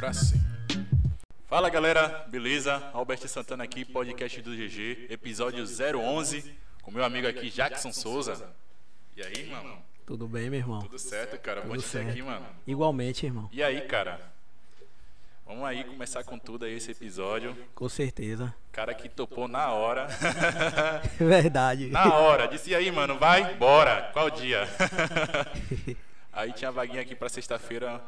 Agora sim. Fala galera, beleza? Albert Santana aqui, podcast do GG, episódio 011, com meu amigo aqui Jackson Souza. E aí, mano? Tudo bem, meu irmão? Tudo certo, cara? Bom Tudo te ter certo. aqui, mano. Igualmente, irmão. E aí, cara? Vamos aí começar com tudo aí esse episódio. Com certeza. Cara que topou na hora. Verdade. na hora. Disse, e aí, mano, vai? Bora. Qual dia? aí tinha vaguinha aqui pra sexta-feira.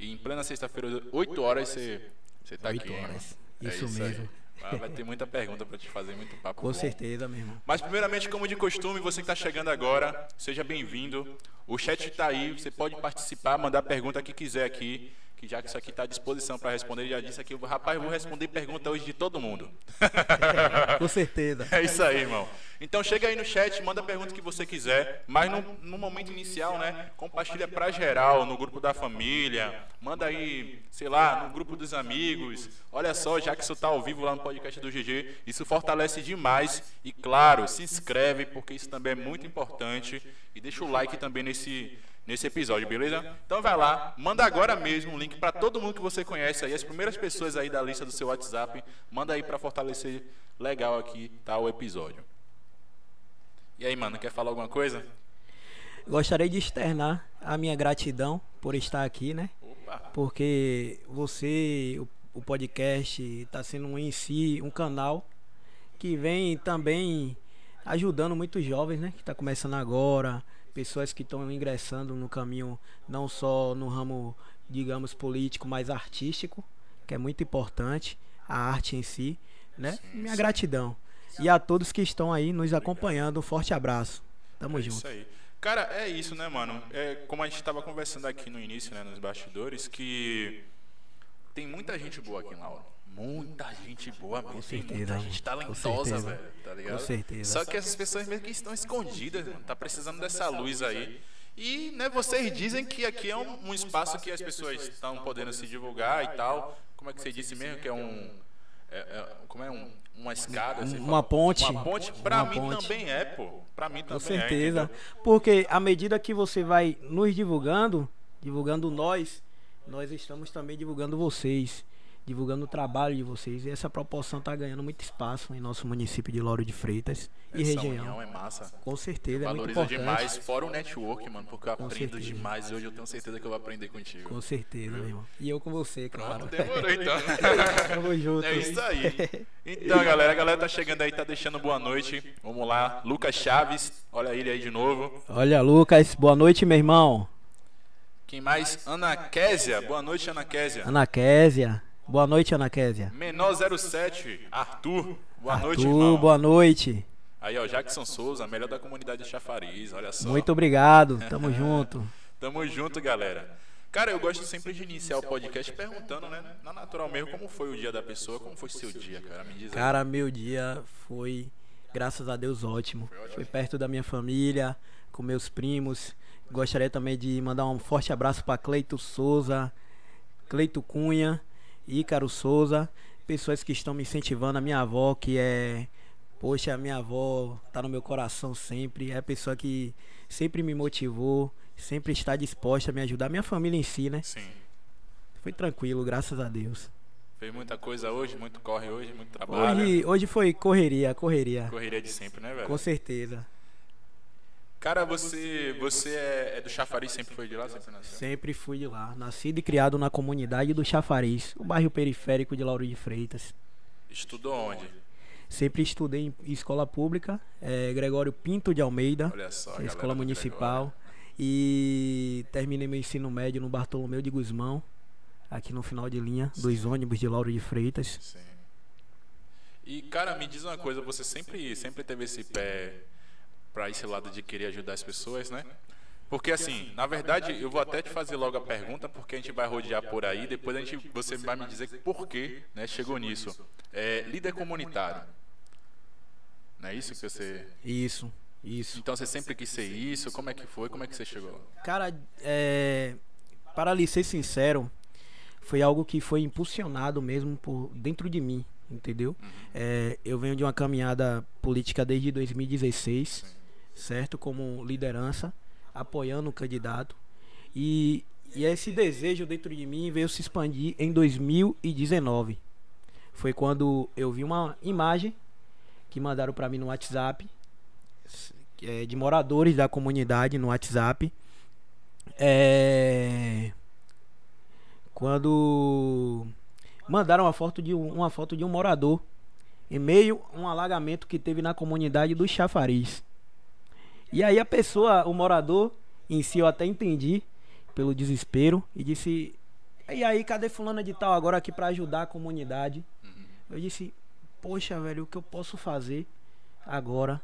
E em plena sexta-feira, 8 horas, você, você tá Oito aqui. hein, horas. mano? Isso aí. mesmo. Vai- Vai ter muita pergunta pra te fazer, muito papo. Com bom. certeza, meu irmão. Mas primeiramente, como de costume, você que está chegando agora, seja bem-vindo. O chat está aí, você pode participar, mandar pergunta que quiser aqui, que já que isso aqui está à disposição para responder, já disse aqui, rapaz, vou responder pergunta hoje de todo mundo. Com certeza. É isso aí, irmão. Então chega aí no chat, manda a pergunta que você quiser, mas no, no momento inicial, né, compartilha pra geral, no grupo da família, manda aí, sei lá, no grupo dos amigos. Olha só, já que isso tá ao vivo lá no podcast do GG, isso fortalece demais. E claro, se inscreve, porque isso também é muito importante. E deixa o like também nesse, nesse episódio, beleza? Então vai lá, manda agora mesmo um link para todo mundo que você conhece aí, as primeiras pessoas aí da lista do seu WhatsApp, manda aí para fortalecer legal aqui tá o episódio. E aí, mano, quer falar alguma coisa? Gostaria de externar a minha gratidão por estar aqui, né? Opa. Porque você, o, o podcast, está sendo um, em si um canal que vem também ajudando muitos jovens, né? Que está começando agora, pessoas que estão ingressando no caminho não só no ramo, digamos, político, mas artístico, que é muito importante, a arte em si, né? Minha gratidão. E a todos que estão aí nos acompanhando, um forte abraço. Tamo É junto. isso aí. Cara, é isso, né, mano? É como a gente tava conversando aqui no início, né, nos bastidores, que tem muita gente boa aqui em Lauro. Muita gente boa mesmo. Tem certeza, muita gente Com talentosa, velho. Tá ligado? Com certeza. Só que essas pessoas mesmo que estão escondidas, mano. Tá precisando dessa luz aí. E, né, vocês dizem que aqui é um, um espaço que as pessoas estão podendo se divulgar e tal. Como é que você disse mesmo? Que é um. é- é- como é um, uma escada? Uma fala? ponte. Uma ponte? Pra Uma mim ponte. também é, pô. Pra mim também Com certeza. é. Porque à medida que você vai nos divulgando, divulgando nós, nós estamos também divulgando vocês, divulgando o trabalho de vocês. E essa proporção está ganhando muito espaço em nosso município de Lauro de Freitas e Essa região. união é massa. Com certeza, é muito Valoriza importante. demais, fora o network, mano, porque eu aprendo certeza. demais e hoje eu tenho certeza que eu vou aprender contigo. Com certeza, meu irmão. E eu com você, claro. Pronto, demorou então. Tamo junto. É isso aí. Então, galera, a galera tá chegando aí, tá deixando boa noite. Vamos lá. Lucas Chaves, olha ele aí de novo. Olha, Lucas, boa noite, meu irmão. Quem mais? Ana Késia. Boa noite, Ana Késia. Ana Késia. Boa noite, Ana Késia. Menor 07, Arthur. Boa noite, Arthur, irmão. boa noite. Aí, ó, Jackson Souza, melhor da comunidade de Chafariz, olha só. Muito obrigado. Tamo junto. Tamo junto, galera. Cara, eu gosto sempre de iniciar o podcast perguntando, né? Na natural mesmo, como foi o dia da pessoa, como foi seu dia, cara? Me diz aí. Cara, meu dia foi, graças a Deus, ótimo. Foi perto da minha família, com meus primos. Gostaria também de mandar um forte abraço para Cleito Souza, Cleito Cunha, Ícaro Souza, pessoas que estão me incentivando. A minha avó, que é. Poxa, a minha avó tá no meu coração sempre. É a pessoa que sempre me motivou, sempre está disposta a me ajudar. Minha família em si, né? Sim. Foi tranquilo, graças a Deus. Fez muita coisa hoje, muito corre hoje, muito trabalho. Hoje, hoje foi correria, correria. Correria de sempre, né, velho? Com certeza. Cara, você, você é, é do Chafariz, sempre foi de lá, sempre nasceu? Sempre fui de lá. Nascido e criado na comunidade do Chafariz, o bairro periférico de Lauro de Freitas. Estudou onde? Sempre estudei em escola pública, eh, Gregório Pinto de Almeida, Olha só, é escola municipal. E terminei meu ensino médio no Bartolomeu de Guzmão, aqui no final de linha dos ônibus de Lauro de Freitas. Sim. E, cara, me diz uma coisa, você sempre, sempre teve esse pé pra esse lado de querer ajudar as pessoas, né? Porque assim, na verdade, eu vou até te fazer logo a pergunta, porque a gente vai rodear por aí, depois a gente, você vai me dizer por que né, chegou nisso. É, líder comunitário. Não é isso que você. Isso, isso. Então você sempre quis ser isso? Como é que foi? Como é que você chegou lá? Cara, é, para lhe ser sincero, foi algo que foi impulsionado mesmo por dentro de mim, entendeu? É, eu venho de uma caminhada política desde 2016, certo? Como liderança, apoiando o candidato. E, e esse desejo dentro de mim veio se expandir em 2019. Foi quando eu vi uma imagem que mandaram para mim no WhatsApp é, de moradores da comunidade no WhatsApp. É, quando mandaram uma foto de um, uma foto de um morador em meio a um alagamento que teve na comunidade do Chafariz. E aí a pessoa, o morador em si, eu até entendi pelo desespero e disse: "E aí, cadê fulana de tal agora aqui para ajudar a comunidade?" Eu disse: "Poxa, velho, o que eu posso fazer agora?"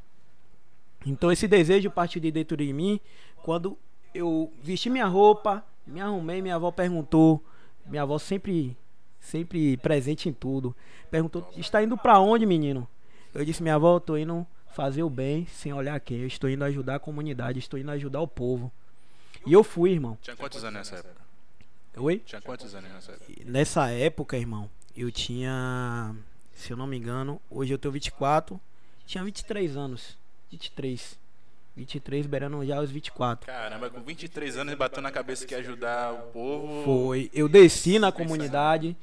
Então esse desejo partiu de dentro de mim quando eu vesti minha roupa, me arrumei, minha avó perguntou, minha avó sempre sempre presente em tudo. Perguntou: "Está indo para onde, menino?" Eu disse: "Minha avó, tô indo fazer o bem sem olhar quem. Eu estou indo ajudar a comunidade, estou indo ajudar o povo." E eu fui, irmão. Tinha quantos anos nessa época? Oi? Tinha quantos anos nessa época? Nessa época, irmão, eu tinha, se eu não me engano, hoje eu tenho 24, tinha 23 anos. 23. 23, beirando já os 24. Caramba, com 23 anos bateu na cabeça que ia ajudar o povo. Foi. Eu desci na comunidade,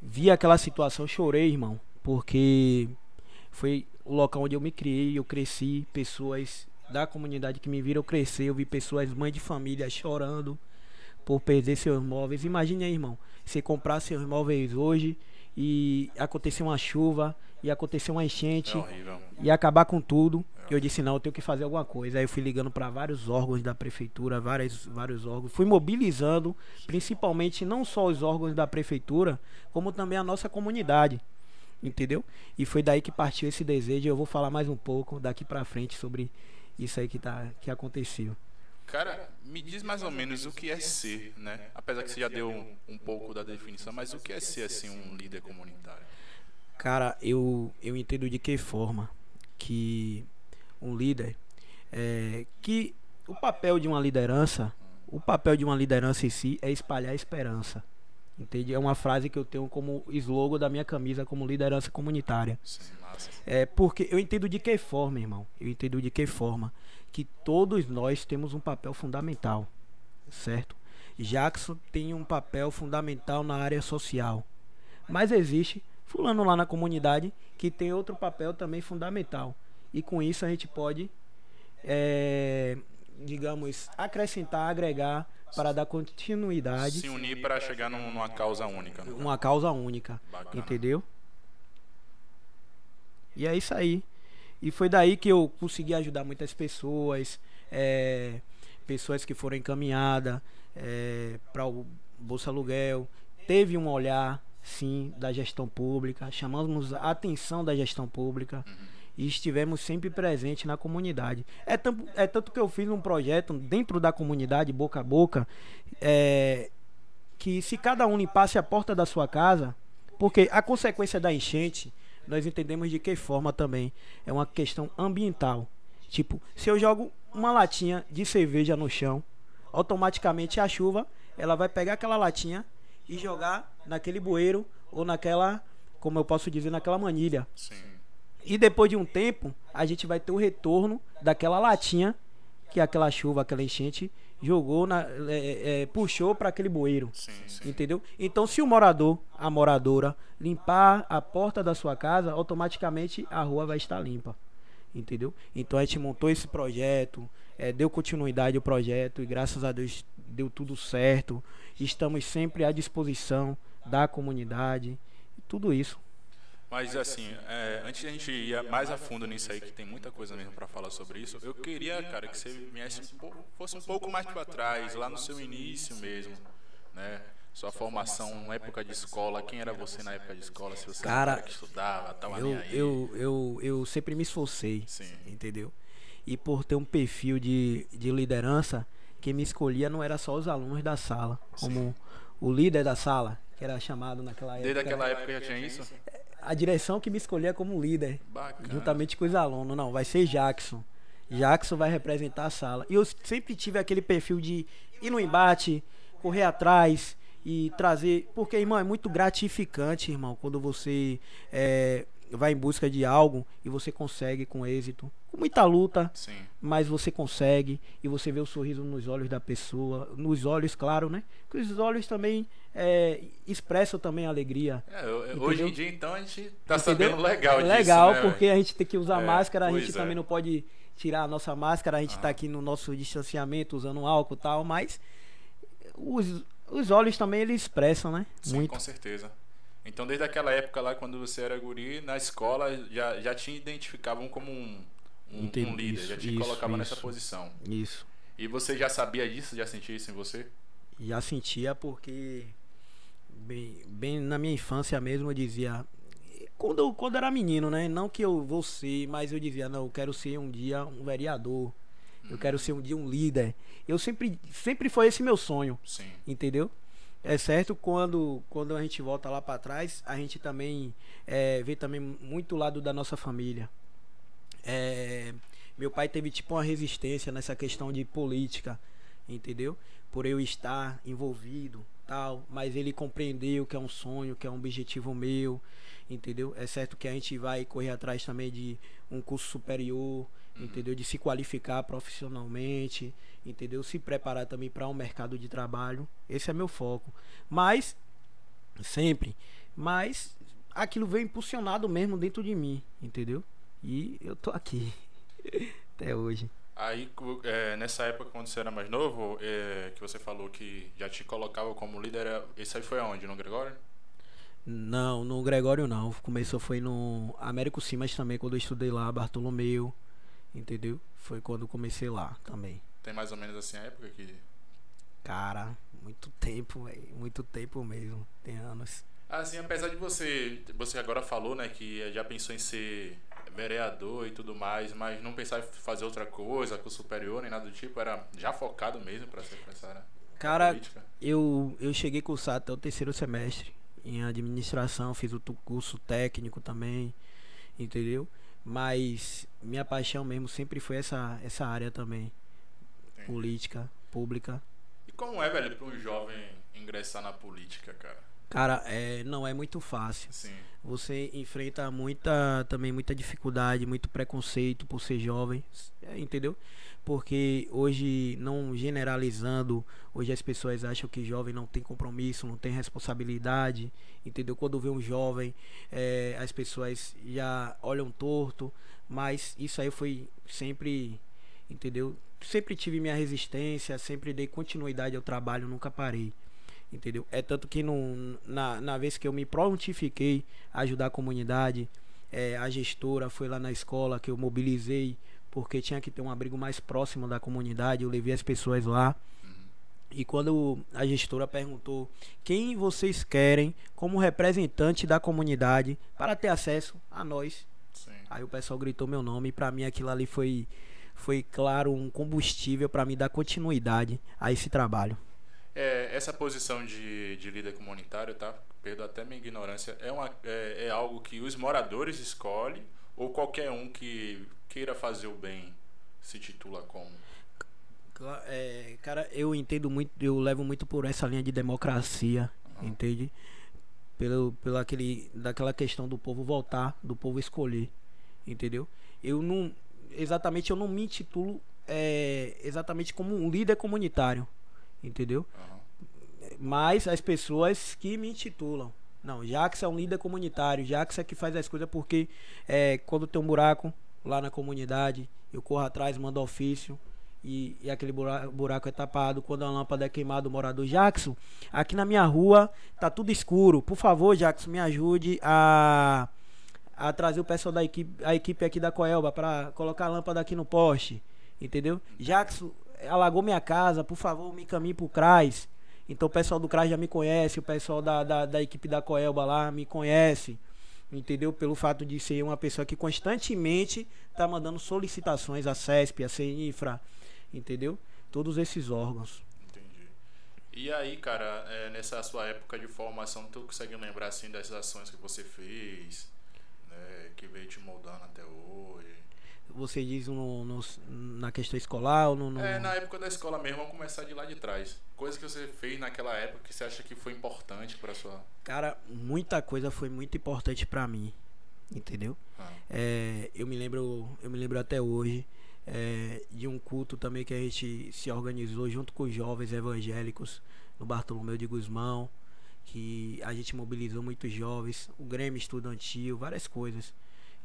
vi aquela situação, chorei, irmão. Porque foi o local onde eu me criei, eu cresci, pessoas da comunidade que me viram crescer, eu vi pessoas, mães de família, chorando por perder seus móveis. Imagine aí, irmão, você comprar seus móveis hoje e acontecer uma chuva, e acontecer uma enchente, É e acabar com tudo. Eu disse, não, eu tenho que fazer alguma coisa. Aí eu fui ligando para vários órgãos da prefeitura, vários, vários órgãos. Fui mobilizando, principalmente não só os órgãos da prefeitura, como também a nossa comunidade. Entendeu? E foi daí que partiu esse desejo. Eu vou falar mais um pouco daqui para frente sobre isso aí que, tá, que aconteceu. Cara, me diz mais ou menos o que é ser, né? Apesar que você já deu um, um pouco da definição, mas o que é ser assim um líder comunitário? Cara, eu, eu entendo de que forma que um líder é, que o papel de uma liderança, o papel de uma liderança em si é espalhar esperança. Entende? É uma frase que eu tenho como slogan da minha camisa como liderança comunitária. É porque eu entendo de que forma, irmão. Eu entendo de que forma que todos nós temos um papel fundamental, certo? Jackson tem um papel fundamental na área social, mas existe fulano lá na comunidade que tem outro papel também fundamental. E com isso a gente pode, é, digamos, acrescentar, agregar para dar continuidade Se unir para chegar num- numa causa única. uma causa única, Bacana. entendeu? E é isso aí. E foi daí que eu consegui ajudar muitas pessoas, é, pessoas que foram encaminhadas é, para o Bolsa Aluguel. Teve um olhar, sim, da gestão pública, chamamos a atenção da gestão pública e estivemos sempre presentes na comunidade. É, tam- é tanto que eu fiz um projeto dentro da comunidade, boca a boca, é, que se cada um limpasse a porta da sua casa, porque a consequência da enchente, nós entendemos de que forma também é uma questão ambiental. Tipo, se eu jogo uma latinha de cerveja no chão, automaticamente a chuva, ela vai pegar aquela latinha e jogar naquele bueiro ou naquela, como eu posso dizer, naquela manilha. Sim. E depois de um tempo, a gente vai ter o retorno daquela latinha que aquela chuva, aquela enchente jogou, na, é, é, puxou para aquele bueiro. Sim, sim. Entendeu? Então, se o morador, a moradora, limpar a porta da sua casa, automaticamente a rua vai estar limpa. Entendeu? Então a gente montou esse projeto, eh, deu continuidade ao projeto e graças a Deus deu tudo certo. Estamos sempre à disposição da comunidade. E tudo isso. Mas assim, é, antes de a gente ir mais a fundo nisso aí, que tem muita coisa mesmo para falar sobre isso, eu queria, cara, que você viesse um pouco, fosse um pouco mais para trás, lá no seu início mesmo, né? Sua formação na época de escola, quem era você na época de escola? Se você Cara, era um cara que estudava, tava Eu, eu, eu, eu sempre me esforcei. Sim. Entendeu? E por ter um perfil de, de liderança, quem me escolhia não era só os alunos da sala, como o líder da sala, que era chamado naquela época. Desde aquela época já tinha isso? A direção que me escolhia como líder, Bacana. juntamente com os alunos. Não, vai ser Jackson. Jackson vai representar a sala. E eu sempre tive aquele perfil de ir no embate, correr atrás e trazer. Porque, irmão, é muito gratificante, irmão, quando você é, vai em busca de algo e você consegue com êxito. Com muita luta, Sim. mas você consegue e você vê o sorriso nos olhos da pessoa, nos olhos, claro, né? Que os olhos também é, expressam também a alegria. É, hoje em dia, então, a gente tá Entendeu? sabendo legal disso, Legal, né, porque a gente tem que usar É, máscara, a gente é. também não pode tirar a nossa máscara, a gente tá Ah. aqui no nosso distanciamento usando álcool e tal, mas os, os olhos também eles expressam, né? Sim, Muito. com certeza. Então, desde aquela época lá, quando você era guri, na escola, já, já te identificavam como um, um, um líder, isso, já te isso, colocavam nessa isso. posição. Isso. E você já sabia disso, já sentia isso em você? Já sentia porque bem, bem na minha infância mesmo eu dizia quando eu, quando era menino, né? Não que eu vou ser, mas eu dizia, não, eu quero ser um dia um vereador. Eu quero ser um dia um líder. Eu sempre sempre foi esse meu sonho, Sim. entendeu? É certo quando quando a gente volta lá pra trás, a gente também é, vê também muito lado da nossa família. É, meu pai teve tipo uma resistência nessa questão de política, entendeu? Por eu estar envolvido, tal, mas ele compreendeu que é um sonho, que é um objetivo meu, entendeu? É certo que a gente vai correr atrás também de um curso superior, entendeu? De se qualificar profissionalmente, entendeu? Se preparar também para um mercado de trabalho. Esse é meu foco. Mas sempre, mas aquilo veio impulsionado mesmo dentro de mim, entendeu? E eu tô aqui até hoje. Aí, é, nessa época, quando você era mais novo, é, que você falou que já te colocava como líder, é- esse aí foi aonde? No Gregório? Não, no Gregório não. Começou foi no Américo Simas também, quando eu estudei lá, Bartolomeu, entendeu? Foi quando comecei lá também. Tem mais ou menos assim a época que. Cara, muito tempo, véio, muito tempo mesmo. Tem anos. Assim, apesar de você. Você agora falou, né, que já pensou em ser vereador e tudo mais, mas não pensar em fazer outra coisa, curso superior, nem nada do tipo, era já focado mesmo pra ser essa área Cara, eu, eu cheguei a cursar até o terceiro semestre em administração, fiz o curso técnico também, entendeu? Mas minha paixão mesmo sempre foi essa, essa área também, Entendi. política, pública. E como é, velho, pra um jovem ingressar na política, cara? Cara, é, não é muito fácil. Sim. Você enfrenta muita também muita dificuldade, muito preconceito por ser jovem, é, entendeu? Porque hoje, não generalizando, hoje as pessoas acham que jovem não tem compromisso, não tem responsabilidade, entendeu? Quando vê um jovem, é, as pessoas já olham torto, mas isso aí foi sempre, entendeu? Sempre tive minha resistência, sempre dei continuidade ao trabalho, nunca parei entendeu? É tanto que no, na, na vez que eu me prontifiquei a ajudar a comunidade, é, a gestora foi lá na escola que eu mobilizei, porque tinha que ter um abrigo mais próximo da comunidade, eu levei as pessoas lá. E quando a gestora perguntou quem vocês querem como representante da comunidade para ter acesso a nós, Sim. Aí o pessoal gritou meu nome e pra mim aquilo ali foi foi claro um combustível pra me dar continuidade a esse trabalho. É, essa posição de, de líder comunitário, tá? Perdoa até minha ignorância, é, uma, é, é algo que os moradores escolhem ou qualquer um que queira fazer o bem se titula como? É, cara, eu entendo muito, eu levo muito por essa linha de democracia, entende? Pelo, pelo aquele, daquela questão do povo votar, do povo escolher, entendeu? Eu não, exatamente, eu não me intitulo é, exatamente como um líder comunitário, entendeu? Aham. mas as pessoas que me intitulam. Não, Jax é um líder comunitário, Jax é que faz as coisas porque é, quando tem um buraco lá na comunidade, eu corro atrás, mando ofício e, e aquele buraco, buraco é tapado. Quando a lâmpada é queimada, o morador, Jackson, aqui na minha rua tá tudo escuro. Por favor, Jackson, me ajude a, a trazer o pessoal da equipe, a equipe aqui da Coelba para colocar a lâmpada aqui no poste. Entendeu? Jackson, alagou minha casa, por favor, me caminhe pro CRAS. Então o pessoal do CRAS já me conhece, o pessoal da, da, da equipe da Coelba lá me conhece. Entendeu? Pelo fato de ser uma pessoa que constantemente tá mandando solicitações à CESP, à CINFRA, entendeu? Todos esses órgãos. Entendi. E aí, cara, é, nessa sua época de formação, tu consegue lembrar assim das ações que você fez, né, que veio te moldando até hoje? Você diz no, no- na questão escolar ou no. no- É, na época da escola mesmo, vamos começar de lá de trás. Coisas que você fez naquela época que você acha que foi importante pra sua. Cara, muita coisa foi muito importante pra mim. Entendeu? Ah. É, eu me lembro, eu me lembro até hoje é, de um culto também que a gente se organizou junto com os jovens evangélicos no Bartolomeu de Guzmão, que a gente mobilizou muitos jovens, o Grêmio Estudantil, várias coisas,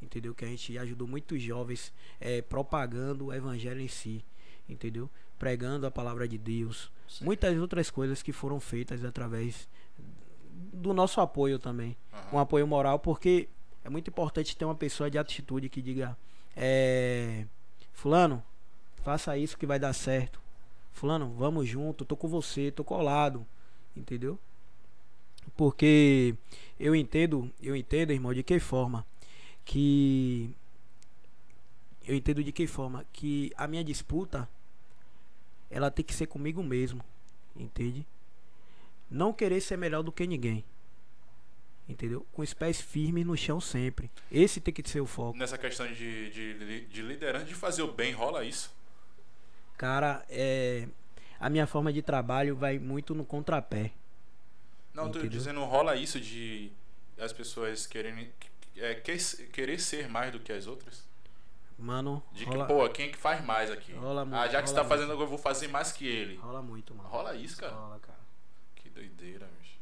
entendeu? Que a gente ajudou muitos jovens é, propagando o evangelho em si, entendeu? Pregando a palavra de Deus, Sim. muitas outras coisas que foram feitas através do nosso apoio também, Aham. um apoio moral, porque é muito importante ter uma pessoa de atitude que diga, é, fulano, faça isso que vai dar certo. Fulano, vamos junto, tô com você, tô colado, entendeu? Porque eu entendo, eu entendo, irmão, de que forma que eu entendo de que forma que a minha disputa ela tem que ser comigo mesmo, entende? Não querer ser melhor do que ninguém. Entendeu? Com os pés firmes no chão sempre. Esse tem que ser o foco. Nessa questão de, de, de liderança, de fazer o bem, rola isso? Cara, é a minha forma de trabalho vai muito no contrapé. Não, tô Entendeu? dizendo, rola isso de as pessoas quererem é, que- querer ser mais do que as outras? Mano, De rola, que, pô, quem é que faz mais aqui? Rola muito, ah, já que você rola tá fazendo agora, eu vou fazer mais que ele. rola muito, mano. Rola isso, cara? Rola, cara. Que doideira, bicho.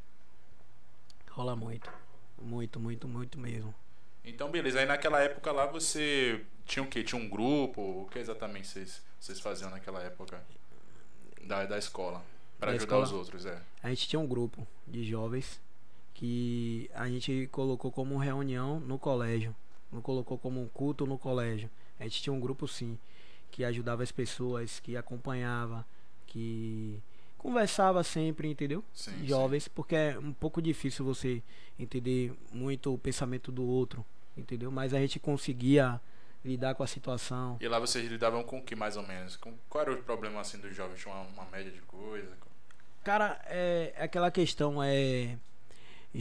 Rola muito. Muito, muito, muito mesmo. Então, beleza. Aí naquela época lá você tinha o quê? Tinha um grupo? O que exatamente vocês, vocês faziam naquela época? Da, da escola. Pra Da ajudar escola? os outros, é. A gente tinha um grupo de jovens que a gente colocou como reunião no colégio. Não colocou como um culto no colégio. A gente tinha um grupo sim, que ajudava as pessoas, que acompanhava, que conversava sempre, entendeu? Sim, Jovens, porque é um pouco difícil você entender muito o pensamento do outro, entendeu? Mas a gente conseguia lidar com a situação. E lá vocês lidavam com o que mais ou menos? Com, qual era o problema assim dos jovens? Tinha uma, uma média de coisa? Cara, é aquela questão é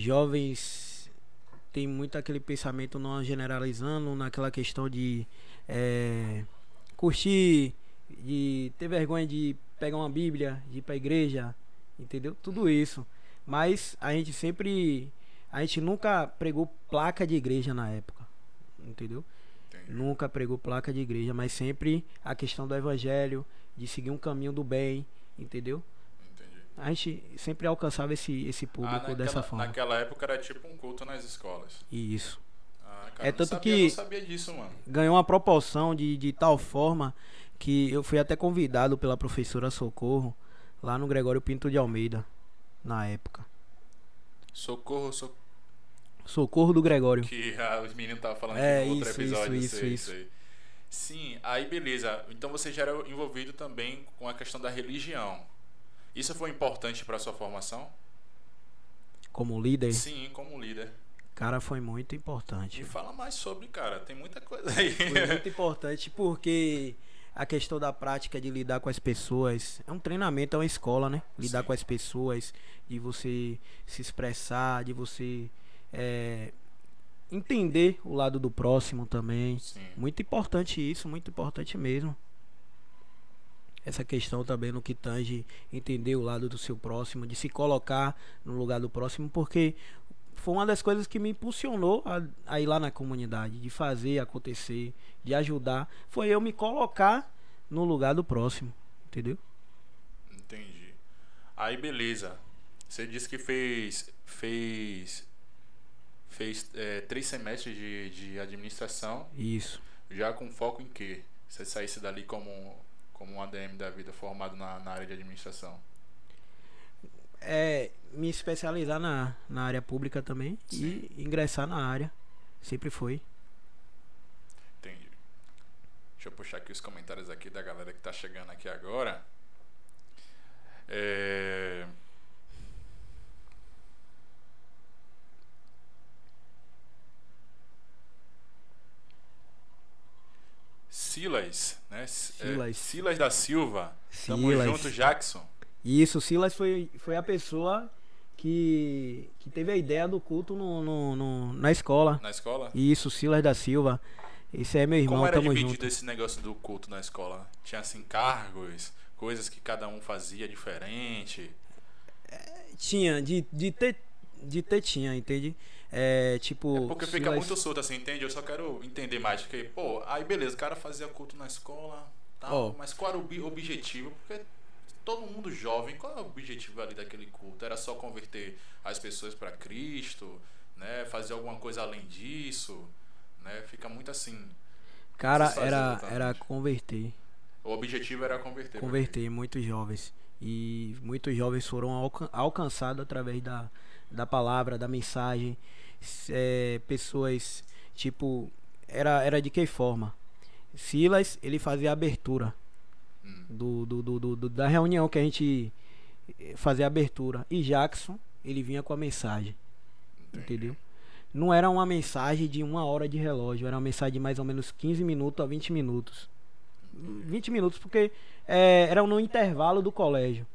jovens tem muito aquele pensamento não generalizando naquela questão de é, curtir, de ter vergonha de pegar uma Bíblia, de ir pra igreja, entendeu? Tudo isso. Mas a gente sempre a gente nunca pregou placa de igreja na época, entendeu? Entendi. Nunca pregou placa de igreja, mas sempre a questão do evangelho, de seguir um caminho do bem, entendeu? A gente sempre alcançava esse, esse Ah, público naquela, dessa forma. naquela época era tipo um culto nas escolas. E isso. Ah, É eu não tanto sabia, que- sabia disso, mano. Ganhou uma proporção de, de tal forma que eu fui até convidado pela professora Socorro lá no Gregório Pinto de Almeida, na época. Socorro, socorro. Socorro do Gregório. Que ah, os meninos estavam falando É, aqui no outro isso, episódio. isso, sei, isso, sei. Sim, aí beleza. Então você já era envolvido também com a questão da religião. Isso foi importante para sua formação? Como líder, Sim, como líder. cara, foi muito importante. fala mais sobre, cara. Tem muita coisa aí. Foi muito importante porque a questão da prática de lidar com as pessoas é um treinamento, é uma escola, né? Lidar Sim. com as pessoas, de você se expressar, de você é, entender o lado do próximo também. Sim. Muito importante isso, muito importante mesmo. Essa questão também no que tange entender o lado do seu próximo, de se colocar no lugar do próximo, porque foi uma das coisas que me impulsionou a, a ir lá na comunidade, de fazer acontecer, de ajudar. Foi eu me colocar no lugar do próximo, entendeu? Entendi. Aí beleza. Você disse que fez. fez. fez é, três semestres de, de administração, Isso. já com foco em quê? Você saísse dali como, como um ADM da vida, formado na, na área de administração. É me especializar na, na área pública também Sim. e ingressar na área. Sempre foi. Entendi. Deixa eu puxar aqui os comentários aqui da galera que tá chegando aqui agora. É... Silas, né? É, Silas. Silas da Silva. Tamo Silas. junto, Jackson. Isso, Silas foi, foi a pessoa que, que teve a ideia do culto no, no- no- na escola. Na escola? Isso, Silas da Silva. Esse é meu irmão, Como era tamo dividido junto. esse negócio do culto na escola? Tinha assim cargos, coisas que cada um fazia diferente. Tinha, de, de ter de tetinha, entende? É tipo. É porque fica muito solto assim, entende? Eu só quero entender mais. Porque, pô, aí beleza, o cara fazia culto na escola, tal, oh. mas qual era o objetivo? Porque todo mundo jovem, qual é o objetivo ali daquele culto? Era só converter as pessoas para Cristo, né? Fazer alguma coisa além disso, né? Fica muito assim. Cara, era era converter. O objetivo era converter. Converter muitos jovens e muitos jovens foram alcan alcançados através da da palavra, da mensagem. É, pessoas tipo era era de que forma? Silas ele fazia a abertura hum. do, do, do, do, da reunião que a gente eh, fazia a abertura e Jackson ele vinha com a mensagem, Entendi. entendeu? Não era uma mensagem de uma hora de relógio, era uma mensagem de mais ou menos 15 minutos a 20 minutos. 20 minutos, porque é, era no intervalo do colégio.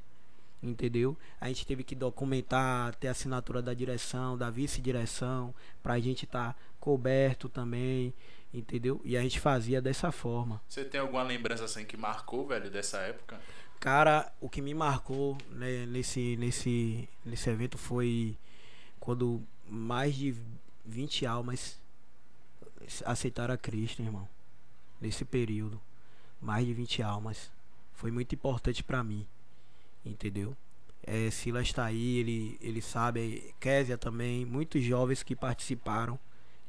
Entendeu? A gente teve que documentar, ter assinatura da direção, da vice-direção, pra gente estar tá coberto também, entendeu? E a gente fazia dessa forma. Você tem alguma lembrança assim que marcou, velho, dessa época? Cara, o que me marcou né, nesse, nesse, nesse evento foi quando mais de 20 almas aceitaram a Cristo, irmão. Nesse período. Mais de 20 almas. Foi muito importante para mim. Entendeu? É, Silas está aí, ele, ele sabe, Késia também, muitos jovens que participaram,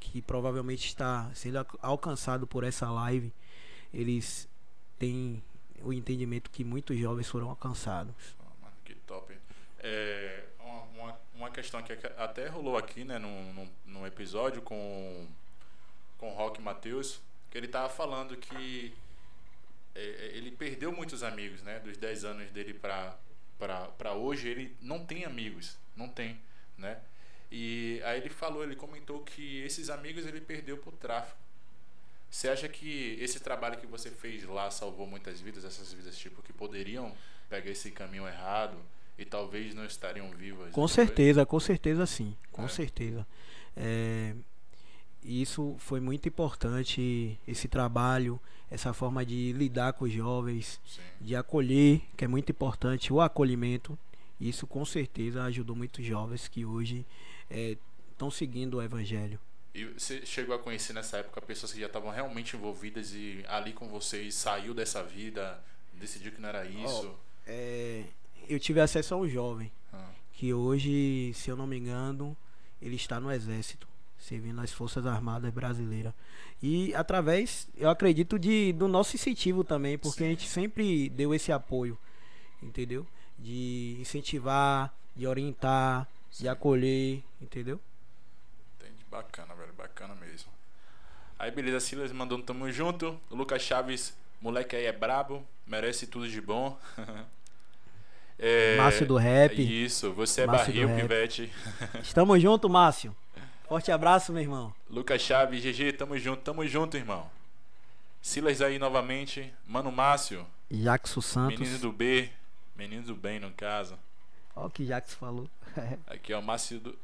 que provavelmente está sendo alcançado por essa live, eles têm o entendimento que muitos jovens foram alcançados. Mano, que top. É, uma, uma, questão que até rolou aqui, né, num, num, episódio com, com o Rock Matheus, que ele tava falando que é, é ele perdeu muitos amigos, né, dos 10 anos dele para para hoje, ele não tem amigos, não tem, né? E aí ele falou, ele comentou que esses amigos ele perdeu por tráfico. Você acha que esse trabalho que você fez lá salvou muitas vidas, essas vidas tipo que poderiam pegar esse caminho errado e talvez não estariam vivas? Com certeza, com certeza sim, com é. certeza. É, isso foi muito importante esse trabalho essa forma de lidar com os jovens, Sim. de acolher, que é muito importante, o acolhimento. Isso com certeza ajudou muitos jovens que hoje estão é, seguindo o evangelho. E você chegou a conhecer nessa época pessoas que já estavam realmente envolvidas e ali com vocês saiu dessa vida, decidiu que não era isso? Oh, é, eu tive acesso a um jovem ah. que hoje, se eu não me engano, ele está no exército servindo nas Forças Armadas Brasileiras. E através, eu acredito, de, do nosso incentivo também, porque Sim. a gente sempre deu esse apoio, entendeu? De incentivar, de orientar, Sim. de acolher, entendeu? Entendi, bacana, velho, bacana mesmo. Aí beleza, Silas mandou um tamo junto. O Lucas Chaves, moleque aí é brabo, merece tudo de bom. é, Márcio do Rap. Isso, você é Márcio barril, pivete. Estamos junto, Márcio. Forte abraço, meu irmão. Lucas Chaves, GG, tamo junto, tamo junto, irmão. Silas aí novamente. Mano Márcio. Jackson Santos. Menino do B. Menino do bem, no caso. Olha o que Jackson falou. Aqui é o Márcio do.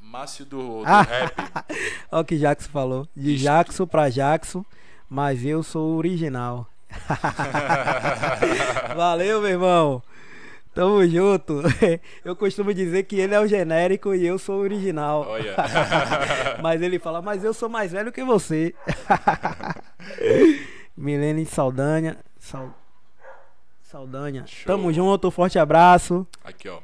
Márcio do, do ah, rap. Olha o que Jackson falou. De Isso. Jackson pra Jackson, mas eu sou o original. Valeu, meu irmão. Tamo junto. Eu costumo dizer que ele é o genérico e eu sou o original. Olha. mas ele fala, mas eu sou mais velho que você. Milene Saldanha. Sal... Saldanha. Show. Tamo junto, forte abraço. Aqui, ó.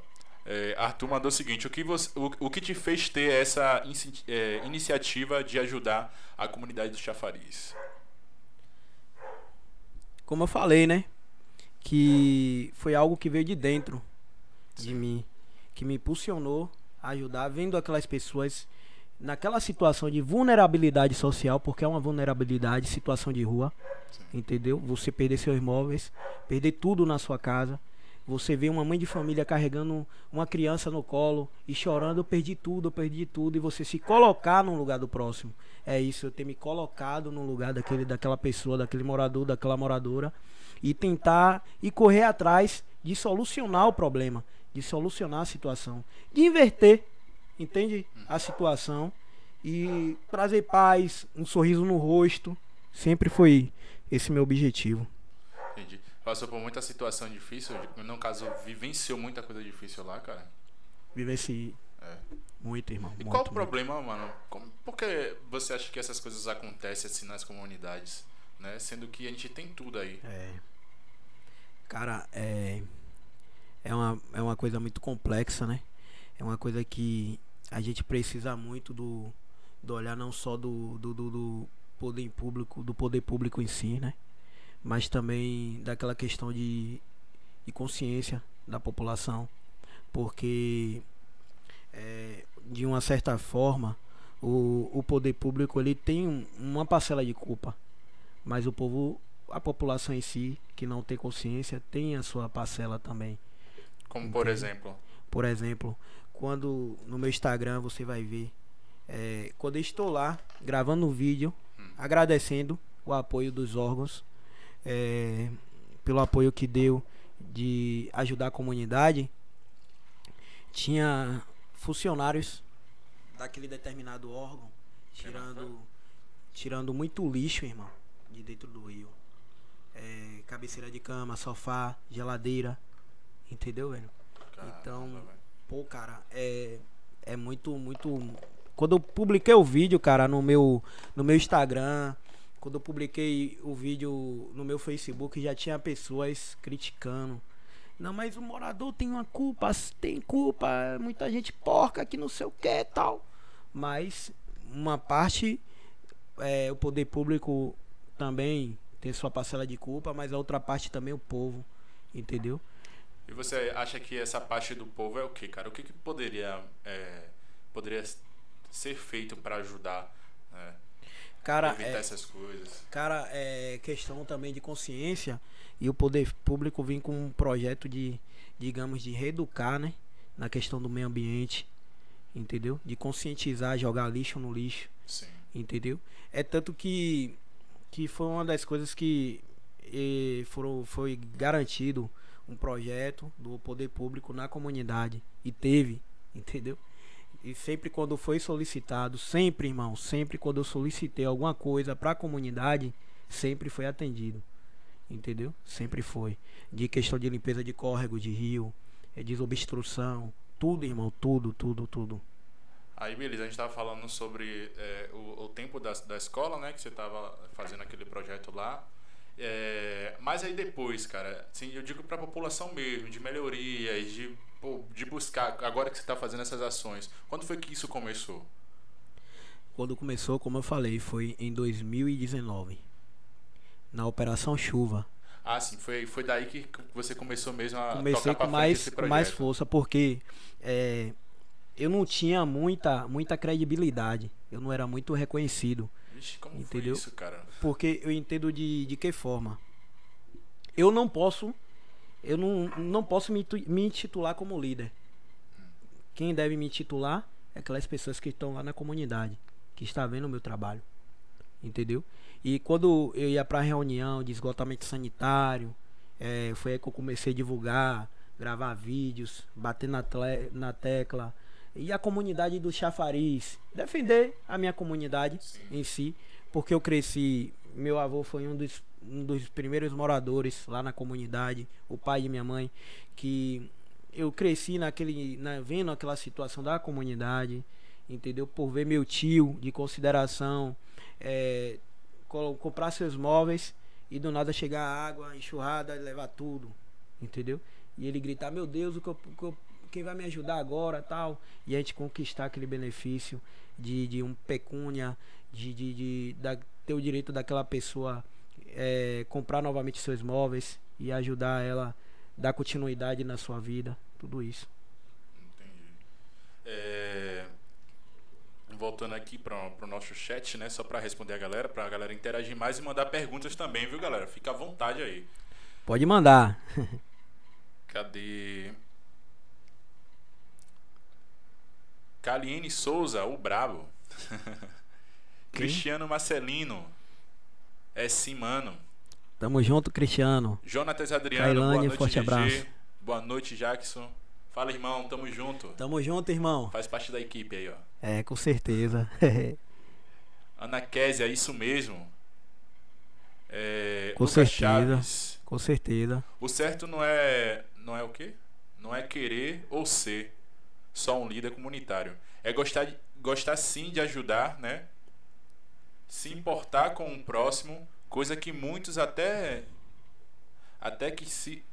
É, Arthur mandou o seguinte: o que, você, o, o que te fez ter essa é, iniciativa de ajudar a comunidade do Chafariz? Como eu falei, né? Que foi algo que veio de dentro de mim, que me impulsionou a ajudar, vendo aquelas pessoas naquela situação de vulnerabilidade social, porque é uma vulnerabilidade, situação de rua, entendeu? Você perder seus móveis, perder tudo na sua casa. Você vê uma mãe de família carregando uma criança no colo e chorando, eu perdi tudo, eu perdi tudo, e você se colocar no lugar do próximo. É isso, eu ter me colocado no lugar daquele, daquela pessoa, daquele morador, daquela moradora e tentar e correr atrás de solucionar o problema, de solucionar a situação, de inverter, entende? A situação e trazer paz, um sorriso no rosto. Sempre foi esse meu objetivo. Passou por muita situação difícil, no caso, vivenciou muita coisa difícil lá, cara? Vivenciei. É. Muito, irmão. E muito, qual o problema, mano? Como- por que você acha que essas coisas acontecem assim nas comunidades? Né? Sendo que a gente tem tudo aí. É. Cara, é. É uma, é uma coisa muito complexa, né? É uma coisa que a gente precisa muito do, do olhar não só do, do, do, do poder público, do poder público em si, né? Mas também daquela questão de, de consciência da população. Porque é, de uma certa forma o, o poder público ele tem um- uma parcela de culpa mas o povo, a população em si, que não tem consciência, tem a sua parcela também. Como por Entendo. exemplo. Por exemplo, quando no meu Instagram você vai ver, é, quando eu estou lá gravando um vídeo, agradecendo o apoio dos órgãos, é, pelo apoio que deu de ajudar a comunidade, tinha funcionários daquele determinado órgão tirando, tirando muito lixo, irmão, de dentro do rio. É, cabeceira de cama, sofá, geladeira, entendeu, velho? Então, Caramba, velho. Pô, cara, é, é muito, muito. Quando eu publiquei o vídeo, cara, no meu, no meu Instagram, quando eu publiquei o vídeo no meu Facebook, já tinha pessoas criticando. Não, mas o morador tem uma culpa, tem culpa, muita gente porca que não sei o que tal. Mas uma parte, é, o poder público também tem sua parcela de culpa, mas a outra parte também o povo, entendeu? E você acha que essa parte do povo é o que, cara? O que, que poderia, é, poderia ser feito para ajudar? Cara, evitar é, essas coisas? Cara, é questão também de consciência e o poder público vem com um projeto de, digamos, de reeducar, né? Na questão do meio ambiente, entendeu? De conscientizar, jogar lixo no lixo, Sim. entendeu? É tanto que, que foi uma das coisas que eh, foram, foi garantido um projeto do poder público na comunidade e teve, entendeu? E sempre quando foi solicitado, sempre, irmão, sempre quando eu solicitei alguma coisa para a comunidade, sempre foi atendido. Entendeu? Sempre foi. De questão de limpeza de córrego, de rio, eh, desobstrução, tudo, irmão, tudo, tudo, tudo. Aí, beleza, a gente tava falando sobre é, o, o tempo da, da escola, né? Que você tava fazendo aquele projeto lá. É, mas aí depois, cara, assim, eu digo pra população mesmo, de melhorias, de, pô, de buscar, agora que você tá fazendo essas ações, quando foi que isso começou? Quando começou, como eu falei, foi em 2019. Na Operação Chuva. Ah, sim, foi, foi daí que você começou mesmo a Comecei tocar com mais, com mais força, porque é, eu não tinha muita, muita credibilidade. Eu não era muito reconhecido. Vixe, como Entendeu? foi isso, cara? Porque eu entendo de, de que forma. Eu não posso. Eu não, não posso me, me intitular como líder. Quem deve me intitular é aquelas pessoas que estão lá na comunidade, que está vendo o meu trabalho. Entendeu? E quando eu ia pra reunião de esgotamento sanitário, é, foi aí que eu comecei a divulgar, gravar vídeos, bater na, tle- na tecla. E a comunidade do Chafariz, defender a minha comunidade em si, porque eu cresci, meu avô foi um dos, um dos primeiros moradores lá na comunidade, o pai de minha mãe, que eu cresci naquele, na, vendo aquela situação da comunidade, entendeu? Por ver meu tio de consideração, é, comprar seus móveis e do nada chegar água, enxurrada levar tudo, entendeu? E ele gritar, meu Deus, o que eu- o que eu- quem vai me ajudar agora, tal, e a gente conquistar aquele benefício de, de um pecúnia, de, de, de da- ter o direito daquela pessoa é, comprar novamente seus móveis e ajudar ela dar continuidade na sua vida, tudo isso. Entendi. É, Voltando aqui para o nosso chat, né? Só para responder a galera, para a galera interagir mais e mandar perguntas também, viu, galera? Fica à vontade aí. Pode mandar. Cadê? Caliene Souza, o brabo. Cristiano Marcelino. É sim, mano. Tamo junto, Cristiano. Jonatas Adriano, Cailane, boa noite, forte GG. abraço. Boa noite, Jackson. Fala, irmão, tamo junto. Tamo junto, irmão. Faz parte da equipe aí, ó. É, com certeza. Ana Késia, isso mesmo. É, Com Lucas certeza. Chaves. com certeza. O certo não é. Não é o quê? Não é querer ou ser. só um líder comunitário. É gostar, de, gostar sim de ajudar, né? Se importar com o próximo, coisa que muitos até até que se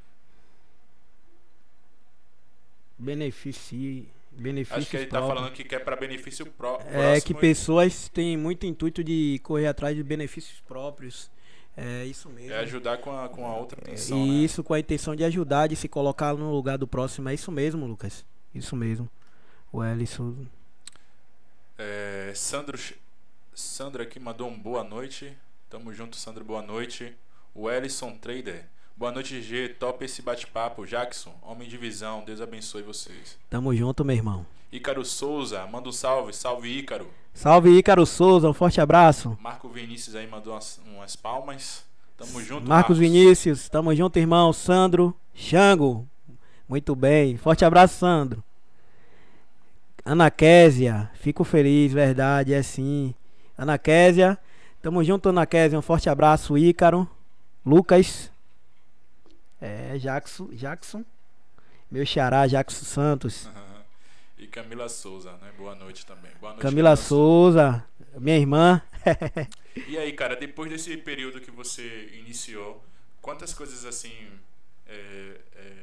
beneficie benefícios Acho que ele está falando que quer para benefício pró É que pessoas têm muito intuito de correr atrás de benefícios próprios. É isso mesmo. É ajudar com a, com a outra intenção. E né? isso com a intenção de ajudar, de se colocar no lugar do próximo. É isso mesmo, Lucas. Isso mesmo. O Ellison. É, Sandro, Sandro aqui mandou um boa noite. Tamo junto, Sandro. Boa noite. O Ellison Trader. Boa noite, G. Top esse bate-papo. Jackson, homem de visão. Deus abençoe vocês. Tamo junto, meu irmão. Ícaro Souza, manda um salve. Salve, Ícaro. Salve, Ícaro Souza. Um forte abraço. Marco Vinícius aí mandou umas, umas palmas. Tamo junto, Marcos, Marcos Vinícius. Tamo junto, irmão. Sandro, Xango. Muito bem. Forte abraço, Sandro. Ana Késia. Fico feliz, verdade. É sim. Ana Késia. Tamo junto, Ana Késia. Um forte abraço, Ícaro. Lucas. É, Jackson, Jackson. Meu xará, Jackson Santos. e Camila Souza, né? Boa noite também. Boa noite, Camila Souza, minha irmã. e aí, cara, depois desse período que você iniciou, quantas coisas assim é, é,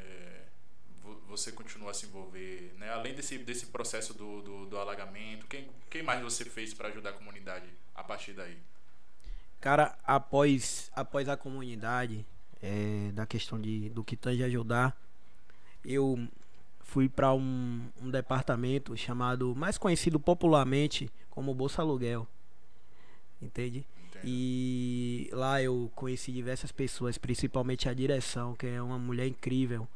você continua a se envolver? Né? Além desse, desse processo do, do, do alagamento, quem, quem mais você fez para ajudar a comunidade a partir daí? Cara, após, após a comunidade, é, da questão de, do que tange ajudar, eu fui para um, um, departamento chamado, mais conhecido popularmente como Bolsa Aluguel. Entende? Entendo. E lá eu conheci diversas pessoas, principalmente a direção, que é uma mulher incrível.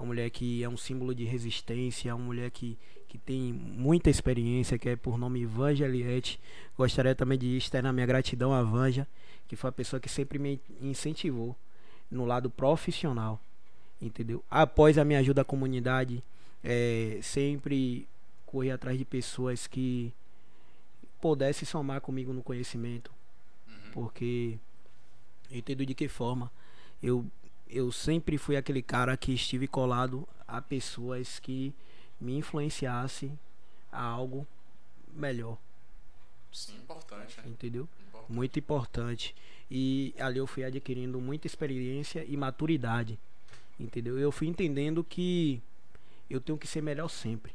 Uma mulher que é um símbolo de resistência, uma mulher que, que tem muita experiência, que é por nome Vanja Eliette. Gostaria também de externar minha gratidão à Vanja, que foi a pessoa que sempre me incentivou no lado profissional, entendeu? Após a minha ajuda à comunidade, é, sempre correr atrás de pessoas que pudessem somar comigo no conhecimento, uhum. porque entendo de que forma eu eu sempre fui aquele cara que estive colado a pessoas que me influenciassem a algo melhor. Sim, importante. Né? Entendeu? Importante. Muito importante. E ali eu fui adquirindo muita experiência e maturidade. Entendeu? Eu fui entendendo que eu tenho que ser melhor sempre.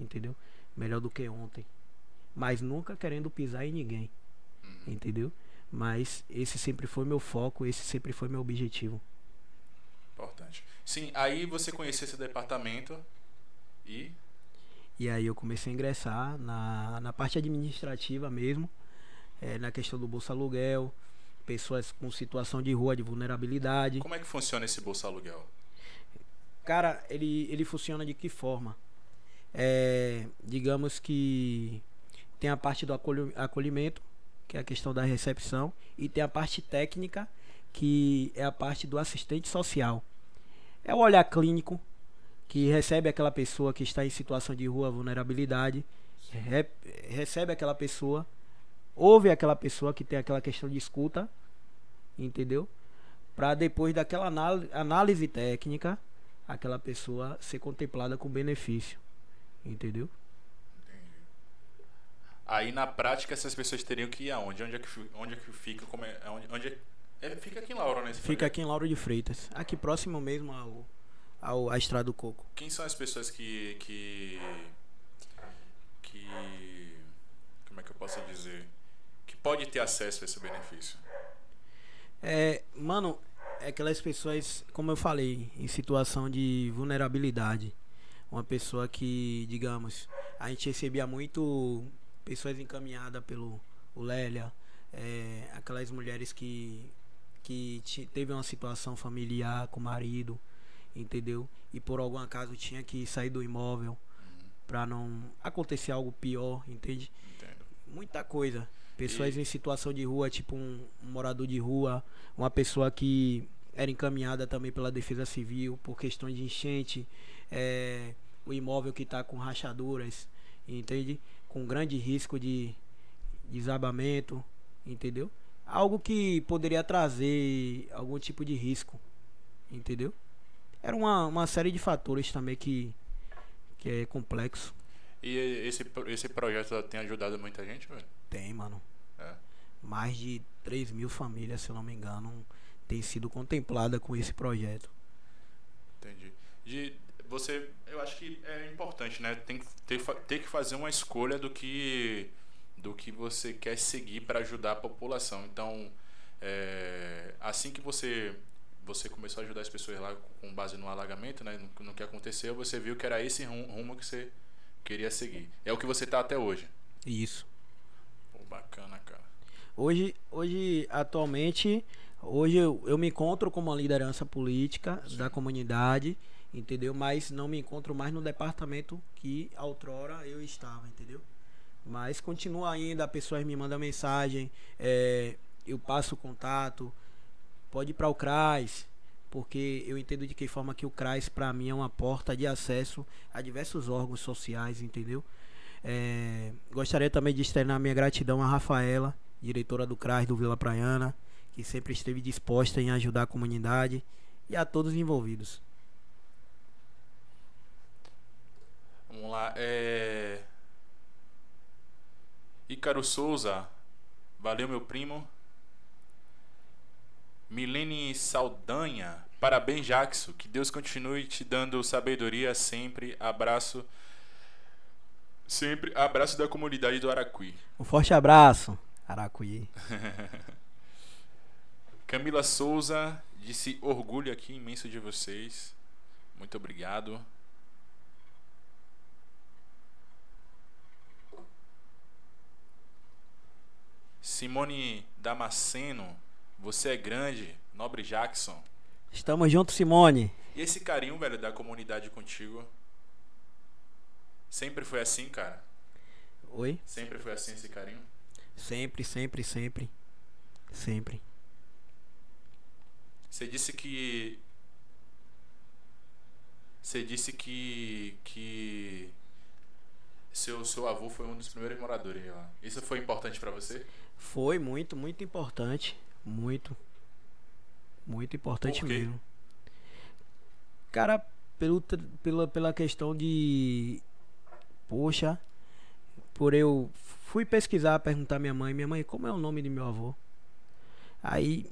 Entendeu? Melhor do que ontem. Mas nunca querendo pisar em ninguém. Uhum. Entendeu? Mas esse sempre foi meu foco, esse sempre foi meu objetivo. Importante. Sim, aí você conheceu esse departamento e. E aí eu comecei a ingressar na, na parte administrativa mesmo, é, na questão do Bolsa Aluguel, pessoas com situação de rua, de vulnerabilidade. Como é que funciona esse Bolsa Aluguel? Cara, ele, ele funciona de que forma? É, digamos que tem a parte do acolhimento, que é a questão da recepção, e tem a parte técnica, que é a parte do assistente social. É o olhar clínico, que recebe aquela pessoa que está em situação de rua, vulnerabilidade, re, recebe aquela pessoa ouve aquela pessoa que tem aquela questão de escuta, entendeu? Para depois daquela análise técnica, aquela pessoa ser contemplada com benefício, entendeu? Aí na prática essas pessoas teriam que ir aonde? Onde é que, onde é que fica? Como é, onde, onde é, fica aqui em Lauro, né? Fica aqui em Lauro de Freitas, aqui próximo mesmo ao, ao à Estrada do Coco. Quem são as pessoas que que que como é que eu posso dizer? pode ter acesso a esse benefício? É, mano, é aquelas pessoas, como eu falei, em situação de vulnerabilidade. Uma pessoa que, digamos, a gente recebia muito pessoas encaminhadas pelo o Lélia, é, aquelas mulheres que, que teve uma situação familiar com o marido, entendeu? E por algum acaso tinha que sair do imóvel uhum. para não acontecer algo pior, entende? Entendo. Muita coisa. Pessoas e... em situação de rua, tipo um, um morador de rua, uma pessoa que era encaminhada também pela Defesa Civil por questões de enchente, é, o imóvel que está com rachaduras, entende? Com grande risco de desabamento, entendeu? Algo que poderia trazer algum tipo de risco, entendeu? Era uma, uma série de fatores também que, que é complexo. E esse, esse projeto tem ajudado muita gente, velho? Tem, mano. É. Mais de 3 mil famílias, se eu não me engano, tem sido contemplada com esse projeto. Entendi. De, você, eu acho que é importante, né? Tem que ter, ter que fazer uma escolha do que do que você quer seguir para ajudar a população. Então, é, assim que você você começou a ajudar as pessoas lá com base no alagamento, né? No, no que aconteceu, você viu que era esse rumo que você queria seguir. É o que você tá até hoje. Isso. Pô, bacana, cara. Hoje, hoje atualmente, hoje eu, eu me encontro como uma liderança política Sim. da comunidade, entendeu? Mas não me encontro mais no departamento que outrora eu estava, entendeu? Mas continua ainda, pessoas me mandam mensagem, é, eu passo o contato, pode ir para o CRAS, porque eu entendo de que forma que o CRAS para mim é uma porta de acesso a diversos órgãos sociais, entendeu? É, gostaria também de externar minha gratidão a Rafaela, diretora do CRAS do Vila Praiana, que sempre esteve disposta em ajudar a comunidade e a todos os envolvidos. Vamos lá, é... Ícaro Souza, valeu meu primo. Milene Saldanha, parabéns Jackson, que Deus continue te dando sabedoria sempre. Abraço. Sempre abraço da comunidade do Aracuí. Um forte abraço, Aracuí. Camila Souza disse orgulho aqui imenso de vocês. Muito obrigado. Simone Damasceno, você é grande, nobre Jackson. Estamos juntos, Simone. E esse carinho, velho, da comunidade contigo? Sempre foi assim, cara? Oi? Sempre foi assim esse carinho? Sempre, sempre, sempre. Sempre. Você disse que. Você disse que. que. Seu, seu avô foi um dos primeiros moradores lá. Isso foi importante para você? Foi muito, muito importante. Muito. Muito importante mesmo. Cara, pelo, pela, pela questão de. Poxa, por eu. Fui pesquisar, perguntar à minha mãe: Minha mãe, como é o nome de meu avô? Aí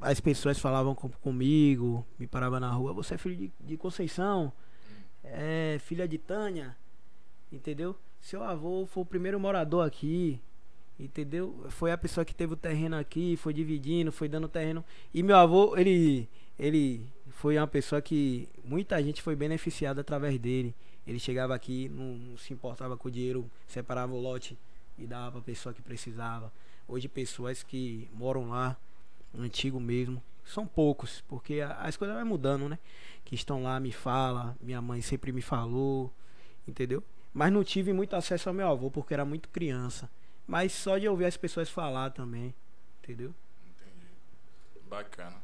as pessoas falavam com, comigo, me paravam na rua: Você é filho de, de Conceição? É filha de Tânia? Entendeu? Seu avô foi o primeiro morador aqui. Entendeu? Foi a pessoa que teve o terreno aqui, foi dividindo, foi dando terreno. E meu avô, ele ele foi uma pessoa que muita gente foi beneficiada através dele. Ele chegava aqui, não, não se importava com o dinheiro, separava o lote e dava para pessoa que precisava. Hoje pessoas que moram lá, antigo mesmo, são poucos, porque as coisas vão mudando, né? Que estão lá, me fala, minha mãe sempre me falou, entendeu? Mas não tive muito acesso ao meu avô porque era muito criança. Mas só de ouvir as pessoas falar também, entendeu? Entendi. Bacana.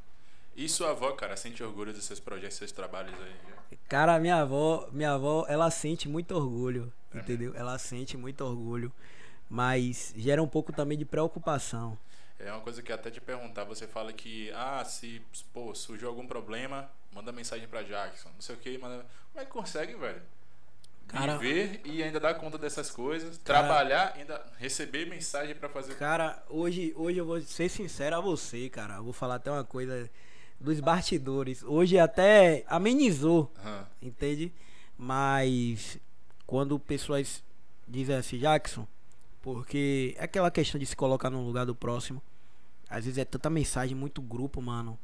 E sua avó, cara, sente orgulho dos seus projetos, seus trabalhos aí? Cara, minha avó, minha avó, ela sente muito orgulho, é entendeu? Mesmo? Ela sente muito orgulho, mas gera um pouco também de preocupação. É uma coisa que até te perguntar, você fala que, ah, se pô, surgiu algum problema, manda mensagem para Jackson, não sei o que, manda... Como é que consegue, velho? Cara, viver e ainda dar conta dessas coisas, cara, trabalhar, ainda receber mensagem para fazer. Cara, hoje, hoje eu vou ser sincero a você, cara. Eu vou falar até uma coisa dos bastidores. Hoje até amenizou, uhum. entende? Mas quando pessoas dizem assim, Jackson, porque é aquela questão de se colocar no lugar do próximo. Às vezes é tanta mensagem, muito grupo, mano.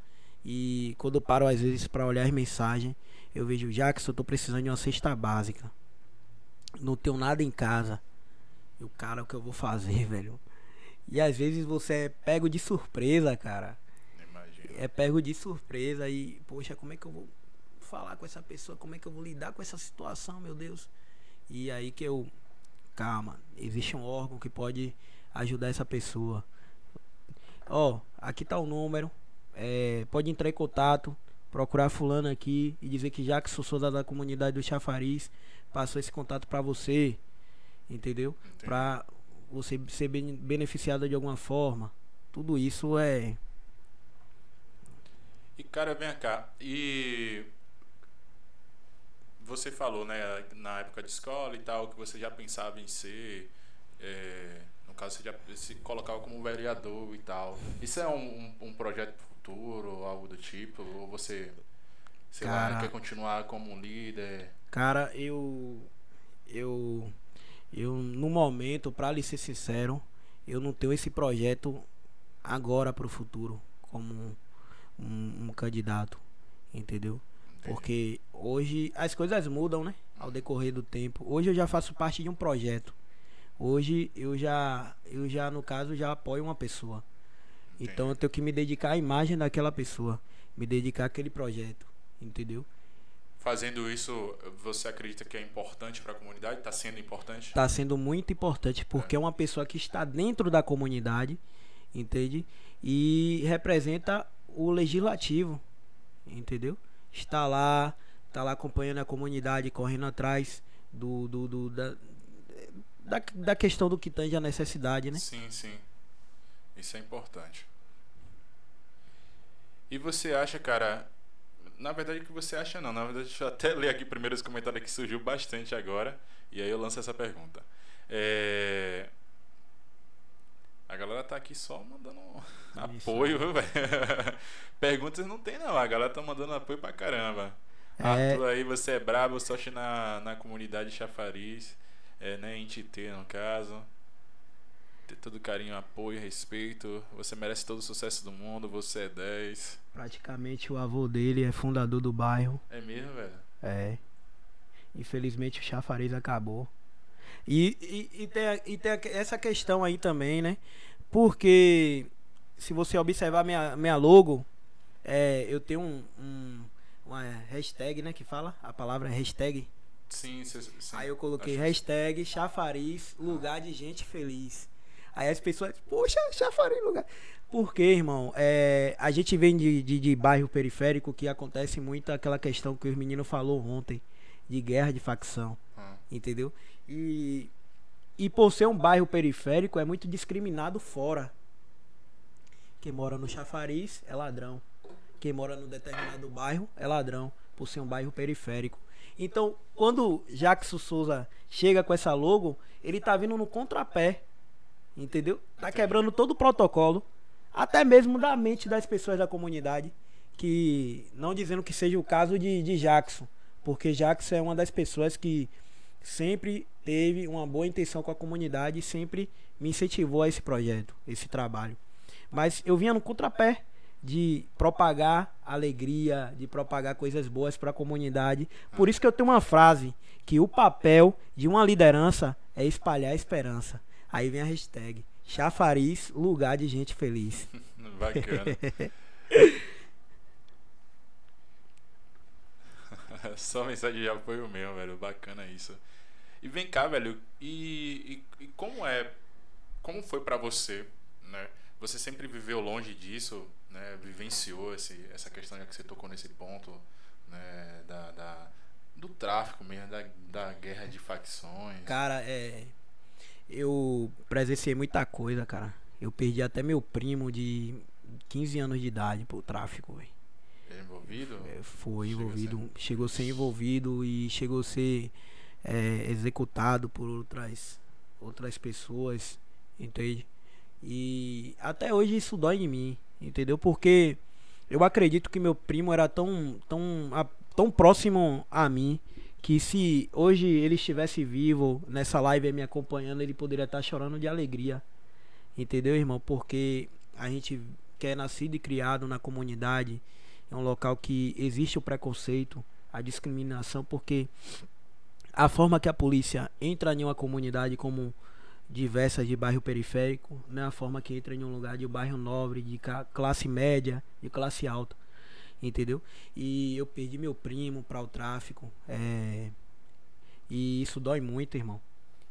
E quando eu paro às vezes para olhar as mensagens, eu vejo, Jackson, eu tô precisando de uma cesta básica não tenho nada em casa. E o cara, o que eu vou fazer, velho? E às vezes você é pego de surpresa, cara. Imagina. É pego de surpresa e, poxa, como é que eu vou falar com essa pessoa? Como é que eu vou lidar com essa situação, meu Deus? E aí que eu. Calma, existe um órgão que pode ajudar essa pessoa. Ó, oh, aqui tá o número. É, pode entrar em contato, procurar fulano aqui e dizer que já que sou da, da comunidade do Chafariz, passou esse contato para você, entendeu? Para você ser beneficiado de alguma forma. Tudo isso é. E cara, vem cá. E você falou, né, na época de escola e tal, que você já pensava em ser. É, no caso, você já se colocava como vereador e tal. Isso é um, um, projeto futuro, algo do tipo? Ou você, sei cara, lá, quer continuar como líder? Cara, eu. Eu. Eu, no momento, pra lhe ser sincero, eu não tenho esse projeto agora pro futuro como um, um, candidato. Entendeu? Porque hoje as coisas mudam, né? Ao decorrer do tempo. Hoje eu já faço parte de um projeto. Hoje eu já, eu já no caso, já apoio uma pessoa. Então eu tenho que me dedicar à imagem daquela pessoa. Me dedicar àquele projeto. Entendeu? Fazendo isso, você acredita que é importante para a comunidade? Está sendo importante? Está sendo muito importante, porque é. é uma pessoa que está dentro da comunidade, entende? E representa o legislativo, entendeu? está lá, está lá acompanhando a comunidade, correndo atrás do, do, do da, da, da, questão do que tange a necessidade, né? Sim, sim. Isso é importante. E você acha, cara, na verdade o que você acha não, na verdade deixa eu até ler aqui primeiro os comentários que surgiu bastante agora, e aí eu lanço essa pergunta. É... A galera tá aqui só mandando apoio, viu, velho? Perguntas não tem, não. A galera tá mandando apoio pra caramba. É... Arthur aí, você é brabo, sorte na, na comunidade chafariz, é, né? Em Tite, no caso. Ter todo carinho, apoio, respeito. Você merece todo o sucesso do mundo, você é 10. Praticamente o avô dele é fundador do bairro. É mesmo, velho? É. Infelizmente o chafariz acabou. E, e, e, tem, e tem essa questão aí também, né? Porque se você observar minha, minha logo, é, eu tenho um, um, uma hashtag, né? Que fala a palavra hashtag. Sim, sim, sim. Aí eu coloquei hashtag chafariz, lugar de gente feliz. Aí as pessoas, poxa, chafariz, lugar. Porque, irmão, é, a gente vem de, de, de, bairro periférico que acontece muito aquela questão que os meninos falou ontem, de guerra de facção. Hum. Entendeu? E, e por ser um bairro periférico, é muito discriminado fora. Quem mora no chafariz é ladrão. Quem mora no determinado bairro é ladrão, por ser um bairro periférico. Então, quando Jackson Souza chega com essa logo, ele tá vindo no contrapé. Entendeu? Tá quebrando todo o protocolo, até mesmo da mente das pessoas da comunidade, que não dizendo que seja o caso de, de Jackson, porque Jackson é uma das pessoas que sempre teve uma boa intenção com a comunidade e sempre me incentivou a esse projeto, esse trabalho. Mas eu vinha no contrapé de propagar alegria, de propagar coisas boas para a comunidade. Por isso que eu tenho uma frase que o papel de uma liderança é espalhar esperança. Aí vem a hashtag Chafariz, lugar de gente feliz. Bacana. Só mensagem de apoio mesmo, velho. Bacana isso. E vem cá, velho. E, e, e como é? Como foi para você, né? Você sempre viveu longe disso, né? Vivenciou esse, essa questão já que você tocou nesse ponto, né? Da, da do tráfico mesmo, da, da guerra de facções. Cara, é. Eu presenciei muita coisa, cara. Eu perdi até meu primo de 15 anos de idade pro tráfico, velho. É envolvido? É, foi chegou envolvido. A. Chegou a ser envolvido e chegou a ser é, executado por outras, outras pessoas, entende? E até hoje isso dói em mim, entendeu? Porque eu acredito que meu primo era tão, tão, tão próximo a mim que se hoje ele estivesse vivo nessa live me acompanhando, ele poderia estar chorando de alegria. Entendeu, irmão? Porque a gente que é nascido e criado na comunidade, é um local que existe o preconceito, a discriminação, porque a forma que a polícia entra em uma comunidade como diversas de bairro periférico, né? A forma que entra em um lugar de bairro nobre, de classe média, de classe alta, entendeu? E eu perdi meu primo para o tráfico, é... e isso dói muito, irmão.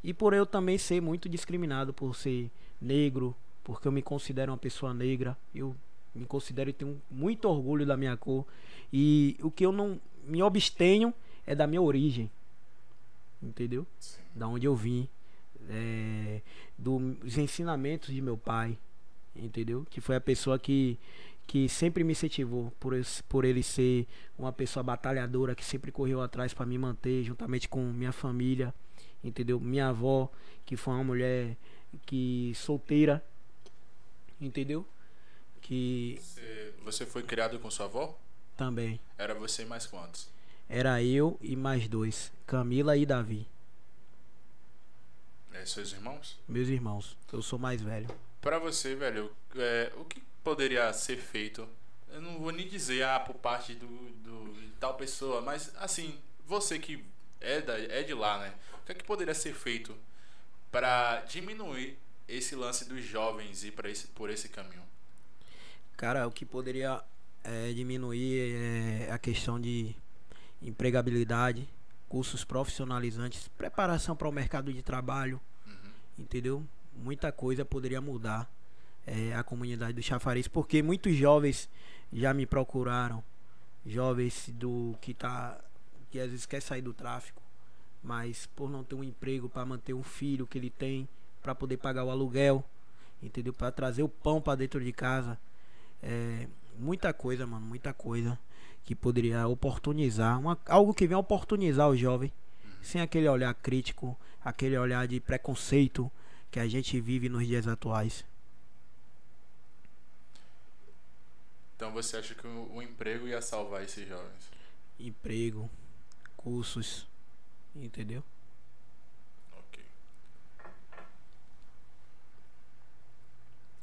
E por eu também ser muito discriminado por ser negro, porque eu me considero uma pessoa negra, eu me considero e tenho muito orgulho da minha cor. E o que eu não me abstenho é da minha origem. Entendeu? Da onde eu vim é, dos ensinamentos de meu pai, entendeu? Que foi a pessoa que, que sempre me incentivou por, esse, por ele ser uma pessoa batalhadora que sempre correu atrás para me manter juntamente com minha família, entendeu? Minha avó, que foi uma mulher que solteira, entendeu? Que Você, foi criado com sua avó? também Era você e mais quantos? era eu e mais dois, Camila e Davi, É, seus irmãos? meus irmãos. Eu sou mais velho. Pra você, velho, é, o que poderia ser feito? Eu não vou nem dizer, ah, por parte do, do- de tal pessoa, mas assim, você que é, da, é de lá, né? O que é que poderia ser feito para diminuir esse lance dos jovens ir para esse, por esse caminho? Cara, o que poderia é, diminuir é a questão de empregabilidade, cursos profissionalizantes, preparação para o mercado de trabalho, entendeu? Muita coisa poderia mudar é, a comunidade do Chafariz, porque muitos jovens já me procuraram, jovens do que tá que às vezes quer sair do tráfico, mas por não ter um emprego para manter um filho que ele tem, para poder pagar o aluguel, entendeu? Para trazer o pão para dentro de casa. É, muita coisa, mano, muita coisa que poderia oportunizar, uma, algo que venha oportunizar o jovem, sem aquele olhar crítico, aquele olhar de preconceito que a gente vive nos dias atuais. Então você acha que o, o emprego ia salvar esses jovens? Emprego, cursos, entendeu? Ok.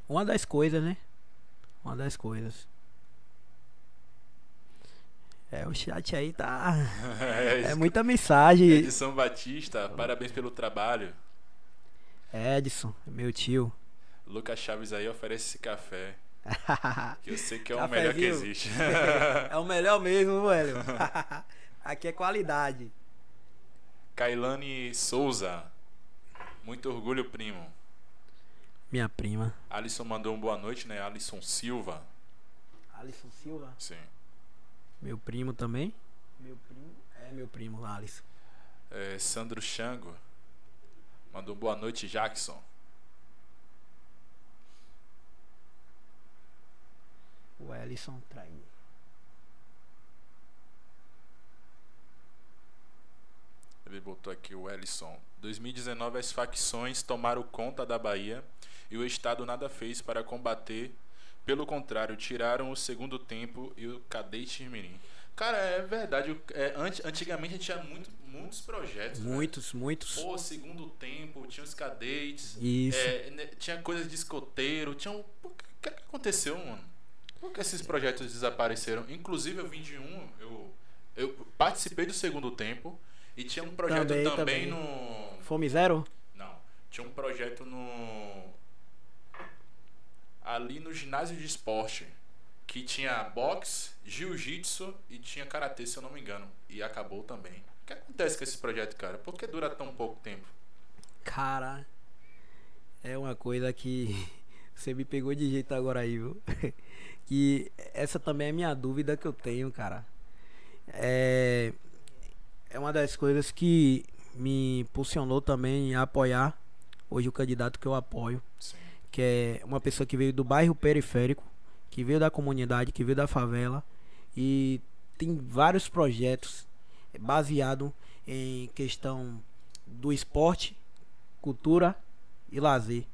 Uma das coisas, né? Uma das coisas. É, o chat aí tá. É muita mensagem. Edson Batista, parabéns pelo trabalho. Edson, meu tio. Lucas Chaves aí oferece esse café. Que eu sei que é o melhor que existe. é o melhor mesmo, velho. Aqui é qualidade. Kailane Souza. Muito orgulho, primo. Minha prima. Alisson mandou um boa noite, né? Alisson Silva. Alisson Silva. Sim. Meu primo também. Meu primo. É meu primo, Alisson. É, Sandro Chango. Mandou boa noite, Jackson. O Ellison trai. Ele botou aqui o Ellison. 2019 as facções tomaram conta da Bahia e o Estado nada fez para combater. Pelo contrário, tiraram o segundo tempo e o cadete mirim. Cara, é verdade. é, antigamente a gente tinha muito, muitos projetos. velho. Muitos, muitos. Pô, segundo tempo, tinha os cadetes. Isso. é, né, tinha coisas de escoteiro. Tinha um... O que, que aconteceu, mano? Por que esses projetos desapareceram? Inclusive, eu vim de um. Eu, eu participei do segundo tempo. E tinha um projeto Também, também, também. no. Fome zero? Não. Tinha um projeto no. Ali no ginásio de esporte. Que tinha boxe, jiu-jitsu e tinha karatê, se eu não me engano. E acabou também. O que acontece com esse projeto, cara? Por que dura tão pouco tempo? Cara, é uma coisa que você me pegou de jeito agora aí, viu? que essa também é minha dúvida que eu tenho, cara. É, é uma das coisas que me impulsionou também a apoiar hoje o candidato que eu apoio, Sim. que é uma pessoa que veio do bairro periférico, que veio da comunidade, que veio da favela e tem vários projetos baseado em questão do esporte, cultura e lazer.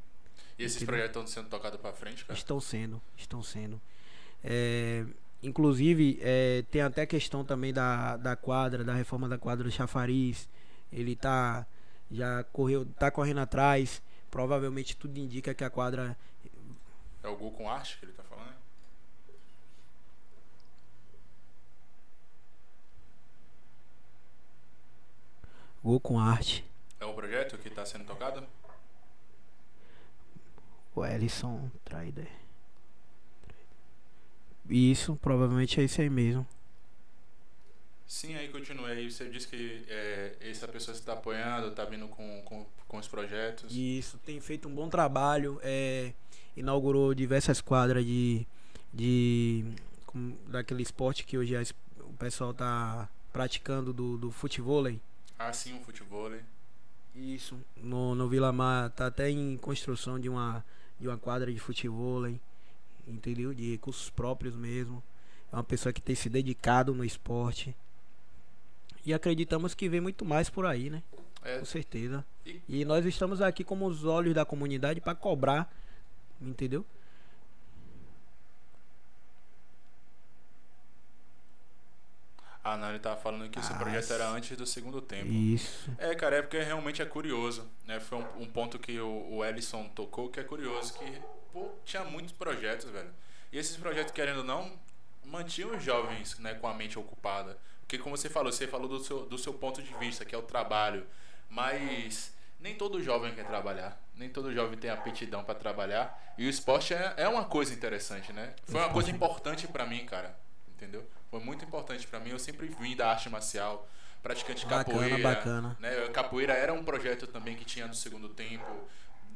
E esses Entendeu? projetos estão sendo tocados pra frente, cara? Estão sendo, estão sendo. É, inclusive, é, tem até a questão também da, da quadra, da reforma da quadra do Chafariz. Ele tá já correu, tá correndo atrás. Provavelmente tudo indica que a quadra É o Gol com Arte que ele tá falando, né? gol com arte. É o projeto que tá sendo tocado? O Ellison Trader. Isso, provavelmente é isso aí mesmo. Sim, aí continua. Aí você disse que é, essa pessoa está apoiando, tá vindo com, com, com os projetos. Isso, tem feito um bom trabalho. é, inaugurou diversas quadras de. de com- daquele esporte que hoje as- o pessoal tá praticando do, do futevôlei. Ah, sim, um futebol. Isso. No, no Vila Mar tá até em construção de uma, de uma quadra de futevôlei. entendeu? De recursos próprios mesmo. É uma pessoa que tem se dedicado no esporte. E acreditamos que vem muito mais por aí, né? É, Com certeza. E- E nós estamos aqui como os olhos da comunidade para cobrar, entendeu? Ah, não, ele tava falando que esse Ah, projeto s- era antes do segundo tempo. Isso. É, cara, é porque realmente é curioso, né? Foi um, um ponto que o, o Ellison tocou que é curioso, que pô, tinha muitos projetos, velho. E esses projetos, querendo ou não, mantinham os jovens né, com a mente ocupada. Porque como você falou, você falou do seu, do seu ponto de vista, que é o trabalho. Mas nem todo jovem quer trabalhar. Nem todo jovem tem aptidão para trabalhar. E o esporte é, é uma coisa interessante, né? Foi uma coisa importante para mim, cara. Entendeu? Foi muito importante para mim. Eu sempre vim da arte marcial, praticante de Bacana, capoeira. bacana. Né? Capoeira era um projeto também que tinha no segundo tempo.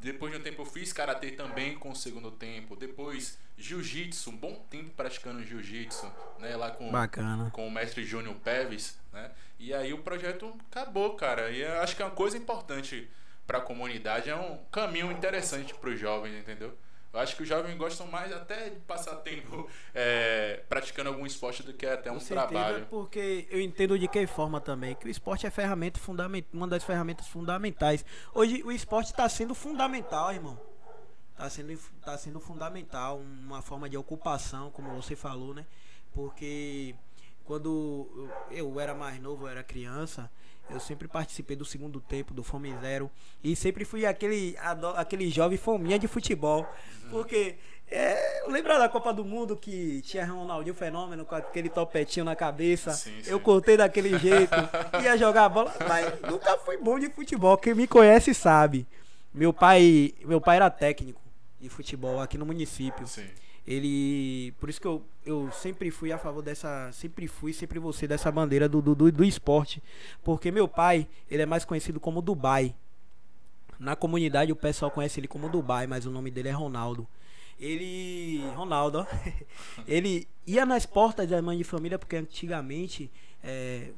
Depois de um tempo eu fiz karatê também com o segundo tempo. Depois jiu-jitsu, um bom tempo praticando jiu-jitsu, né? Lá com Bacana. com o mestre Júnior Peves, né? E aí o projeto acabou, cara. E eu acho que é uma coisa importante para a comunidade, é um caminho interessante para os jovens, entendeu? Eu acho que os jovens gostam mais até de passar tempo é, praticando algum esporte do que até um Com certeza, trabalho. porque eu entendo de que forma também que o esporte é ferramenta fundament... uma das ferramentas fundamentais. Hoje o esporte está sendo fundamental, irmão. Está sendo, tá sendo fundamental, uma forma de ocupação, como você falou, né? Porque quando eu era mais novo, eu era criança, eu sempre participei do segundo tempo, do Fome Zero. E sempre fui aquele, aquele jovem fominha de futebol. Porque é, lembra da Copa do Mundo que tinha Ronaldinho Fenômeno com aquele topetinho na cabeça? Sim, Eu sim. cortei daquele jeito, ia jogar bola, mas nunca fui bom de futebol. Quem me conhece sabe. Meu pai, meu pai era técnico de futebol aqui no município. Sim. Ele. Por isso que eu, eu sempre fui a favor dessa. Sempre fui, sempre ser dessa bandeira do, do, do, do esporte. Porque meu pai, ele é mais conhecido como Dubai. Na comunidade o pessoal conhece ele como Dubai, mas o nome dele é Ronaldo. Ele. Ronaldo, ó. Ele ia nas portas da mãe de família, porque antigamente. é,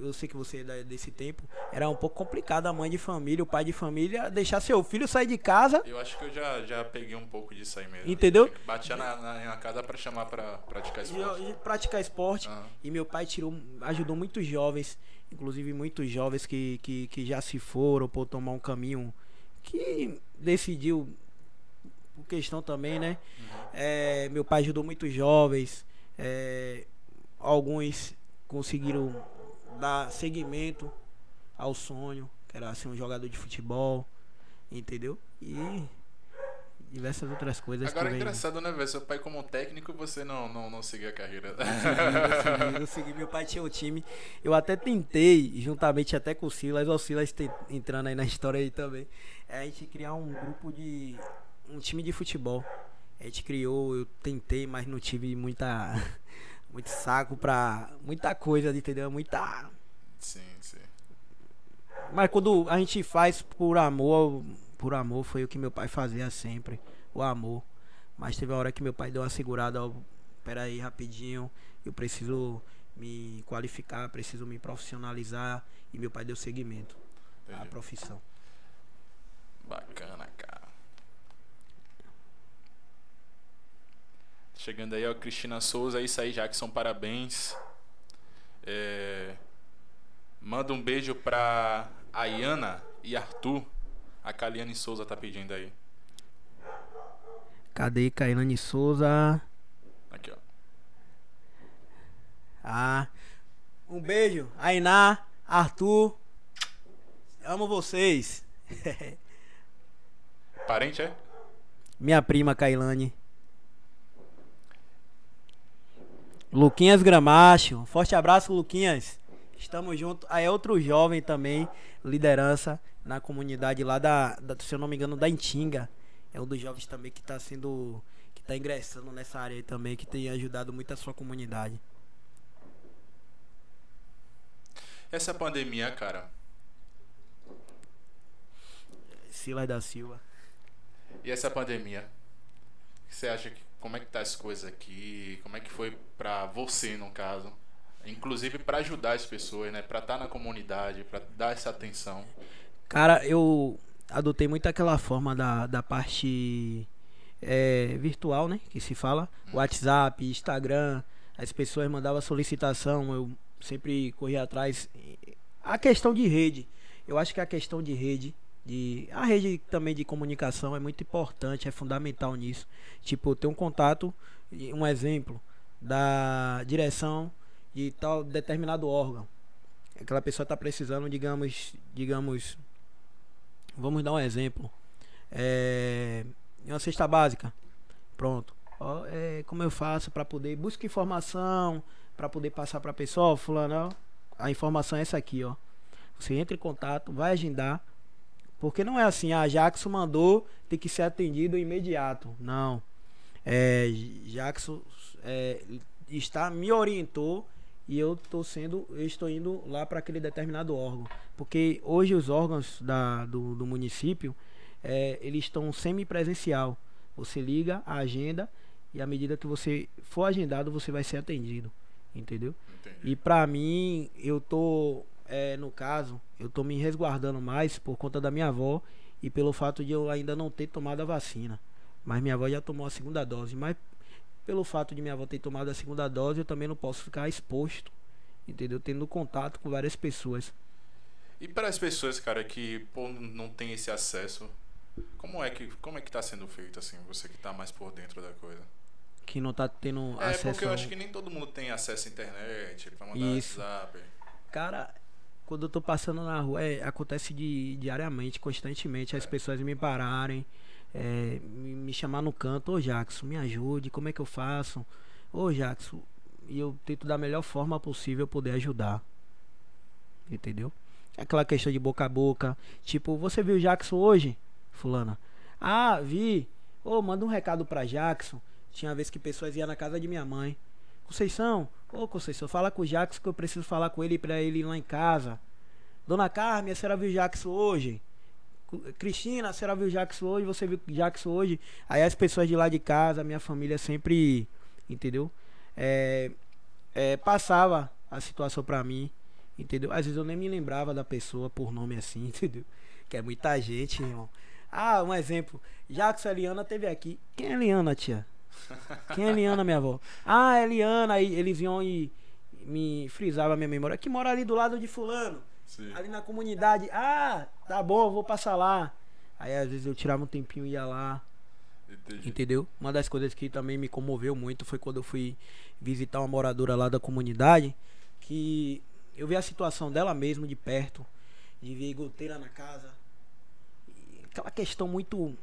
eu sei que você é desse tempo. Era um pouco complicado a mãe de família, o pai de família, deixar seu filho sair de casa Eu acho que eu já, já peguei um pouco disso aí mesmo. Entendeu? Batia na, na, na casa pra chamar pra praticar esporte. praticar esporte. Aham. E meu pai tirou, ajudou muitos jovens, inclusive muitos jovens que, que, que já se foram por tomar um caminho que decidiu, por questão também, né? É, meu pai ajudou muitos jovens, é, alguns conseguiram dar seguimento ao sonho, que era ser um jogador de futebol, entendeu? E diversas outras coisas Agora é vem. engraçado, né, velho? Seu pai como técnico, você não, não, não seguiu a carreira. Eu segui, eu segui, meu pai tinha o time. Eu até tentei, juntamente até com o Silas, o Silas entrando aí na história aí também. É a gente criar um grupo de. um time de futebol. A gente criou, eu tentei, mas não tive muita. Muito saco pra. muita coisa, entendeu? Muita. sim, sim. Mas quando a gente faz por amor, por amor foi o que meu pai fazia sempre, o amor. Mas teve uma hora que meu pai deu uma segurada, ó, pera aí rapidinho, eu preciso me qualificar, preciso me profissionalizar e meu pai deu seguimento à Entendi. profissão. Bacana, cara. Chegando aí, ó, Cristina Souza, é isso aí, Jackson, parabéns. É, Manda um beijo pra Ayana e Arthur. A Caliane Souza tá pedindo aí. Cadê Kailane Souza? Aqui, ó. Ah, um beijo, Ainá, Arthur. Amo vocês. Parente, é? Minha prima Kailane. Luquinhas Gramacho. Um Forte abraço, Luquinhas. Estamos juntos. Aí é outro jovem também, liderança na comunidade lá da, da- se eu não me engano, da Intinga. É um dos jovens também que está sendo. que está ingressando nessa área aí também, que tem ajudado muito a sua comunidade. Essa pandemia, cara. Silas da Silva. E essa pandemia? Você acha que como é que tá as coisas aqui? Como é que foi pra você, no caso? Inclusive pra ajudar as pessoas, né? Pra estar na comunidade, pra dar essa atenção. Cara, eu adotei muito aquela forma da, da parte é, virtual, né? Que se fala, WhatsApp, Instagram, as pessoas mandavam solicitação, eu sempre corria atrás. A questão de rede, eu acho que a questão de rede, de a rede também de comunicação é muito importante, é fundamental nisso. Tipo, ter um contato, um exemplo da direção de tal determinado órgão. Aquela pessoa está precisando, digamos, digamos, vamos dar um exemplo, é, uma cesta básica, pronto. Ó, é, como eu faço para poder buscar informação, para poder passar para a pessoa, fulano, ó, a informação é essa aqui, ó. Você entra em contato, vai agendar, porque não é assim, ah, Jackson mandou, tem que ser atendido imediato. Não. É, Jackson é, está me orientou e eu estou sendo, eu estou indo lá para aquele determinado órgão, porque hoje os órgãos da, do, do município é, eles estão semipresencial. Você liga a agenda e à medida que você for agendado você vai ser atendido, entendeu? Entendi. E para mim eu tô é, no caso eu tô me resguardando mais por conta da minha avó e pelo fato de eu ainda não ter tomado a vacina. Mas minha avó já tomou a segunda dose, mas pelo fato de minha avó ter tomado a segunda dose, eu também não posso ficar exposto, entendeu? Tendo contato com várias pessoas. E para as pessoas, cara, que pô, não tem esse acesso, como é que como é que tá sendo feito assim, você que tá mais por dentro da coisa? Que não tá tendo é, acesso. É porque eu acho que nem todo mundo tem acesso à internet para mandar Isso. WhatsApp. Cara, quando eu tô passando na rua, é, acontece de, diariamente, constantemente, as é. pessoas me pararem é, me chamar no canto, ô Jackson, me ajude, como é que eu faço? Ô Jackson, e eu tento da melhor forma possível poder ajudar. Entendeu? Aquela questão de boca a boca. Tipo, você viu o Jackson hoje? Fulana. Ah, vi. Ô, manda um recado pra Jackson. Tinha vez que pessoas iam na casa de minha mãe. Conceição, ô Conceição, fala com o Jackson que eu preciso falar com ele pra ele ir lá em casa. Dona Carmen, a senhora viu o Jackson hoje? Cristina, a senhora viu Jackson hoje? Você viu Jackson hoje? Aí as pessoas de lá de casa, minha família sempre, entendeu? É, é, passava a situação pra mim, entendeu? Às vezes eu nem me lembrava da pessoa por nome assim, entendeu? Que é muita gente, irmão. Ah, um exemplo. Jackson Eliana teve aqui. Quem é Eliana, tia? Quem é Eliana, minha avó? Ah, Eliana. Aí eles iam e me frisava a minha memória. Que mora ali do lado de fulano. Sim. Ali na comunidade. Ah, tá bom, vou passar lá. Aí às vezes eu tirava um tempinho e ia lá. Entendi. Entendeu? Uma das coisas que também me comoveu muito foi quando eu fui visitar uma moradora lá da comunidade. Que eu vi a situação dela mesmo de perto. De ver goteira na casa. Aquela questão muito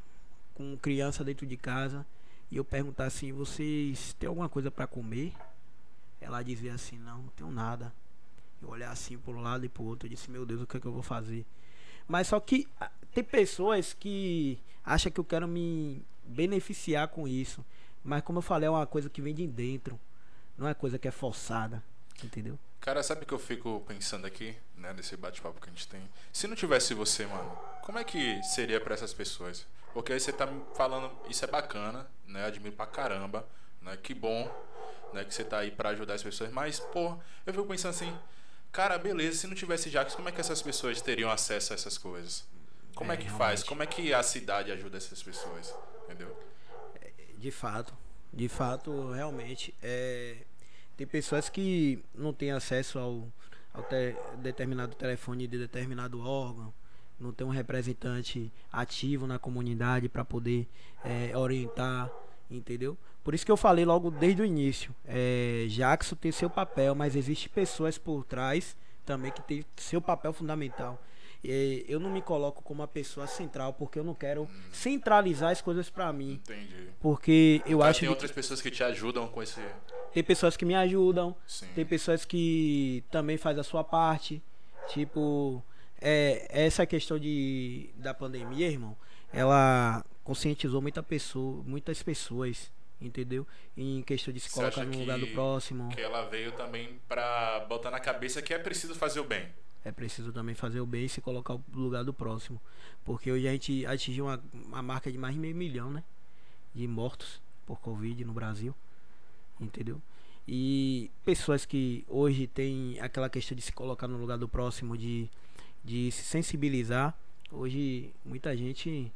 com criança dentro de casa. E eu perguntar assim, vocês têm alguma coisa para comer? Ela dizia assim, não, não tenho nada. Eu olhar assim um lado e para o outro, eu disse, meu Deus, o que é que eu vou fazer? Mas só que ah, tem pessoas que acham que eu quero me beneficiar com isso. Mas como eu falei, é uma coisa que vem de dentro. Não é coisa que é forçada. Entendeu? Cara, sabe que eu fico pensando aqui, né, nesse bate-papo que a gente tem? Se não tivesse você, mano, como é que seria para essas pessoas? Porque aí você tá me falando, isso é bacana, né? Admiro pra caramba, né? Que bom, né, que você tá aí para ajudar as pessoas, mas, pô, eu fico pensando assim, Cara, beleza, se não tivesse Jax, como é que essas pessoas teriam acesso a essas coisas? Como é, é que realmente. faz? Como é que a cidade ajuda essas pessoas? Entendeu? É, de fato, de fato, realmente. É, tem pessoas que não têm acesso ao, ao te, determinado telefone de determinado órgão, não tem um representante ativo na comunidade para poder é, orientar, entendeu? Por isso que eu falei logo desde o início. É, Jackson tem seu papel, mas existe pessoas por trás também que tem seu papel fundamental. E eu não me coloco como uma pessoa central porque eu não quero centralizar as coisas para mim. Entendi. Porque eu Cara, acho tem outras pessoas que te ajudam com esse. Tem pessoas que me ajudam. Sim. Tem pessoas que também fazem a sua parte. Tipo, é, essa questão de da pandemia, irmão, ela conscientizou muita pessoa, muitas pessoas entendeu? Em questão de se Você colocar no lugar do próximo. Que ela veio também para botar na cabeça que é preciso fazer o bem. É preciso também fazer o bem e se colocar no lugar do próximo. Porque hoje a gente atingiu uma, uma marca de mais de meio milhão, né? De mortos por Covid no Brasil. Entendeu? E pessoas que hoje têm aquela questão de se colocar no lugar do próximo, de, de se sensibilizar. Hoje muita gente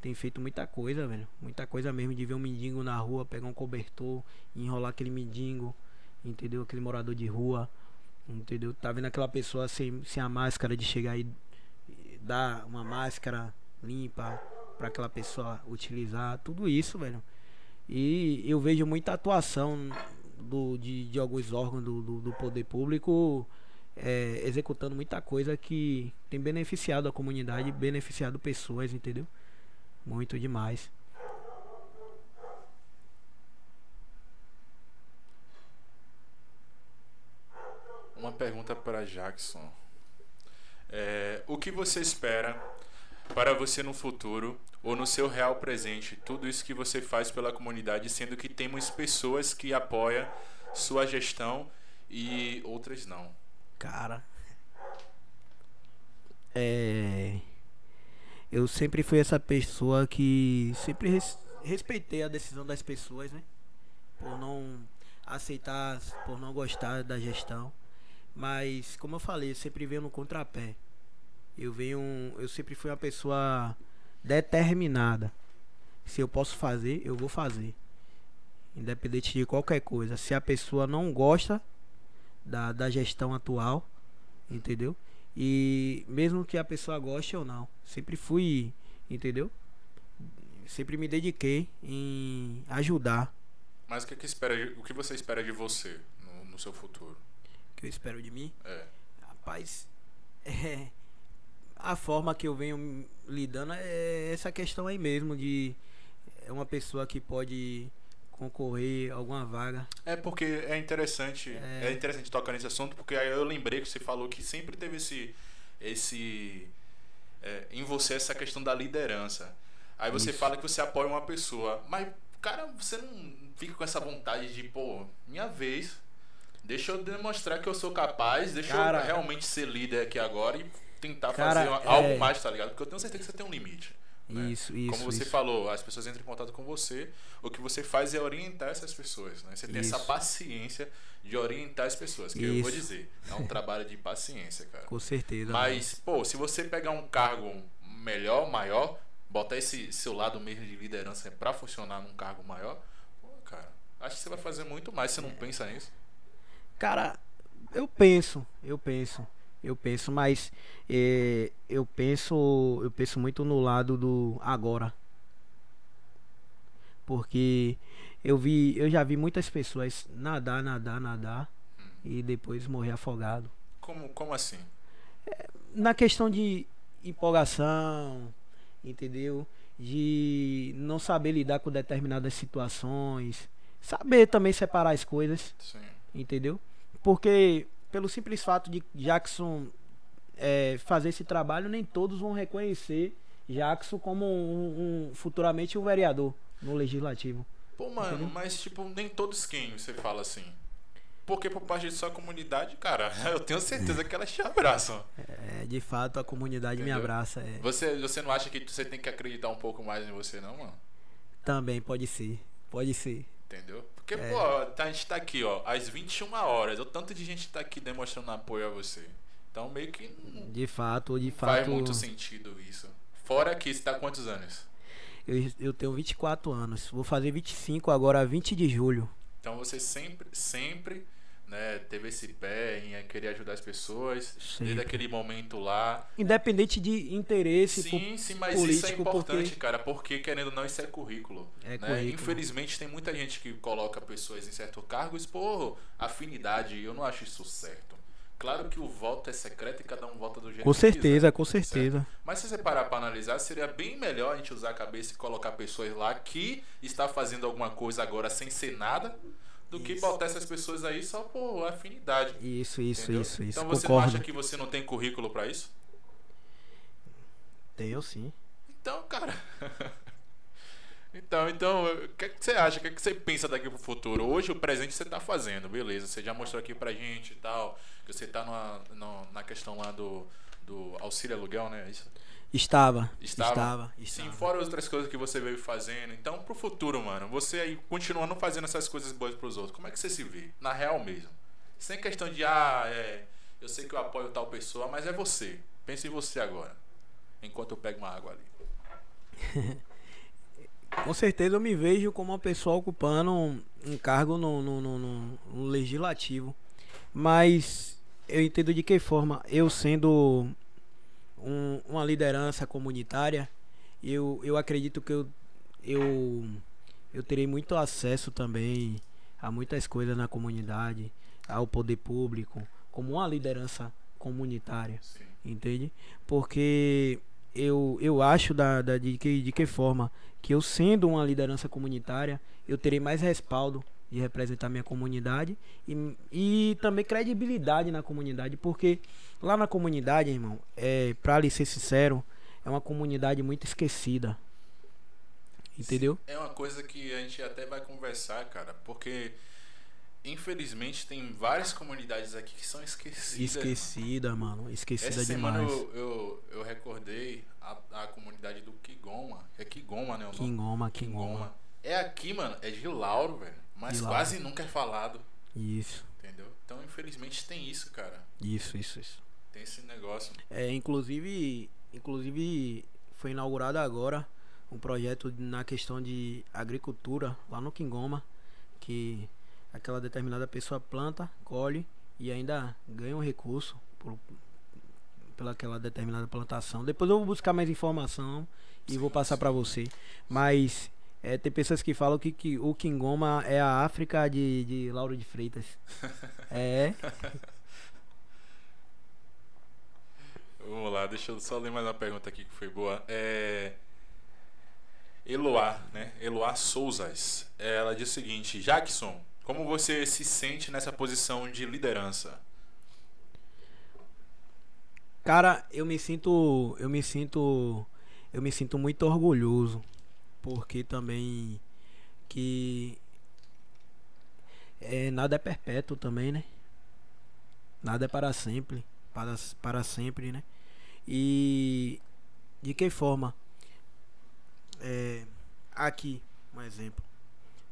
tem feito muita coisa, velho. Muita coisa mesmo de ver um mendigo na rua, pegar um cobertor, enrolar aquele mendigo, entendeu? Aquele morador de rua, entendeu? Tá vendo aquela pessoa sem, sem a máscara de chegar e dar uma máscara limpa para aquela pessoa utilizar, tudo isso, velho. E eu vejo muita atuação do, de, de alguns órgãos do, do, do poder público é, executando muita coisa que tem beneficiado a comunidade, beneficiado pessoas, entendeu? Muito demais. Uma pergunta para Jackson. É, o que você espera para você no futuro ou no seu real presente? Tudo isso que você faz pela comunidade, sendo que temos pessoas que apoiam sua gestão e outras não. Cara, é eu sempre fui essa pessoa que sempre res, respeitei a decisão das pessoas, né? Por não aceitar, por não gostar da gestão. Mas, como eu falei, eu sempre venho no contrapé. Eu venho, eu sempre fui uma pessoa determinada. Se eu posso fazer, eu vou fazer. Independente de qualquer coisa. Se a pessoa não gosta da, da gestão atual, entendeu? E mesmo que a pessoa goste ou não, sempre fui, entendeu? Sempre me dediquei em ajudar. Mas o que, que espera, o que você espera de você no, no seu futuro? O que eu espero de mim? É. Rapaz, é, a forma que eu venho lidando é essa questão aí mesmo de é uma pessoa que pode concorrer a alguma vaga. É porque é interessante, é, é interessante tocar nesse assunto, porque aí eu lembrei que você falou que sempre teve esse esse é, em você essa questão da liderança. Aí você Isso. fala que você apoia uma pessoa, mas cara, você não fica com essa vontade de, pô, minha vez. Deixa eu demonstrar que eu sou capaz, deixa cara, eu realmente ser líder aqui agora e tentar cara, fazer algo é... mais, tá ligado? Porque eu tenho certeza que você tem um limite. Né? Isso, isso. Como você isso. falou, as pessoas entram em contato com você, o que você faz é orientar essas pessoas. Né? Você tem isso. essa paciência de orientar as pessoas, que isso. eu vou dizer. É um trabalho de paciência, cara. Com certeza. Mas, pô, se você pegar um cargo melhor, maior, botar esse seu lado mesmo de liderança para funcionar num cargo maior, pô, cara, acho que você vai fazer muito mais. Você não é. pensa nisso? Cara, eu penso, eu penso eu penso, mas é, eu penso, eu penso muito no lado do agora. Porque eu vi, eu já vi muitas pessoas nadar, nadar, nadar hum. e depois morrer afogado. Como, como assim? Na questão de empolgação, entendeu? De não saber lidar com determinadas situações, saber também separar as coisas, Sim. entendeu? Porque pelo simples fato de Jackson é, fazer esse trabalho, nem todos vão reconhecer Jackson como um, um futuramente um vereador no legislativo. Pô, mano, Entendeu? mas tipo, nem todos quem você fala assim. Porque por parte de sua comunidade, cara, eu tenho certeza que elas te abraçam. É, de fato a comunidade Entendeu? me abraça. É. Você, você não acha que você tem que acreditar um pouco mais em você, não, mano? Também pode ser. Pode ser. Entendeu? Porque, é. pô, a gente tá aqui, ó, às 21 horas. O tanto de gente tá aqui demonstrando apoio a você. Então, meio que. De fato, de fato. Faz muito sentido isso. Fora que você tá quantos anos? Eu, eu tenho 24 anos. Vou fazer 25 agora, 20 de julho. Então, você sempre, sempre né, teve esse pé em querer ajudar as pessoas, desde aquele momento lá. Independente de interesse Sim, sim, mas isso é importante, porque... cara, porque querendo ou não, isso é currículo. É né? currículo. Infelizmente, tem muita gente que coloca pessoas em certos cargos por afinidade, eu não acho isso certo. Claro que o voto é secreto e cada um vota do jeito com que certeza, quiser, Com certeza, certo? Mas se você parar para analisar, seria bem melhor a gente usar a cabeça e colocar pessoas lá que está fazendo alguma coisa agora sem ser nada, do isso. que botar essas pessoas aí só por afinidade. Isso, isso, entendeu? isso, isso. Então você Concordo. não acha que você não tem currículo para isso? Tenho sim. Então, cara. então, então, o que, é que você acha? O que, é que você pensa daqui pro futuro? Hoje o presente você tá fazendo, beleza. Você já mostrou aqui pra gente e tal. Que você tá numa, numa, na questão lá do, do auxílio aluguel, né? Isso. Estava, estava. Estava. Sim, fora outras coisas que você veio fazendo. Então, pro futuro, mano, você aí continuando fazendo essas coisas boas pros outros, como é que você se vê? Na real mesmo. Sem questão de, ah, é, eu sei que eu apoio tal pessoa, mas é você. Pense em você agora. Enquanto eu pego uma água ali. Com certeza eu me vejo como uma pessoa ocupando um, um cargo no, no, no, no, legislativo. Mas eu entendo de que forma, eu sendo um, uma liderança comunitária, eu, eu acredito que eu, eu, eu terei muito acesso também a muitas coisas na comunidade, ao poder público, como uma liderança comunitária. Sim. Entende? Porque eu, eu acho da, da, de, que, de que forma que eu sendo uma liderança comunitária, eu terei mais respaldo de representar minha comunidade e, e também credibilidade na comunidade, porque lá na comunidade, irmão, é, pra lhe ser sincero, é uma comunidade muito esquecida. Entendeu? É uma coisa que a gente até vai conversar, cara, porque Infelizmente tem várias comunidades aqui que são esquecidas. Esquecida, mano. Esquecida Essa demais. Semana eu, eu, eu recordei a, a comunidade do Kigoma. É Kigoma, né? O Kingoma, Kingoma. É aqui, mano. É de Lauro, velho. Mas de quase nunca é falado. Isso. Entendeu? Então, infelizmente, tem isso, cara. Isso, isso, isso. Tem esse negócio. É, inclusive, inclusive foi inaugurado agora um projeto na questão de agricultura lá no Kingoma, que aquela determinada pessoa planta, colhe e ainda ganha um recurso por, pela aquela determinada plantação. Depois eu vou buscar mais informação e sim, vou passar para você. Mas é, tem pessoas que falam que, que o Kingoma é a África de, de Lauro de Freitas. é. Vamos lá, deixa eu só ler mais uma pergunta aqui que foi boa. É. Eloá, né? Eloá Souzas. Ela diz o seguinte: Jackson, como você se sente nessa posição de liderança? Cara, eu me sinto, eu me sinto, eu me sinto muito orgulhoso, porque também que é, nada é perpétuo também, né? Nada é para sempre, para, para sempre, né? E de que forma? É, aqui, um exemplo,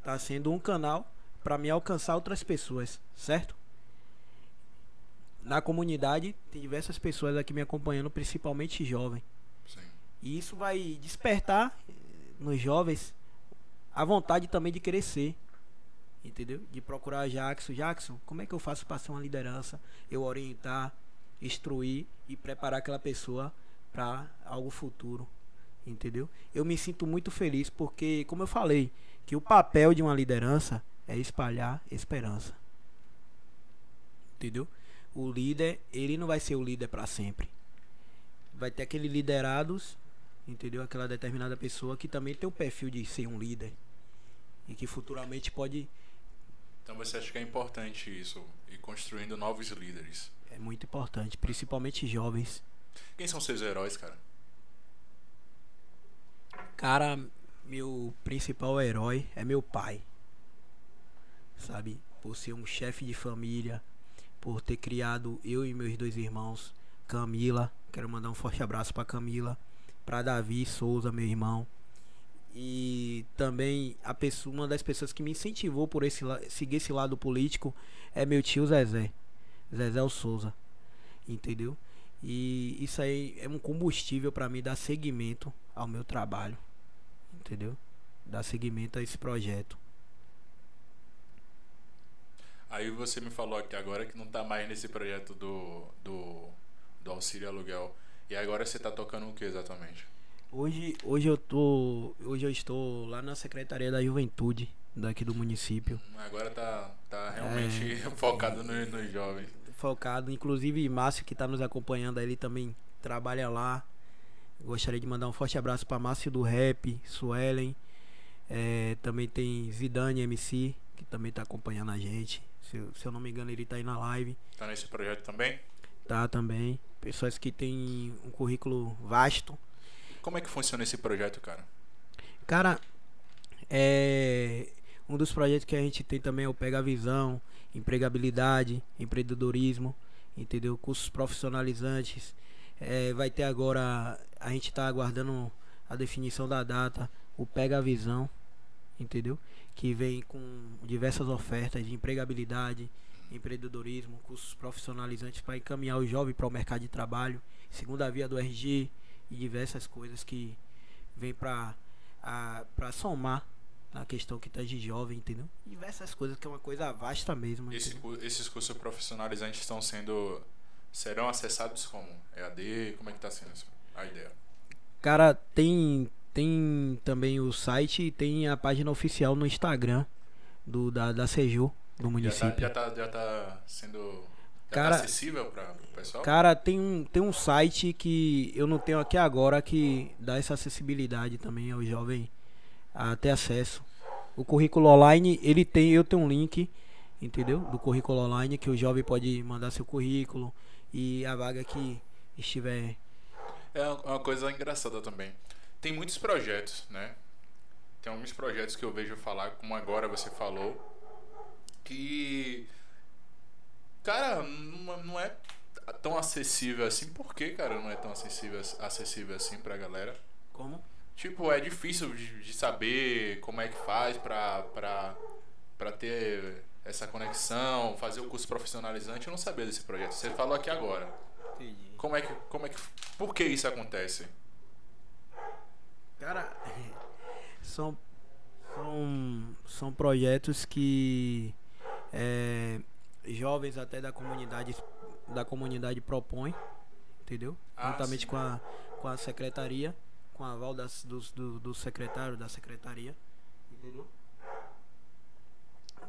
tá sendo um canal para me alcançar outras pessoas, certo? Na comunidade tem diversas pessoas aqui me acompanhando, principalmente jovens. E isso vai despertar nos jovens a vontade também de crescer. Entendeu? De procurar Jackson. Jackson, como é que eu faço para ser uma liderança? Eu orientar, instruir e preparar aquela pessoa para algo futuro. Entendeu? Eu me sinto muito feliz porque, como eu falei, que o papel de uma liderança é espalhar esperança. Entendeu? O líder, ele não vai ser o líder para sempre. Vai ter aquele liderados, entendeu? Aquela determinada pessoa que também tem o perfil de ser um líder e que futuramente pode Então você acha que é importante isso e construindo novos líderes? É muito importante, principalmente jovens. Quem são seus heróis, cara? Cara, meu principal herói é meu pai sabe? Por ser um chefe de família, por ter criado eu e meus dois irmãos, Camila, quero mandar um forte abraço para Camila, para Davi Souza, meu irmão. E também a pessoa, uma das pessoas que me incentivou por esse seguir esse lado político é meu tio Zezé, Zezé Souza, entendeu? E isso aí é um combustível para mim dar seguimento ao meu trabalho, entendeu? Dar seguimento a esse projeto. Aí você me falou aqui agora que não está mais nesse projeto do, do, do auxílio aluguel. E agora você está tocando o que exatamente? Hoje, hoje eu tô. Hoje eu estou lá na Secretaria da Juventude daqui do município. Agora tá, tá realmente é, focado nos, nos jovens. Focado, inclusive Márcio que está nos acompanhando ele também trabalha lá. Gostaria de mandar um forte abraço para Márcio do Rap, Suelen. É, também tem Zidane MC, que também está acompanhando a gente. Se, se eu não me engano, ele tá aí na live. Tá nesse projeto também? Tá também. Pessoas que têm um currículo vasto. Como é que funciona esse projeto, cara? Cara, é. Um dos projetos que a gente tem também é o Pega Visão, empregabilidade, empreendedorismo, entendeu? Cursos profissionalizantes. É, vai ter agora, a gente está aguardando a definição da data, o Pega Visão, entendeu? que vem com diversas ofertas de empregabilidade, empreendedorismo, cursos profissionalizantes para encaminhar o jovem para o mercado de trabalho, segunda via do RG e diversas coisas que vem para a, pra somar na questão que tá de jovem, entendeu? Diversas coisas que é uma coisa vasta mesmo. Esse esses cursos profissionalizantes estão sendo. serão acessados como? EAD? Como é que tá sendo a ideia? Cara, tem tem também o site e tem a página oficial no Instagram do da, da Seju, do Já tá, município. já tá, já tá sendo. Já Cara- tá acessível para o pessoal? Cara, tem um, tem um site que eu não tenho aqui agora que dá essa acessibilidade também ao jovem a ter acesso. O currículo online, ele tem, eu tenho um link, entendeu? Do currículo online que o jovem pode mandar seu currículo e a vaga que estiver É uma coisa engraçada também. Tem muitos projetos, né? Tem alguns projetos que eu vejo falar, como agora você falou, que. Cara, não é tão acessível assim. Por que, cara, não é tão acessível, acessível assim pra galera? como? Tipo, é difícil de, de saber como é que faz pra, pra, pra ter essa conexão, fazer o curso profissionalizante. Eu não sabia desse projeto. Você falou aqui agora. Entendi. Como é que. Como é que por que isso acontece? Cara, são, são, são projetos que é, jovens até da comunidade da comunidade propõem, entendeu? Ah, Juntamente sim. com a, com a secretaria, com a aval das, dos, do, do secretário da secretaria, entendeu?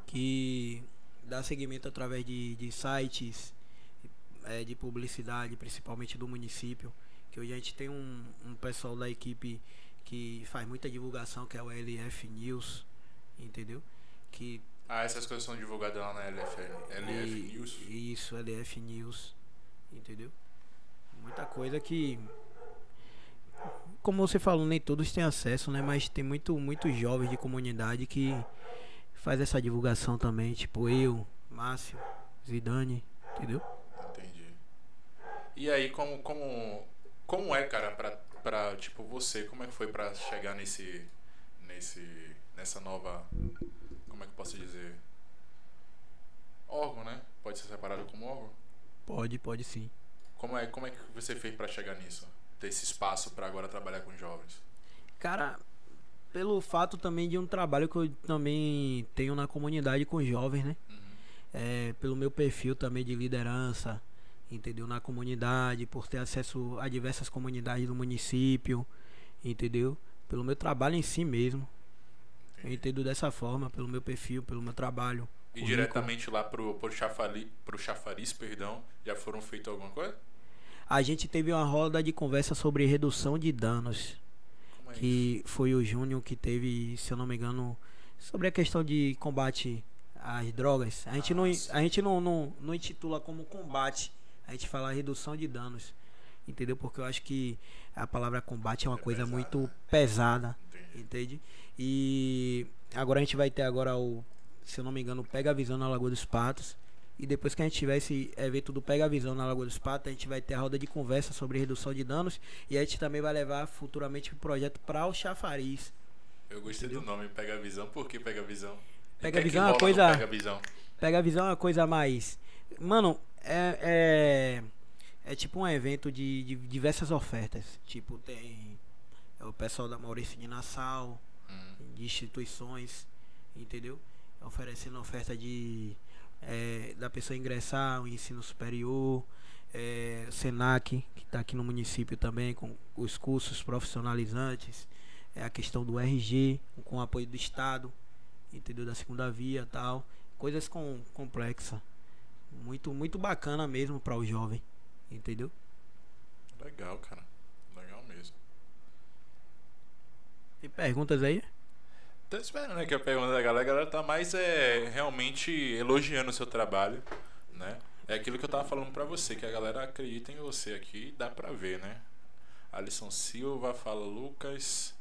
Que dá seguimento através de, de sites é, de publicidade, principalmente do município. Que hoje a gente tem um, um pessoal da equipe que faz muita divulgação, que é o LF News, entendeu? Que Ah, essas coisas são divulgadas lá na LFL, LF e- News. Isso, LF News, entendeu? Muita coisa que como você falou, nem todos têm acesso, né? Mas tem muito muitos jovens de comunidade que faz essa divulgação também, tipo eu, Márcio, Zidane, entendeu? Entendi. E aí, como, como, como é, cara, pra, pra, tipo, você, como é que foi pra chegar nesse, nesse, nessa nova, como é que eu posso dizer? Órgão, né? Pode ser separado como órgão? Pode, pode sim. Como é, como é que você fez pra chegar nisso? Ter esse espaço pra agora trabalhar com jovens? Cara, pelo fato também de um trabalho que eu também tenho na comunidade com jovens, né? Uhum. é, pelo meu perfil também de liderança, entendeu? Na comunidade, por ter acesso a diversas comunidades do município, entendeu? Pelo meu trabalho em si mesmo. Eu entendo dessa forma, pelo meu perfil, pelo meu trabalho. E diretamente lá pro, pro, chafali, pro chafariz, perdão, já foram feitas alguma coisa? A gente teve uma roda de conversa sobre redução de danos, é isso? que foi o Júnior que teve, se eu não me engano, sobre a questão de combate às drogas. A gente, não, Ah, sim. a gente não, não, não intitula como combate, a gente fala redução de danos. Entendeu? Porque eu acho que a palavra combate é uma É coisa pesada, muito né? pesada. Entendi. Entende? E agora a gente vai ter agora o, se eu não me engano, o Pega a Visão na Lagoa dos Patos. E depois que a gente tiver esse evento do Pega a Visão na Lagoa dos Patos, a gente vai ter a roda de conversa sobre redução de danos. E a gente também vai levar futuramente o projeto para o Chafariz. Eu gostei do nome Pega a Visão. Por que Pega a Visão? Pega a Visão é uma coisa- Pega a Visão. Pega a Visão é uma coisa mais. Mano, é. É, é tipo um evento de, de diversas ofertas. Tipo, tem é o pessoal da Maurício de Nassau. De instituições, entendeu? Oferecendo oferta de eh, da pessoa ingressar o ensino superior, eh, Senac, que está aqui no município também, com os cursos profissionalizantes, é a questão do RG, com o apoio do Estado, entendeu? Da segunda via tal. Coisas com, complexas. Muito, muito bacana mesmo para o jovem, entendeu? Legal, cara. Legal mesmo. Tem perguntas aí? Tô esperando né, que a pergunta da galera, a galera tá mais é, realmente elogiando o seu trabalho, né? É aquilo que eu tava falando pra você, que a galera acredita em você aqui, dá pra ver, né? Alisson Silva, fala Lucas.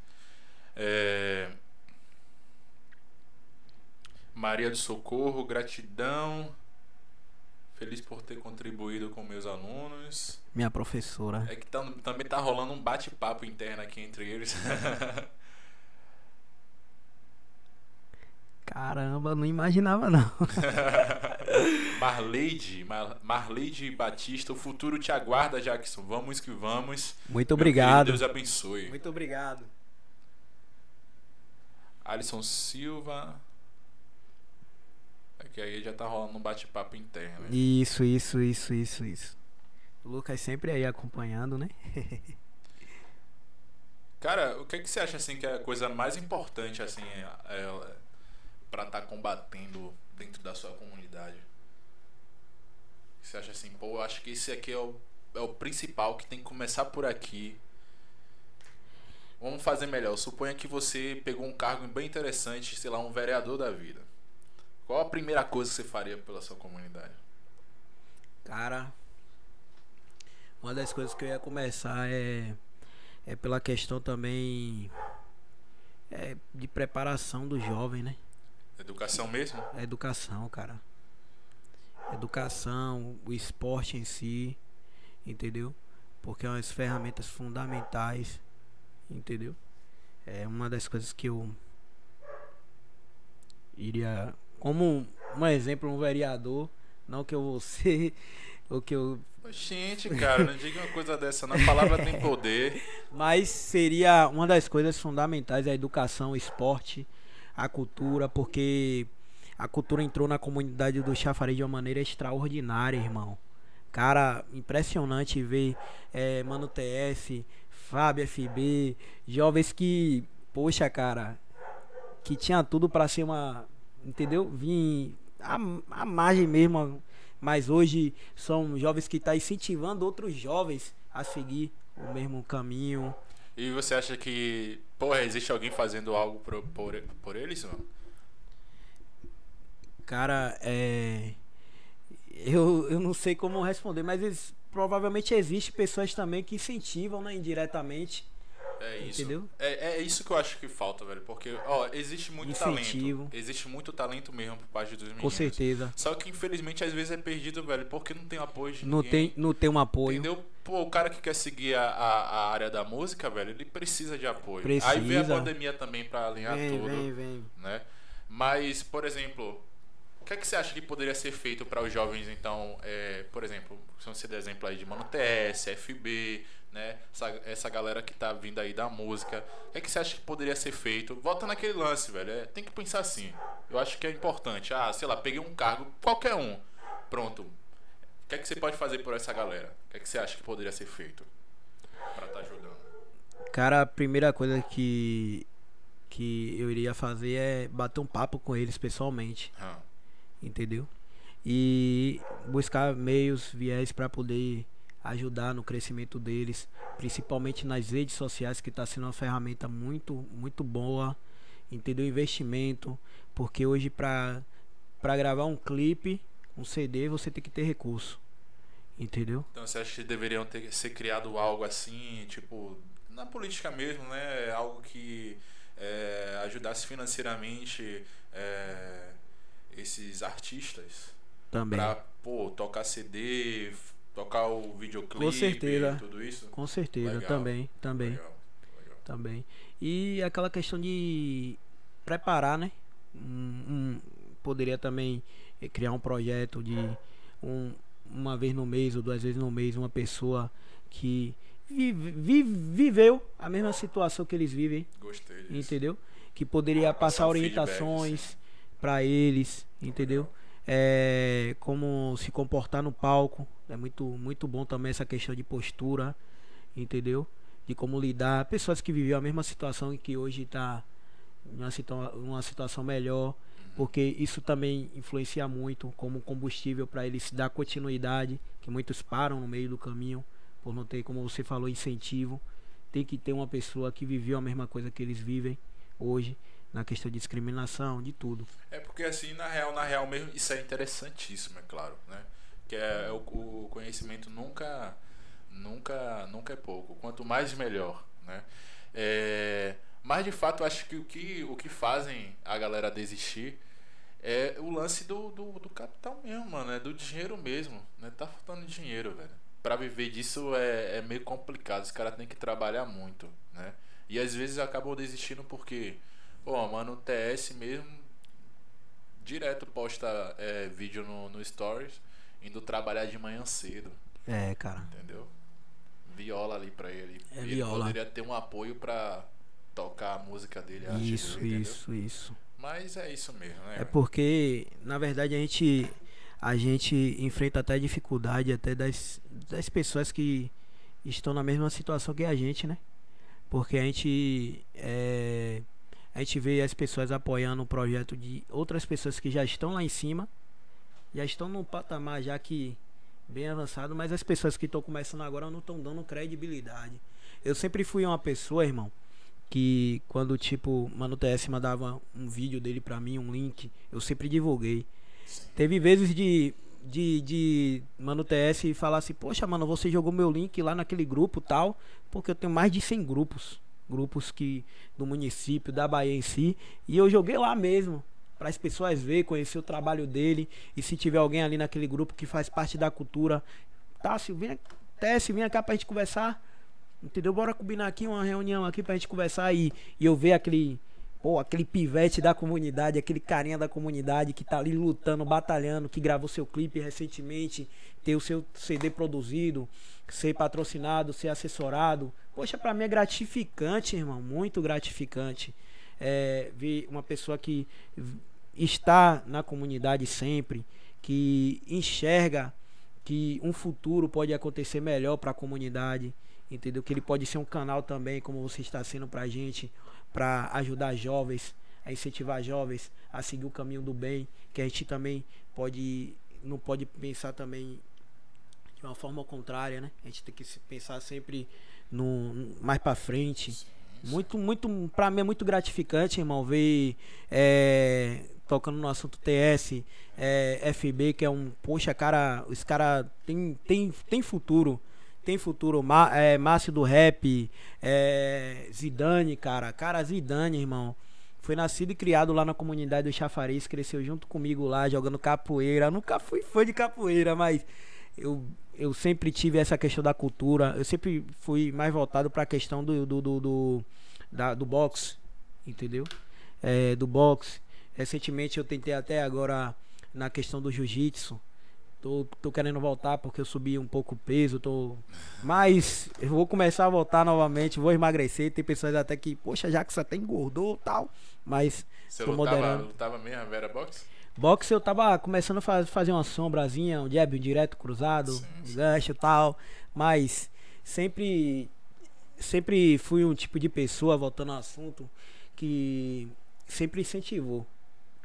É... Maria do Socorro, gratidão. Feliz por ter contribuído com meus alunos. Minha professora. É que tam- também tá rolando um bate-papo interno aqui entre eles. Caramba, não imaginava não. Marleide, Mar, Marleide Batista, o futuro te aguarda, Jackson. Vamos que vamos. Muito obrigado. Deus abençoe. Muito obrigado. Alisson Silva. É que aí já tá rolando um bate-papo interno. Né? Isso, isso, isso, isso, isso. O Lucas sempre aí acompanhando, né? Cara, o que, é que você acha assim que é a coisa mais importante assim é, é, para estar tá combatendo dentro da sua comunidade? Você acha assim, pô, eu acho que esse aqui é o, é o principal que tem que começar por aqui. Vamos fazer melhor. Suponha que você pegou um cargo bem interessante, sei lá, um vereador da vida. Qual a primeira coisa que você faria pela sua comunidade? Cara, uma das coisas que eu ia começar é é pela questão também é, de preparação do jovem, né? Educação mesmo? É educação, cara. Educação, o esporte em si, entendeu? Porque é umas ferramentas fundamentais, entendeu? É uma das coisas que eu iria. Como um exemplo, um vereador, não que eu vou ser, ou que eu Gente, cara, não diga uma coisa dessa, na palavra tem poder. Mas seria uma das coisas fundamentais a educação, o esporte, a cultura, porque a cultura entrou na comunidade do Chafariz de uma maneira extraordinária, irmão. Cara, impressionante ver é, Mano TS, Fábio FB, jovens que, poxa, cara, que tinha tudo para ser uma, entendeu? Vim a, a margem mesmo mas hoje são jovens que estão tá incentivando outros jovens a seguir o mesmo caminho. E você acha que, porra, existe alguém fazendo algo por, por, por eles, mano? Cara, é. Eu, eu não sei como responder, mas eles, provavelmente existe pessoas também que incentivam, né, indiretamente é isso. Entendeu? É, é isso que eu acho que falta, velho. Porque, ó, existe muito Incentivo. talento. Existe muito talento mesmo por parte dos meninos. Com certeza. Só que, infelizmente, às vezes é perdido, velho, porque não tem apoio de não ninguém. Tem, não tem um apoio. Entendeu? Pô, o cara que quer seguir a, a, a área da música, velho, ele precisa de apoio. Precisa. Aí vem a pandemia também pra alinhar vem, tudo. Vem, vem. Né? Mas, por exemplo, o que, é que você acha que poderia ser feito para os jovens, então, é, por exemplo, se você der exemplo aí de Mano TS, FB, né? Essa, essa galera que tá vindo aí da música. O que, é que você acha que poderia ser feito? Volta naquele lance, velho. É, tem que pensar assim. Eu acho que é importante. Ah, sei lá, peguei um cargo, qualquer um. Pronto. O que é que você pode fazer por essa galera? O que é que você acha que poderia ser feito para estar tá ajudando? Cara, a primeira coisa que que eu iria fazer é bater um papo com eles pessoalmente. Ah. Entendeu? E buscar meios, viés para poder ajudar no crescimento deles, principalmente nas redes sociais, que está sendo uma ferramenta muito, muito boa, entendeu? Investimento, porque hoje para gravar um clipe, um CD, você tem que ter recurso, entendeu? Então você acha que deveriam ter ser criado algo assim, tipo na política mesmo, né? Algo que é, ajudasse financeiramente é, esses artistas também para pô tocar CD tocar o videoclipe Com certeza. tudo isso? Com certeza, Legal. também, também. Legal. Legal. Também. E aquela questão de preparar, né? Um, um, poderia também criar um projeto de um, uma vez no mês ou duas vezes no mês uma pessoa que vive, vive, viveu a mesma situação que eles vivem. Gostei disso. Entendeu? Que poderia passar, passar orientações para eles, entendeu? É, como se comportar no palco, é muito, muito bom também essa questão de postura, entendeu? De como lidar. Pessoas que viviam a mesma situação e que hoje está em uma, situa uma situação melhor, porque isso também influencia muito como combustível para eles dar continuidade, que muitos param no meio do caminho por não ter, como você falou, incentivo. Tem que ter uma pessoa que viveu a mesma coisa que eles vivem hoje na questão de discriminação, de tudo. É porque assim, na real, na real mesmo, isso é interessantíssimo, é claro, né? que é o, o conhecimento nunca nunca nunca é pouco. Quanto mais melhor né? É, mas de fato acho que o que o que fazem a galera desistir é o lance do, do, do capital mesmo mano. É do dinheiro mesmo né? Tá faltando dinheiro velho. Para viver disso é, é meio complicado. Os caras têm que trabalhar muito né? E às vezes acabam desistindo porque pô mano o TS mesmo direto posta é, vídeo no, no stories indo trabalhar de manhã cedo. É, cara. Entendeu? Viola ali pra ele. É ele viola. poderia ter um apoio pra, tocar a música dele. Isso, dele, entendeu? isso, isso. Mas é isso mesmo, né? É porque, na verdade, a gente a gente enfrenta até dificuldade até das, das pessoas que estão na mesma situação que a gente, né? Porque a gente é, a gente vê as pessoas apoiando o projeto de outras pessoas que já estão lá em cima, já estão num patamar já que bem avançado, mas as pessoas que estão começando agora não estão dando credibilidade. Eu sempre fui uma pessoa, irmão, que quando tipo Mano TS mandava um vídeo dele pra mim, um link, eu sempre divulguei. Teve vezes de de, de Mano TS falar assim, poxa, mano, você jogou meu link lá naquele grupo tal, porque eu tenho mais de 100 grupos, grupos que do município, da Bahia em si, e eu joguei lá mesmo, para as pessoas ver, conhecer o trabalho dele, e se tiver alguém ali naquele grupo que faz parte da cultura, Tássio, vem, TS, vem cá pra gente conversar, entendeu? Bora combinar aqui uma reunião aqui pra gente conversar e, e eu ver aquele Pô, aquele pivete da comunidade, aquele carinha da comunidade que tá ali lutando, batalhando, que gravou seu clipe recentemente, ter o seu CD produzido, ser patrocinado, ser assessorado. Poxa, pra mim é gratificante, irmão, muito gratificante. É, ver uma pessoa que está na comunidade sempre, que enxerga que um futuro pode acontecer melhor para a comunidade, entendeu? Que ele pode ser um canal também, como você está sendo pra gente para ajudar jovens, a incentivar jovens a seguir o caminho do bem, que a gente também pode não pode pensar também de uma forma contrária, né? A gente tem que pensar sempre no mais para frente. Muito, muito, para mim é muito gratificante, irmão, ver é, tocando no assunto TS, é, FB, que é um, poxa, cara, os cara tem, tem, tem futuro tem futuro. Ma, é, Márcio do Rap, é, Zidane, cara. Cara, Zidane, irmão. Foi nascido e criado lá na comunidade do Chafariz, cresceu junto comigo lá, jogando capoeira. Nunca fui fã de capoeira, mas eu, eu sempre tive essa questão da cultura. Eu sempre fui mais voltado para a questão do, do, do, do, da, do boxe, entendeu? É, do boxe. Recentemente eu tentei até agora na questão do jiu-jitsu. Tô, tô querendo voltar porque eu subi um pouco o peso, tô. Mas eu vou começar a voltar novamente, vou emagrecer. Tem pessoas até que, poxa, já que você até engordou tal. Mas Você tô lutava, moderando. lutava mesmo a Vera Box? Boxe eu tava começando a faz- fazer uma sombrazinha, um jab, um direto cruzado, Sim, sim. gancho e tal. Mas sempre. Sempre fui um tipo de pessoa, voltando ao assunto, que sempre incentivou.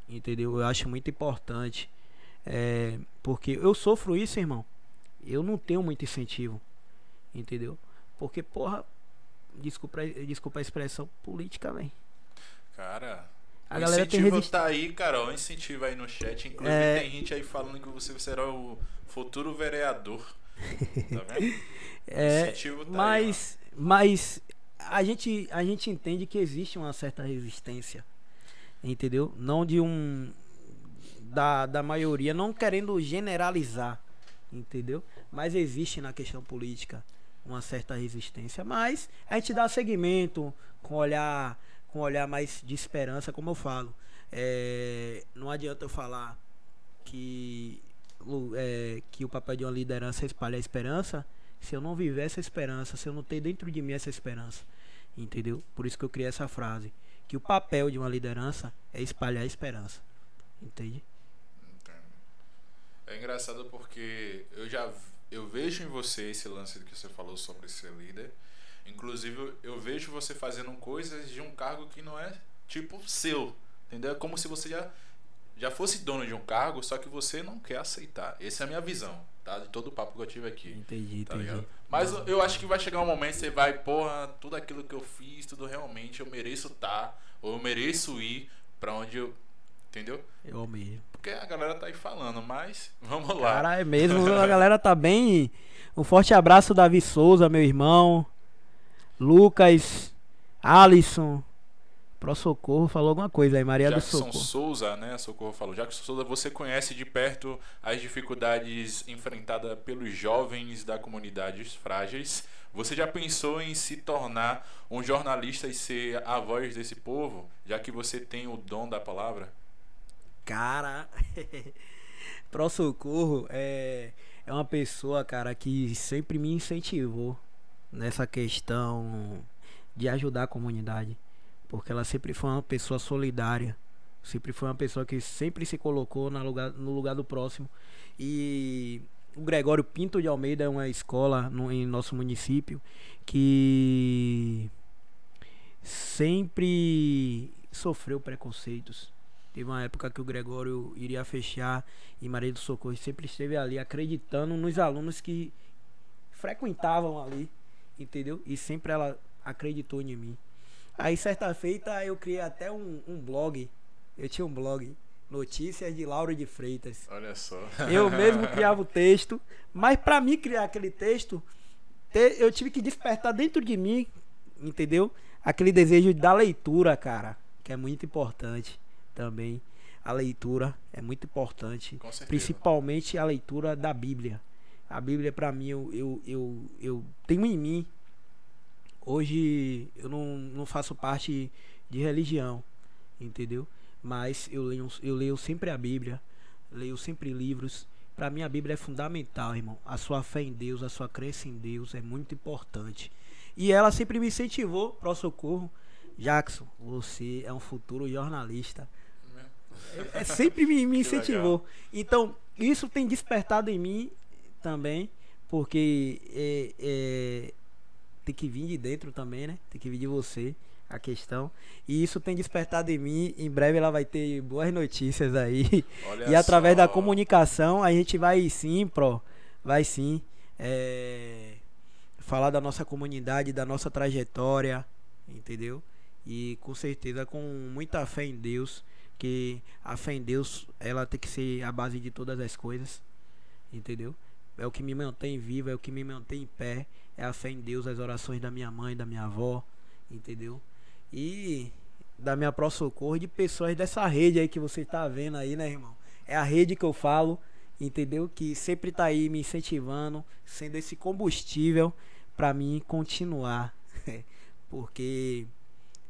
Entendeu? Eu acho muito importante. É, porque eu sofro isso, irmão. Eu não tenho muito incentivo. Entendeu? Porque, porra, desculpa, desculpa a expressão política, velho. Cara, A o galera tem incentivo resist... tá aí, cara. O incentivo aí no chat. Inclusive É. tem gente aí falando que você será o futuro vereador. Tá vendo? É, incentivo tá aí, mas, mas a gente, a gente entende que existe uma certa resistência, entendeu? Não de um da, da maioria, não querendo generalizar, entendeu? Mas existe na questão política uma certa resistência, mas a gente dá seguimento com olhar com olhar mais de esperança, como eu falo. É, não adianta eu falar que é, que o papel de uma liderança é espalhar esperança se eu não viver essa esperança, se eu não ter dentro de mim essa esperança. Entendeu? Por isso que eu criei essa frase. Que o papel de uma liderança é espalhar esperança. Entende? É engraçado porque eu já eu vejo em você esse lance que você falou sobre ser líder. Inclusive, eu vejo você fazendo coisas de um cargo que não é tipo seu. Entendeu? É como se você já, já fosse dono de um cargo, só que você não quer aceitar. Essa é a minha visão, tá? De todo o papo que eu tive aqui. Entendi, Tá entendi. ligado? Mas eu- eu acho que vai chegar um momento que você vai, porra, tudo aquilo que eu fiz, tudo realmente eu mereço estar, ou eu mereço ir pra onde eu. Entendeu? Eu amei. Porque a galera tá aí falando, mas vamos lá. Cara, é mesmo. A galera tá bem. Um forte abraço, Davi Souza, meu irmão. Lucas, Alisson. Pro Socorro falou alguma coisa aí, Maria do Jackson Socorro. Souza, né? Socorro falou. Jackson Souza, você conhece de perto as dificuldades enfrentadas pelos jovens da comunidade frágeis. Você já pensou em se tornar um jornalista e ser a voz desse povo, já que você tem o dom da palavra? Cara, Pro Socorro é, é uma pessoa, cara, que sempre me incentivou nessa questão de ajudar a comunidade. Porque ela sempre foi uma pessoa solidária. Sempre foi uma pessoa que sempre se colocou no lugar, no lugar do próximo. E o Gregório Pinto de Almeida é uma escola no, em nosso município que sempre sofreu preconceitos. Teve uma época que o Gregório iria fechar e Maria do Socorro sempre esteve ali acreditando nos alunos que frequentavam ali, entendeu? E sempre ela acreditou em mim. Aí certa feita eu criei até um, um blog. Eu tinha um blog. Notícias de Lauro de Freitas. Olha só. Eu mesmo criava o texto. Mas para mim criar aquele texto, eu tive que despertar dentro de mim, entendeu? Aquele desejo da leitura, cara. Que é muito importante também. A leitura é muito importante. Principalmente a leitura da Bíblia. A Bíblia, para mim, eu, eu, eu, eu tenho em mim Hoje eu não, não faço parte de religião, entendeu? Mas eu leio, eu leio sempre a Bíblia, leio sempre livros. Para mim a Bíblia é fundamental, irmão. A sua fé em Deus, a sua crença em Deus é muito importante. E ela sempre me incentivou para o socorro. Jackson, você é um futuro jornalista. É, é sempre me, me incentivou. Então, isso tem despertado em mim também, porque é, é, tem que vir de dentro também, né? Tem que vir de você a questão. E isso tem despertado em mim. Em breve ela vai ter boas notícias aí. Olha e através só. da comunicação a gente vai sim, pro. Vai sim. É, falar da nossa comunidade, da nossa trajetória, entendeu? E com certeza com muita fé em Deus, que a fé em Deus ela tem que ser a base de todas as coisas, entendeu? É o que me mantém vivo, é o que me mantém em pé é a fé em Deus, as orações da minha mãe, da minha avó, entendeu? E da minha Pro Socorro, de pessoas dessa rede aí que você tá vendo aí, né, irmão? É a rede que eu falo, entendeu? Que sempre tá aí me incentivando, sendo esse combustível para mim continuar. Porque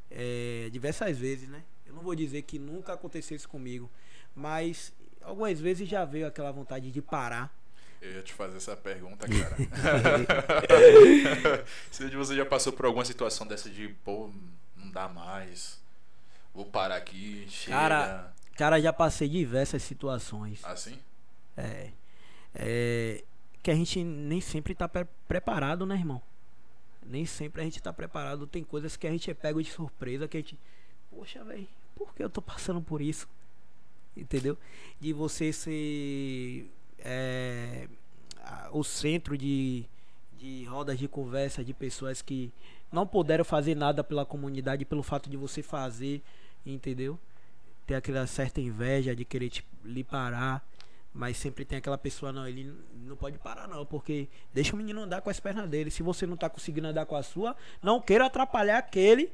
é, diversas vezes, né? Eu não vou dizer que nunca aconteceu isso comigo, mas algumas vezes já veio aquela vontade de parar eu ia te fazer essa pergunta, cara. Se você já passou por alguma situação dessa de, pô, não dá mais, vou parar aqui, chega. Cara, cara já passei diversas situações. Assim? É. É. Que a gente nem sempre tá pre preparado, né, irmão? Nem sempre a gente tá preparado. Tem coisas que a gente é pego de surpresa, que a gente. Poxa, velho, por que eu tô passando por isso? Entendeu? De você ser é, o centro de, de rodas de conversa de pessoas que não puderam fazer nada pela comunidade pelo fato de você fazer, entendeu? Ter aquela certa inveja de querer te, lhe parar, mas sempre tem aquela pessoa, não, ele não pode parar não, porque deixa o menino andar com as pernas dele. Se você não tá conseguindo andar com a sua, não queira atrapalhar aquele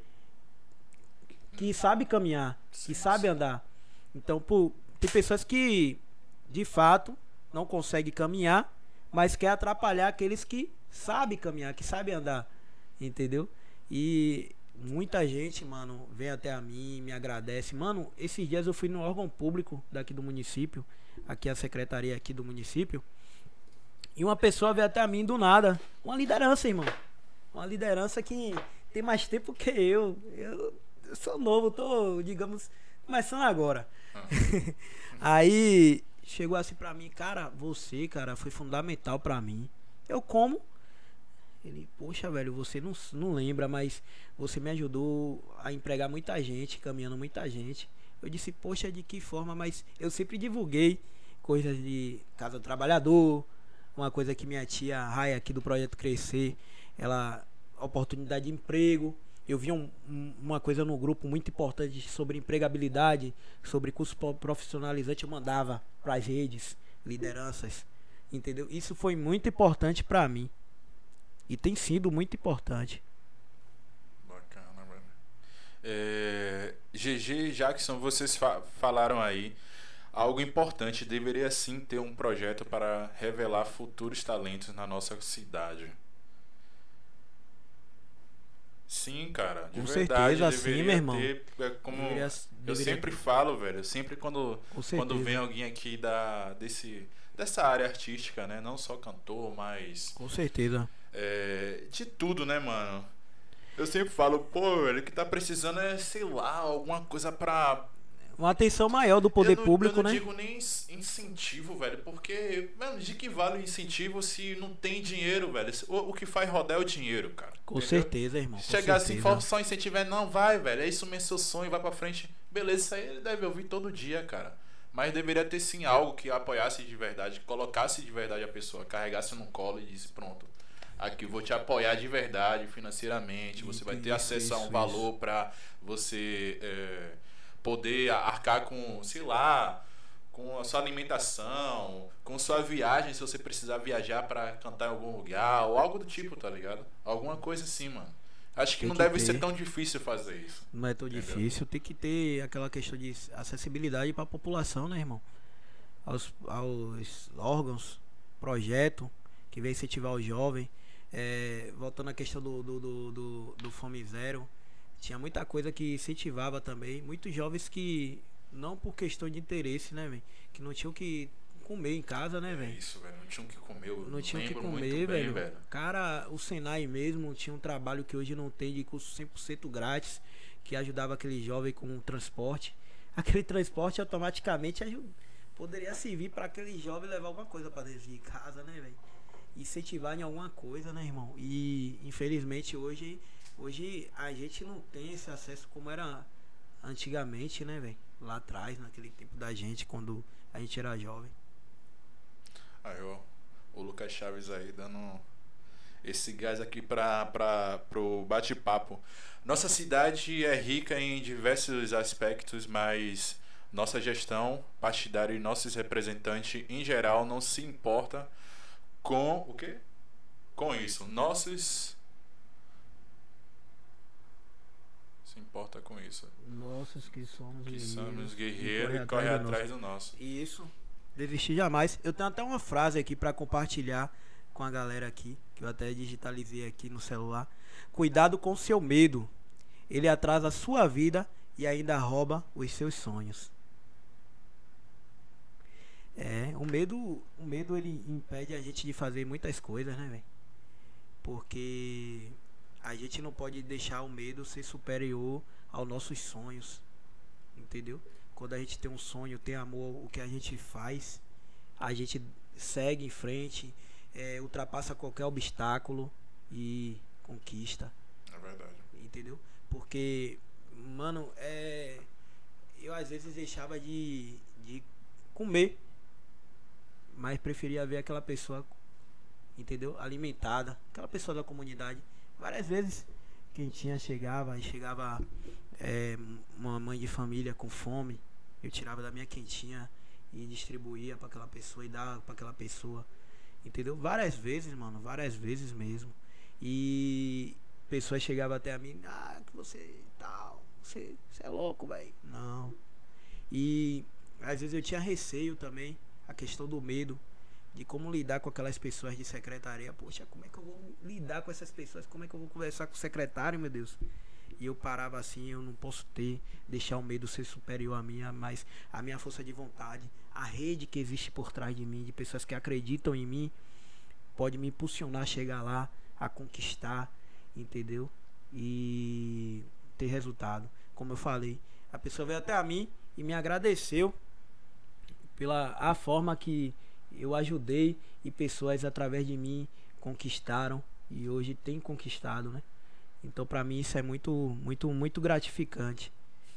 que sabe caminhar, que sabe andar. Então, por, tem pessoas que, de fato, não consegue caminhar, mas quer atrapalhar aqueles que sabem caminhar, que sabem andar, entendeu? E muita gente, mano, vem até a mim, me agradece. Mano, esses dias eu fui no órgão público daqui do município, aqui a secretaria aqui do município, e uma pessoa veio até a mim do nada, uma liderança, irmão. Uma liderança que tem mais tempo que eu. Eu, eu sou novo, tô, digamos, começando agora. Ah. Aí chegou assim pra mim, cara, você, cara, foi fundamental pra mim. Eu como? Ele, poxa, velho, você não, não lembra, mas você me ajudou a empregar muita gente, caminhando muita gente. Eu disse, poxa, de que forma? Mas eu sempre divulguei coisas de casa do trabalhador, uma coisa que minha tia Raia aqui do projeto Crescer, ela oportunidade de emprego eu vi um, uma coisa no grupo muito importante sobre empregabilidade, sobre curso profissionalizante, eu mandava para as redes, lideranças, entendeu? Isso foi muito importante para mim. E tem sido muito importante. Bacana, mano. É, GG e Jackson, vocês fa falaram aí. Algo importante deveria sim ter um projeto para revelar futuros talentos na nossa cidade. Sim, cara. De Com verdade, certeza, sim, meu irmão. Ter, é como deveria, eu sempre ter. falo, velho. Sempre quando, quando vem alguém aqui da, desse, dessa área artística, né? Não só cantor, mas. Com certeza. É, de tudo, né, mano? Eu sempre falo, pô, ele que tá precisando é, sei lá, alguma coisa pra. Uma atenção maior do poder não, público, eu não né? digo nem incentivo, velho, porque, mano, de que vale o incentivo se não tem dinheiro, velho? O, o que faz rodar é o dinheiro, cara. Com entendeu? certeza, irmão. Chegar assim, certeza. for só incentivar, não, vai, velho, é isso mesmo, seu sonho, vai pra frente. Beleza, isso aí ele deve ouvir todo dia, cara. Mas deveria ter sim algo que apoiasse de verdade, que colocasse de verdade a pessoa, carregasse no colo e disse, pronto, aqui eu vou te apoiar de verdade financeiramente, você vai ter acesso a um valor pra você é, poder arcar com, sei lá, com a sua alimentação, com sua viagem, se você precisar viajar pra cantar em algum lugar, ou algo do tipo, tá ligado? Alguma coisa assim, mano. Acho que Tem não que deve ter. ser tão difícil fazer isso. Não é tão Entendeu? difícil. Tem que ter aquela questão de acessibilidade para a população, né, irmão? Aos, aos órgãos, projeto que vem incentivar o jovem. É, voltando à questão do, do, do, do, do Fome Zero, tinha muita coisa que incentivava também. Muitos jovens que, não por questão de interesse, né, velho? Que não tinham que comer em casa, né, É velho? isso, velho. Não tinham que comer. Eu Não tinham que comer, velho. Cara, o Senai mesmo tinha um trabalho que hoje não tem de curso 100% grátis, que ajudava aquele jovem com o transporte. Aquele transporte automaticamente aju- poderia servir para aquele jovem levar alguma coisa para dentro de casa, né, velho? Incentivar em alguma coisa, né, irmão? E infelizmente hoje, hoje a gente não tem esse acesso como era antigamente, né, velho? Lá atrás, naquele tempo da gente, quando a gente era jovem. Aí, ó, o Lucas Chaves aí dando esse gás aqui para pro bate-papo. Nossa cidade é rica em diversos aspectos, mas nossa gestão partidária e nossos representantes em geral não se importa com o quê? Com isso. Nossos se importa com isso. Nossos que somos Que guerreiros, somos e guerreiros e corre do atrás do nosso. Isso. Desistir jamais. Eu tenho até uma frase aqui pra compartilhar com a galera aqui, que eu até digitalizei aqui no celular. Cuidado com seu medo. Ele atrasa a sua vida e ainda rouba os seus sonhos. É, o medo, o medo ele impede a gente de fazer muitas coisas, né, velho? Porque a gente não pode deixar o medo ser superior aos nossos sonhos. Entendeu? Quando a gente tem um sonho, tem amor, o que a gente faz, a gente segue em frente, é, ultrapassa qualquer obstáculo e conquista, É verdade. entendeu? Porque, mano, é. Eu às vezes deixava de, de comer, mas preferia ver aquela pessoa, entendeu? Alimentada, aquela pessoa da comunidade. Várias vezes quem tinha chegava e chegava é, uma mãe de família com fome, eu tirava da minha quentinha e distribuía para aquela pessoa e dava para aquela pessoa. Entendeu? Várias vezes, mano, várias vezes mesmo. E pessoas chegavam até a mim, ah, que você tal, você, você é louco, velho. Não. E às vezes eu tinha receio também, a questão do medo de como lidar com aquelas pessoas de secretaria. Poxa, como é que eu vou lidar com essas pessoas? Como é que eu vou conversar com o secretário, meu Deus? E eu parava assim, eu não posso ter, deixar o medo ser superior a minha, mas a minha força de vontade, a rede que existe por trás de mim, de pessoas que acreditam em mim, pode me impulsionar a chegar lá, a conquistar, entendeu? E ter resultado. Como eu falei, a pessoa veio até a mim e me agradeceu pela a forma que eu ajudei e pessoas através de mim conquistaram e hoje tem conquistado, né? Então para mim isso é muito muito muito gratificante.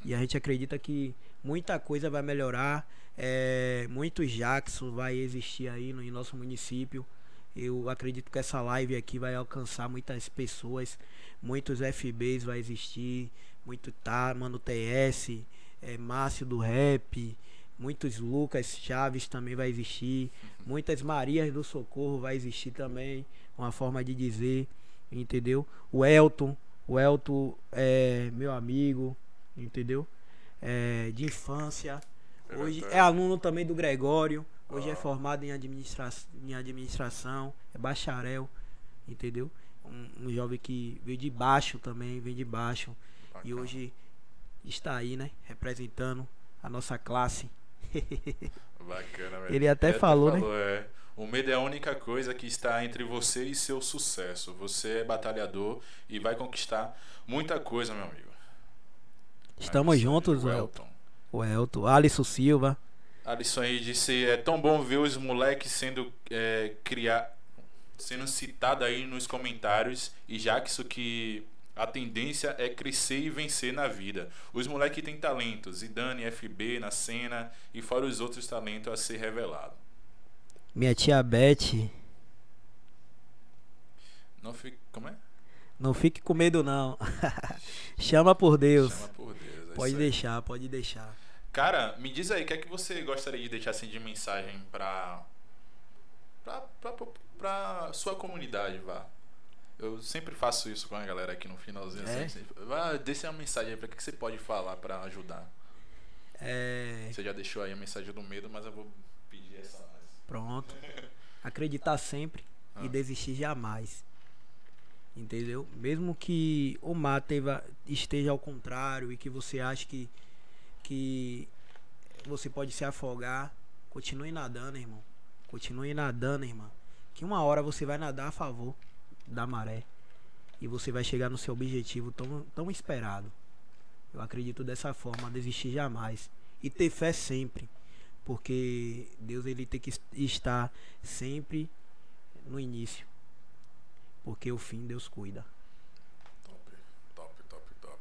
E a gente acredita que muita coisa vai melhorar, é, muito Jackson vai existir aí no em nosso município. Eu acredito que essa live aqui vai alcançar muitas pessoas, muitos FBs vai existir, muito tá, mano TS, é, Márcio do Rap, muitos Lucas Chaves também vai existir, muitas Marias do Socorro vai existir também, uma forma de dizer, entendeu? O Elton, o Elton é meu amigo, entendeu? É, de infância. É Hoje é aluno também do Gregório. Hoje é Ah. formado em, administra em administração, é bacharel, entendeu? Um, um jovem que veio de baixo também, vem de baixo. E Bacana. hoje está aí, né? Representando a nossa classe. Bacana, velho. Ele até falou, né? é. O medo é a única coisa que está entre você e seu sucesso. Você é batalhador e vai conquistar muita coisa, meu amigo. Estamos juntos, o Elton. O Elton. Alisson Silva. Alisson aí disse: é tão bom ver os moleques sendo é, criar, sendo citado aí nos comentários e já que isso que a tendência é crescer e vencer na vida. Os moleques têm talentos, Zidane, FB na cena e fora os outros talentos a ser revelado. Minha tia Beth. Não fique, como é? Não fique com medo não. Chama por Deus. Chama por Deus. é pode deixar, pode deixar. Cara, me diz aí, o que é que você gostaria de deixar assim de mensagem pra. pra, pra, pra, pra sua comunidade, vá? Eu sempre faço isso com a galera aqui no finalzinho. É? Assim, vá, deixa uma mensagem aí pra que, que você pode falar pra ajudar. É, Você já deixou aí a mensagem do medo, mas eu vou pedir essa mais. pronto. Acreditar sempre Ah. e desistir jamais. Entendeu? Mesmo que o mar esteja ao contrário e que você ache que, que você pode se afogar, continue nadando, irmão. Continue nadando, irmão. Que uma hora você vai nadar a favor da maré. E você vai chegar no seu objetivo tão, tão esperado. Eu acredito dessa forma, desistir jamais. E ter fé sempre. Porque Deus ele tem que est- estar sempre no início. Porque o fim Deus cuida. Top, top, top, top.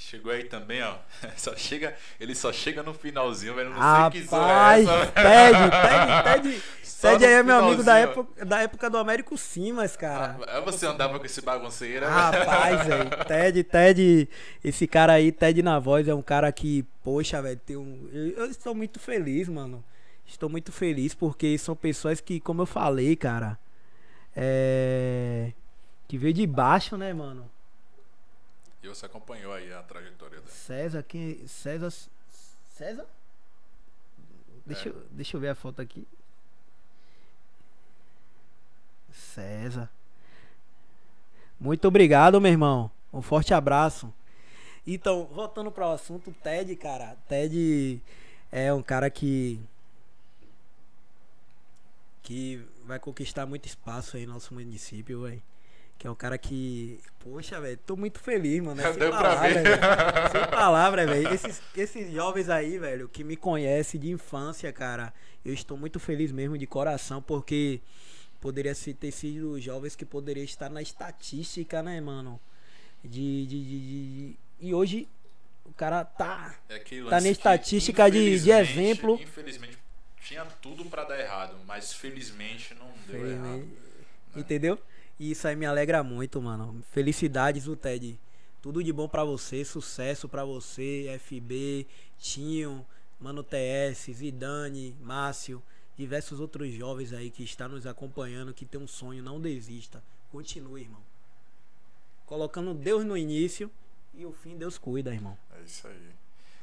Chegou aí também, ó. Só chega, ele só chega no finalzinho, velho. Não sei que zorra é Rapaz, essa. Ted, Ted, Ted, Só Ted no aí é meu amigo da época, da época do Américo Simas, cara. Ah, Você andava com esse bagunceiro? né? Rapaz, velho. Ted, Ted, esse cara aí, Ted na voz, é um cara que, poxa, velho, tem um. Eu, eu estou muito feliz, mano. Estou muito feliz porque são pessoas que, como eu falei, cara, é. Que veio de baixo, né, mano? Você acompanhou aí a trajetória dela. César, quem. César. César? Deixa, É. eu, deixa eu ver a foto aqui. César. Muito obrigado, meu irmão. Um forte abraço. Então, voltando para o assunto, Ted, cara. Ted é um cara que. que vai conquistar muito espaço aí no nosso município, velho. Que é um cara que. Poxa, velho, tô muito feliz, mano. É sem Deu pra palavra, ver. velho. Sem palavra, velho. Esses, esses jovens aí, velho, que me conhecem de infância, cara. Eu estou muito feliz mesmo de coração, porque poderia ter sido jovens que poderia estar na estatística, né, mano? De, de, de, de- E hoje o cara tá. É Tá na que, estatística de- de exemplo. Infelizmente, tinha tudo pra dar errado, mas felizmente não deu Felizmente. errado. né? Entendeu? E isso aí me alegra muito, mano. Felicidades, o Ted. Tudo de bom pra você, sucesso pra você, FB, Tinho, Mano TS, Zidane, Márcio, diversos outros jovens aí que estão nos acompanhando, que tem um sonho, não desista. Continue, irmão. Colocando Deus no início e o fim Deus cuida, irmão. É isso aí.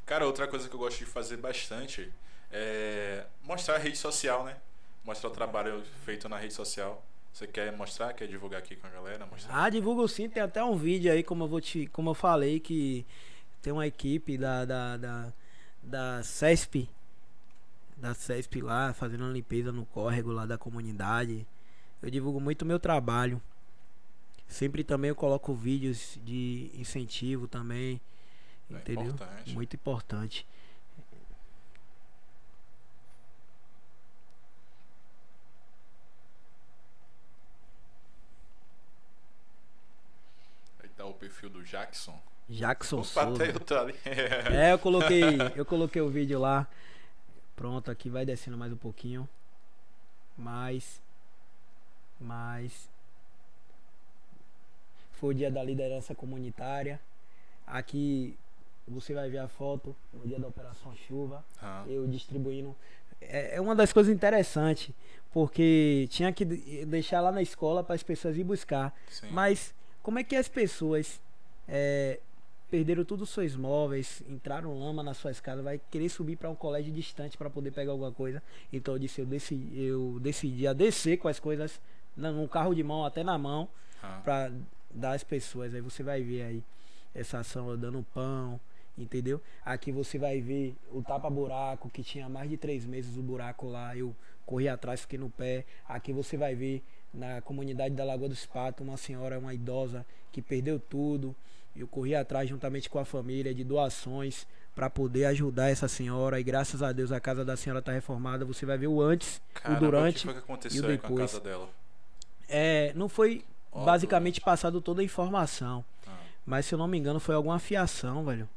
Cara, outra coisa que eu gosto de fazer bastante é mostrar a rede social, né? Mostrar o trabalho feito na rede social. Você quer mostrar? Quer divulgar aqui com a galera? Mostrar? Ah, divulgo sim, tem até um vídeo aí, como eu vou te. Como eu falei, que tem uma equipe da, da, da, da CESP. Da CESP lá, fazendo uma limpeza no córrego lá da comunidade. Eu divulgo muito o meu trabalho. Sempre também eu coloco vídeos de incentivo também. É entendeu? importante. Muito importante. O perfil do Jackson. Jackson Opa, Souza. É, eu coloquei, eu coloquei o vídeo lá. Pronto, aqui vai descendo mais um pouquinho. Mais. Mais. Foi o dia da liderança comunitária. Aqui você vai ver a foto no dia da Operação Chuva. Ah, Eu distribuindo. É, é uma das coisas interessantes. Porque tinha que de- deixar lá na escola para as pessoas ir buscar. sim. Mas como é que as pessoas é, perderam todos os seus móveis, entraram lama nas suas casas, vai querer subir para um colégio distante para poder pegar alguma coisa? Então eu disse, eu decidi, eu decidi a descer com as coisas num carro de mão, até na mão, Ah, para dar às pessoas. Aí você vai ver aí essa ação eu dando pão Entendeu? Aqui você vai ver o tapa-buraco, que tinha mais de três meses o buraco lá. Eu corri atrás, fiquei no pé. Aqui você vai ver na comunidade da Lagoa do Espato uma senhora, uma idosa, que perdeu tudo. Eu corri atrás juntamente com a família de doações para poder ajudar essa senhora. E graças a Deus a casa da senhora está reformada. Você vai ver o antes, Caramba, o durante o que aconteceu e o aí com a depois. casa dela? É, não foi Óbvio. basicamente passado toda a informação. Ah. Mas se eu não me engano, foi alguma fiação, velho.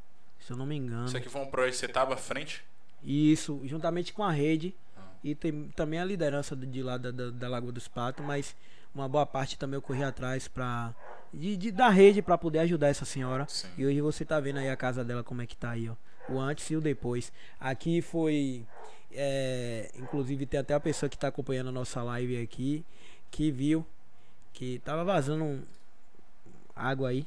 Se eu não me engano. Isso aqui foi um projeto que você tava à frente? Isso, juntamente com a rede. E tem também a liderança de, lá da, da, da Lagoa dos Patos, mas uma boa parte também eu corri atrás pra, de, de- da rede para poder ajudar essa senhora. Sim. E hoje você tá vendo aí a casa dela como é que tá aí, ó. O antes e o depois. Aqui foi. é, inclusive tem até a pessoa que tá acompanhando a nossa live aqui que viu que tava vazando um- água aí.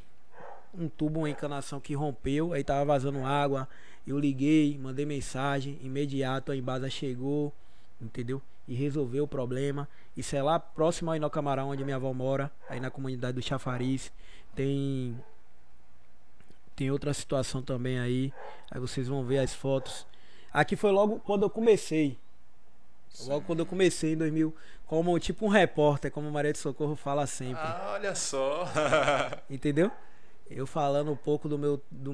Um tubo, uma encanação que rompeu, aí tava vazando água. Eu liguei, mandei mensagem, imediato a Embasa chegou, entendeu? E resolveu o problema. Isso é lá próximo ao Inocamarão, onde minha avó mora, aí na comunidade do Chafariz. Tem tem outra situação também aí. Aí vocês vão ver as fotos. Aqui foi logo quando eu comecei. Logo quando eu comecei em 2000, como tipo um repórter, como Maria de Socorro fala sempre. Ah, olha só. Entendeu? Eu falando um pouco do meu, do,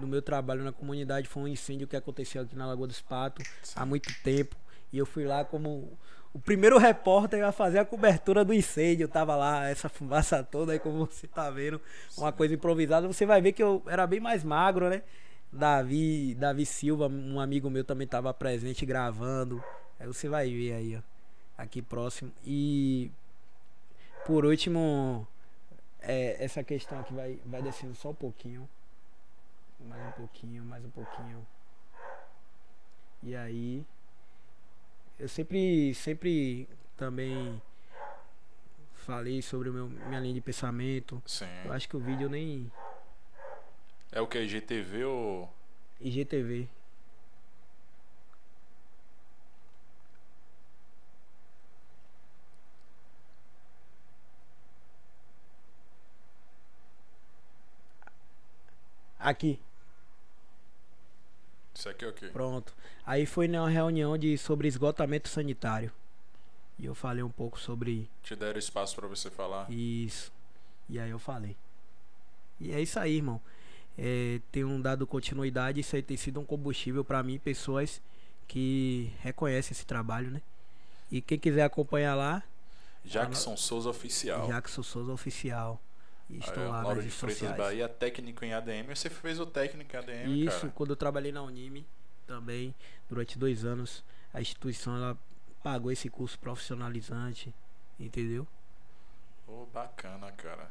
do meu trabalho na comunidade, foi um incêndio que aconteceu aqui na Lagoa dos Patos há muito tempo. E eu fui lá como o primeiro repórter a fazer a cobertura do incêndio. Eu tava lá, essa fumaça toda aí, como você tá vendo, uma coisa improvisada. Você vai ver que eu era bem mais magro, né? Davi, Davi Silva, um amigo meu também tava presente gravando. Aí você vai ver aí, ó. Aqui próximo. E por último, é, essa questão aqui vai, vai descendo só um pouquinho. Mais um pouquinho, mais um pouquinho. E aí. Eu sempre, sempre também falei sobre o meu, minha linha de pensamento. Sim. Eu acho que o vídeo nem. É o que? GTV ou. IGTV. Aqui, Isso aqui é o quê? pronto. Aí foi numa reunião de sobre esgotamento sanitário. E eu falei um pouco sobre Te deram espaço pra você falar. Isso. E aí eu falei. E é isso aí, irmão. É, tenho dado continuidade. Isso aí tem sido um combustível pra mim, pessoas que reconhecem esse trabalho, né? E quem quiser acompanhar lá, Jackson Souza Oficial. Jackson Souza Oficial. E estou lá nas Lauro de redes Freitas sociais. Bahia, técnico em ADM. Você fez o técnico em ADM, Isso, cara. quando eu trabalhei na Unime também, durante dois anos, a instituição ela pagou esse curso profissionalizante, entendeu? Pô, bacana, cara.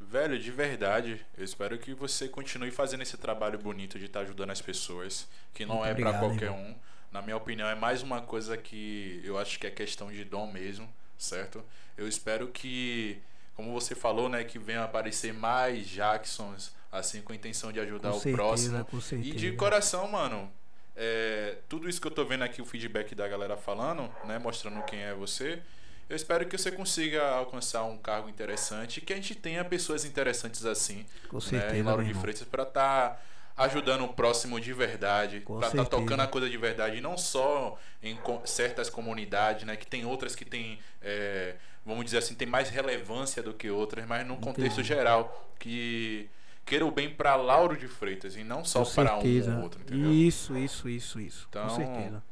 Velho, de verdade, eu espero que você continue fazendo esse trabalho bonito de estar ajudando as pessoas, que não Muito é pra obrigado, qualquer irmão. um. Na minha opinião, é mais uma coisa que eu acho que é questão de dom mesmo, certo? Eu espero que, como você falou, né, que venham aparecer mais Jacksons, assim, com a intenção de ajudar Com o certeza, próximo. com certeza. E de coração, mano, é, tudo isso que eu tô vendo aqui, o feedback da galera falando, né, mostrando quem é você, eu espero que você consiga alcançar um cargo interessante que a gente tenha pessoas interessantes assim, Com né, certeza, em Lauro de. Freitas, pra estar ajudando o próximo de verdade, pra estar certeza. tocando a coisa de verdade, e não só em certas comunidades, né, que tem outras que tem, é, vamos dizer assim, tem mais relevância do que outras, mas num contexto Entendi. geral, que queira o bem pra Lauro de Freitas e não só para um ou outro, entendeu? Isso, isso, isso, isso. Então, Com certeza.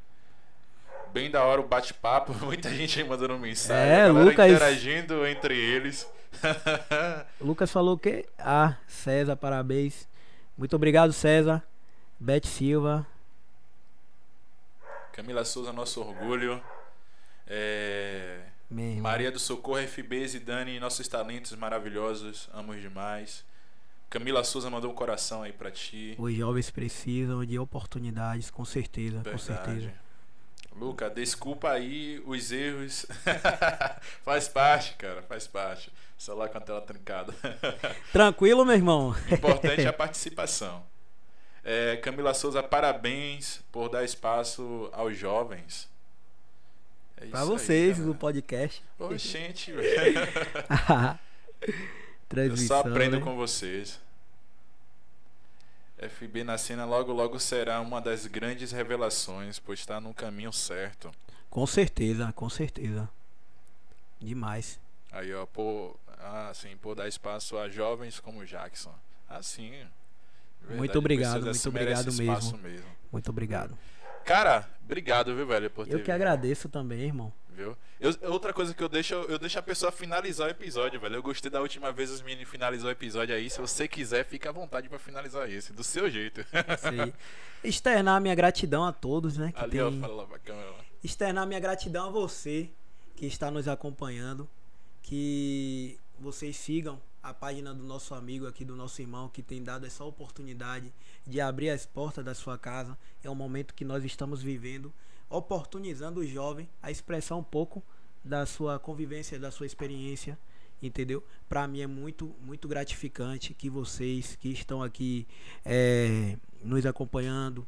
Bem da hora o bate-papo, muita gente aí mandando mensagem, É, Lucas- interagindo entre eles. Lucas falou o quê? Ah, César, parabéns. Muito obrigado, César. Beth Silva. Camila Souza, nosso orgulho. É, Maria do Socorro, FB, Zidane, nossos talentos maravilhosos, amos demais. Camila Souza mandou um coração aí pra ti. Os jovens precisam de oportunidades, com certeza, com Verdade. certeza. Luca, desculpa aí os erros. faz parte, cara, faz parte. Celular com a tela trancada. Tranquilo, meu irmão? Importante é a participação. É, Camila Souza, parabéns por dar espaço aos jovens. É pra vocês aí, do podcast. Ô, gente, velho. Eu só aprendo né? com vocês. FB na cena logo logo será uma das grandes revelações, pois está no caminho certo. Com certeza, com certeza. Demais. Aí, ó, pô, assim, pô, dar espaço a jovens como Jackson. Assim. verdade, muito obrigado, muito obrigado espaço mesmo. Muito obrigado. Cara, obrigado, viu, velho, por ter Eu que vindo, agradeço também, irmão. Viu? Eu- outra coisa que eu deixo, eu deixo a pessoa finalizar o episódio, velho. Eu gostei da última vez os meninos finalizou o episódio aí. Se você quiser, fica à vontade pra finalizar esse, do seu jeito. Sei. Externar minha gratidão a todos, né? Que Ali, ó, tem... fala lá pra câmera. externar minha gratidão a você que está nos acompanhando, que vocês sigam a página do nosso amigo aqui, do nosso irmão, que tem dado essa oportunidade de abrir as portas da sua casa. É um momento que nós estamos vivendo, oportunizando o jovem a expressar um pouco da sua convivência, da sua experiência, entendeu? Para mim é muito, muito gratificante que vocês que estão aqui eh, nos acompanhando,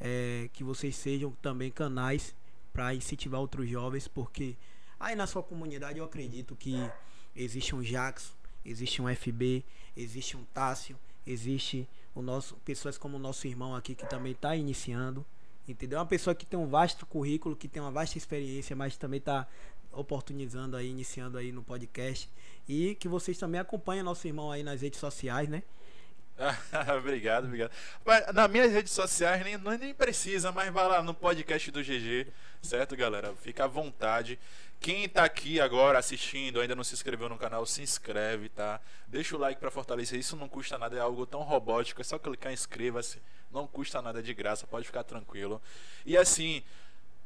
eh, que vocês sejam também canais para incentivar outros jovens, porque aí na sua comunidade eu acredito que existe um Jackson, existe um FB, existe um Tássio, existe o nosso pessoas como o nosso irmão aqui que também está iniciando, entendeu? Uma pessoa que tem um vasto currículo, que tem uma vasta experiência, mas também está oportunizando aí, iniciando aí no podcast e que vocês também acompanhem nosso irmão aí nas redes sociais, né? obrigado, obrigado. Mas nas minhas redes sociais nem, não- nem precisa, mas vai lá no podcast do GG, certo, galera? Fica à vontade. Quem tá aqui agora assistindo, ainda não se inscreveu no canal, se inscreve, tá? Deixa o like pra fortalecer. Isso não custa nada, é algo tão robótico. É só clicar em inscreva-se. Não custa nada é de graça, pode ficar tranquilo. E assim,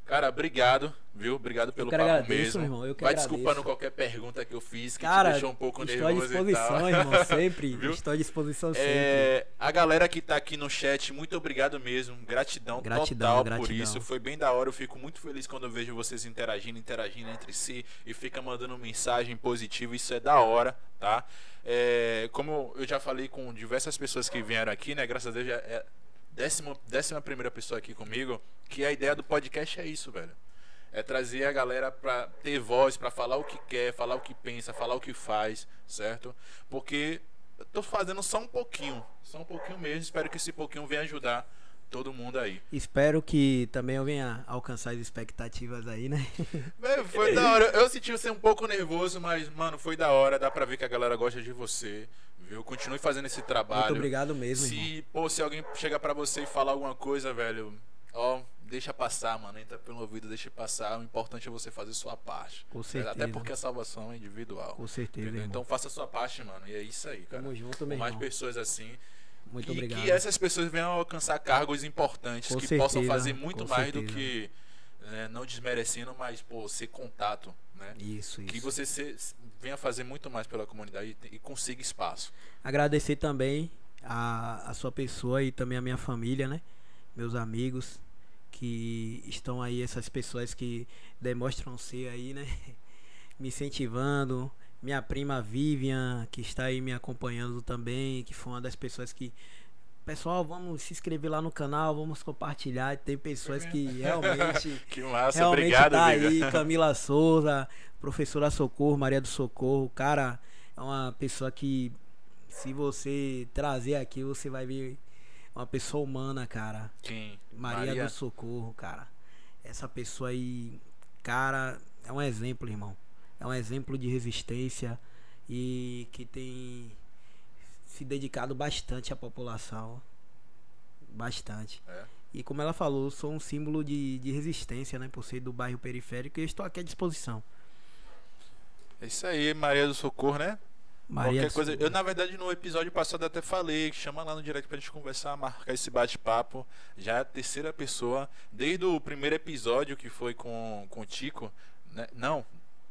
cara, obrigado, viu? Obrigado pelo papo agradeço, mesmo. irmão, eu que Vai agradeço. desculpando qualquer pergunta que eu fiz, que Cara, te deixou um pouco estou à nervoso e tal. disposição, irmão, sempre. Viu? Estou à disposição sempre. É, a galera que tá aqui no chat, muito obrigado mesmo. Gratidão, Gratidão, total por gratidão. isso. Foi bem da hora. Eu fico muito feliz quando eu vejo vocês interagindo, interagindo entre si e fica mandando mensagem positiva. Isso é da hora, tá? É, como eu já falei com diversas pessoas que vieram aqui, né? Graças a Deus já é décima, décima primeira pessoa aqui comigo, que a ideia do podcast é isso, velho. É trazer a galera pra ter voz, pra falar o que quer, falar o que pensa, falar o que faz, certo? Porque eu tô fazendo só um pouquinho, só um pouquinho mesmo. Espero que esse pouquinho venha ajudar todo mundo aí. Espero que também eu venha alcançar as expectativas aí, né? Véi, foi da hora. Eu senti você um pouco nervoso, mas, mano, foi da hora. Dá pra ver que a galera gosta de você, viu? Continue fazendo esse trabalho. Muito obrigado mesmo, irmão. Se, pô, se alguém chega pra você e falar alguma coisa, velho, ó, deixa passar, mano. Entra pelo ouvido, deixa passar. O importante é você fazer sua parte. Com certo? Até certeza. porque a salvação é individual. Com certeza. Então faça a sua parte, mano. E é isso aí, cara. Tamo junto, meu mais pessoas assim. Muito e obrigado. que essas pessoas venham alcançar cargos importantes Com que certeza, possam fazer muito mais do certeza. que né, não desmerecendo, mas pô, ser contato, né? Isso, Que isso. você se- venha fazer muito mais pela comunidade e, e consiga espaço. Agradecer também a, a sua pessoa e também a minha família, né? Meus amigos que estão aí, essas pessoas que demonstram ser aí, né? Me incentivando. Minha prima Vivian, que está aí me acompanhando também, que foi uma das pessoas que. Pessoal, vamos se inscrever lá no canal, vamos compartilhar. Tem pessoas que realmente Que massa, Realmente obrigado, tá aí, Camila Souza, professora Socorro, Maria do Socorro. Cara, é uma pessoa que, se você trazer aqui, você vai ver uma pessoa humana, cara. Quem? Maria, do Socorro, cara. Essa pessoa aí, cara, é um exemplo, irmão. É um exemplo de resistência e que tem se dedicado bastante à população. Bastante. É. E como ela falou, sou um símbolo de, de resistência, né? Por ser do bairro periférico e estou aqui à disposição. É isso aí, Maria do Socorro, né? Maria Qualquer coisa. Eu, na verdade, no episódio passado até falei, chama lá no direct pra gente conversar, marcar esse bate-papo. Já é a terceira pessoa, desde o primeiro episódio que foi com, com o Tico, né? Não,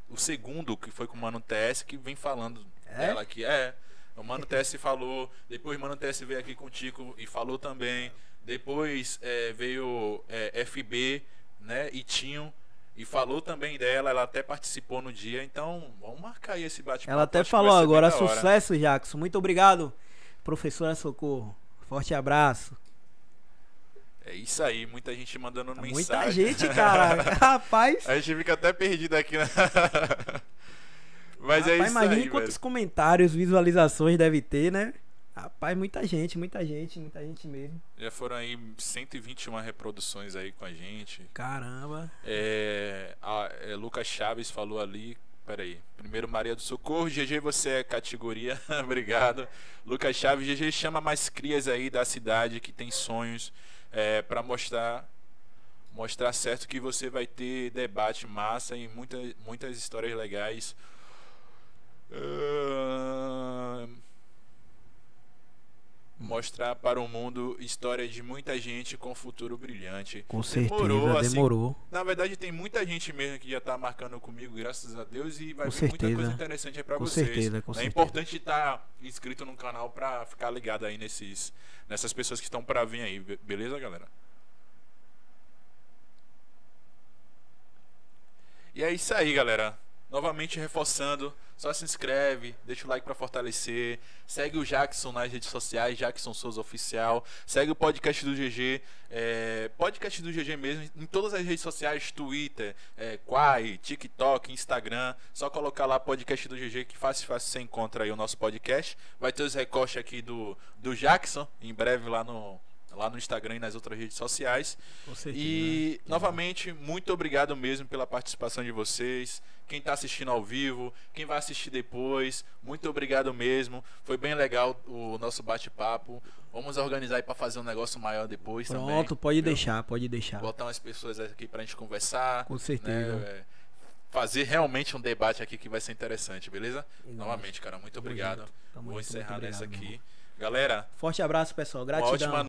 o segundo que foi com o Mano TS, que vem falando É? dela aqui. É. O Mano TS falou, depois Mano TS veio aqui com o Tico e falou também. Depois é, veio é, FB, né? E Tinho. E falou também dela, ela até participou no dia, então vamos marcar aí esse bate-papo. Ela até falou agora, sucesso, Jackson. Muito obrigado, professora Socorro. Forte abraço. É isso aí, muita gente mandando Tá mensagem. Muita gente, cara. Rapaz. A gente fica até perdido aqui, né? Mas é rapaz, isso imagine aí, quantos velho. comentários, visualizações deve ter, né? Rapaz, muita gente, muita gente, muita gente mesmo. Já foram aí 121 reproduções aí com a gente. Caramba. É, a, é, Lucas Chaves falou ali. Peraí. Primeiro Maria do Socorro. GG, você é categoria. Obrigado. Lucas Chaves, GG chama mais crias aí da cidade que tem sonhos é, para mostrar mostrar certo que você vai ter debate massa e muita, muitas histórias legais. Uh, mostrar para o mundo história de muita gente com futuro brilhante. Com certeza, demorou. Assim, demorou. Na verdade, tem muita gente mesmo que já está marcando comigo, graças a Deus, e vai com vir certeza. muita coisa interessante aí para vocês. Certeza, com é certeza. importante estar tá inscrito no canal para ficar ligado aí nesses, nessas pessoas que estão para vir aí, beleza, galera? E é isso aí, galera. Novamente reforçando, só se inscreve, deixa o like para fortalecer, segue o Jackson nas redes sociais, Jackson Souza Oficial, segue o podcast do GG, é, podcast do GG mesmo, em todas as redes sociais, Twitter, é, Quai, TikTok, Instagram, só colocar lá podcast do GG que fácil, fácil você encontra aí o nosso podcast. Vai ter os recortes aqui do, do Jackson, em breve lá no, lá no Instagram e nas outras redes sociais. Certeza, e né? novamente, muito obrigado mesmo pela participação de vocês. Quem está assistindo ao vivo, quem vai assistir depois, muito obrigado mesmo. Foi bem legal o nosso bate-papo. Vamos organizar aí para fazer um negócio maior depois Pronto, também. Pronto, pode deixar, pode deixar. Botar umas pessoas aqui para a gente conversar. Com certeza. Né? fazer realmente um debate aqui que vai ser interessante, beleza? Novamente, cara, muito obrigado. Vou encerrar nessa aqui. Galera, forte abraço, pessoal. Gratidão.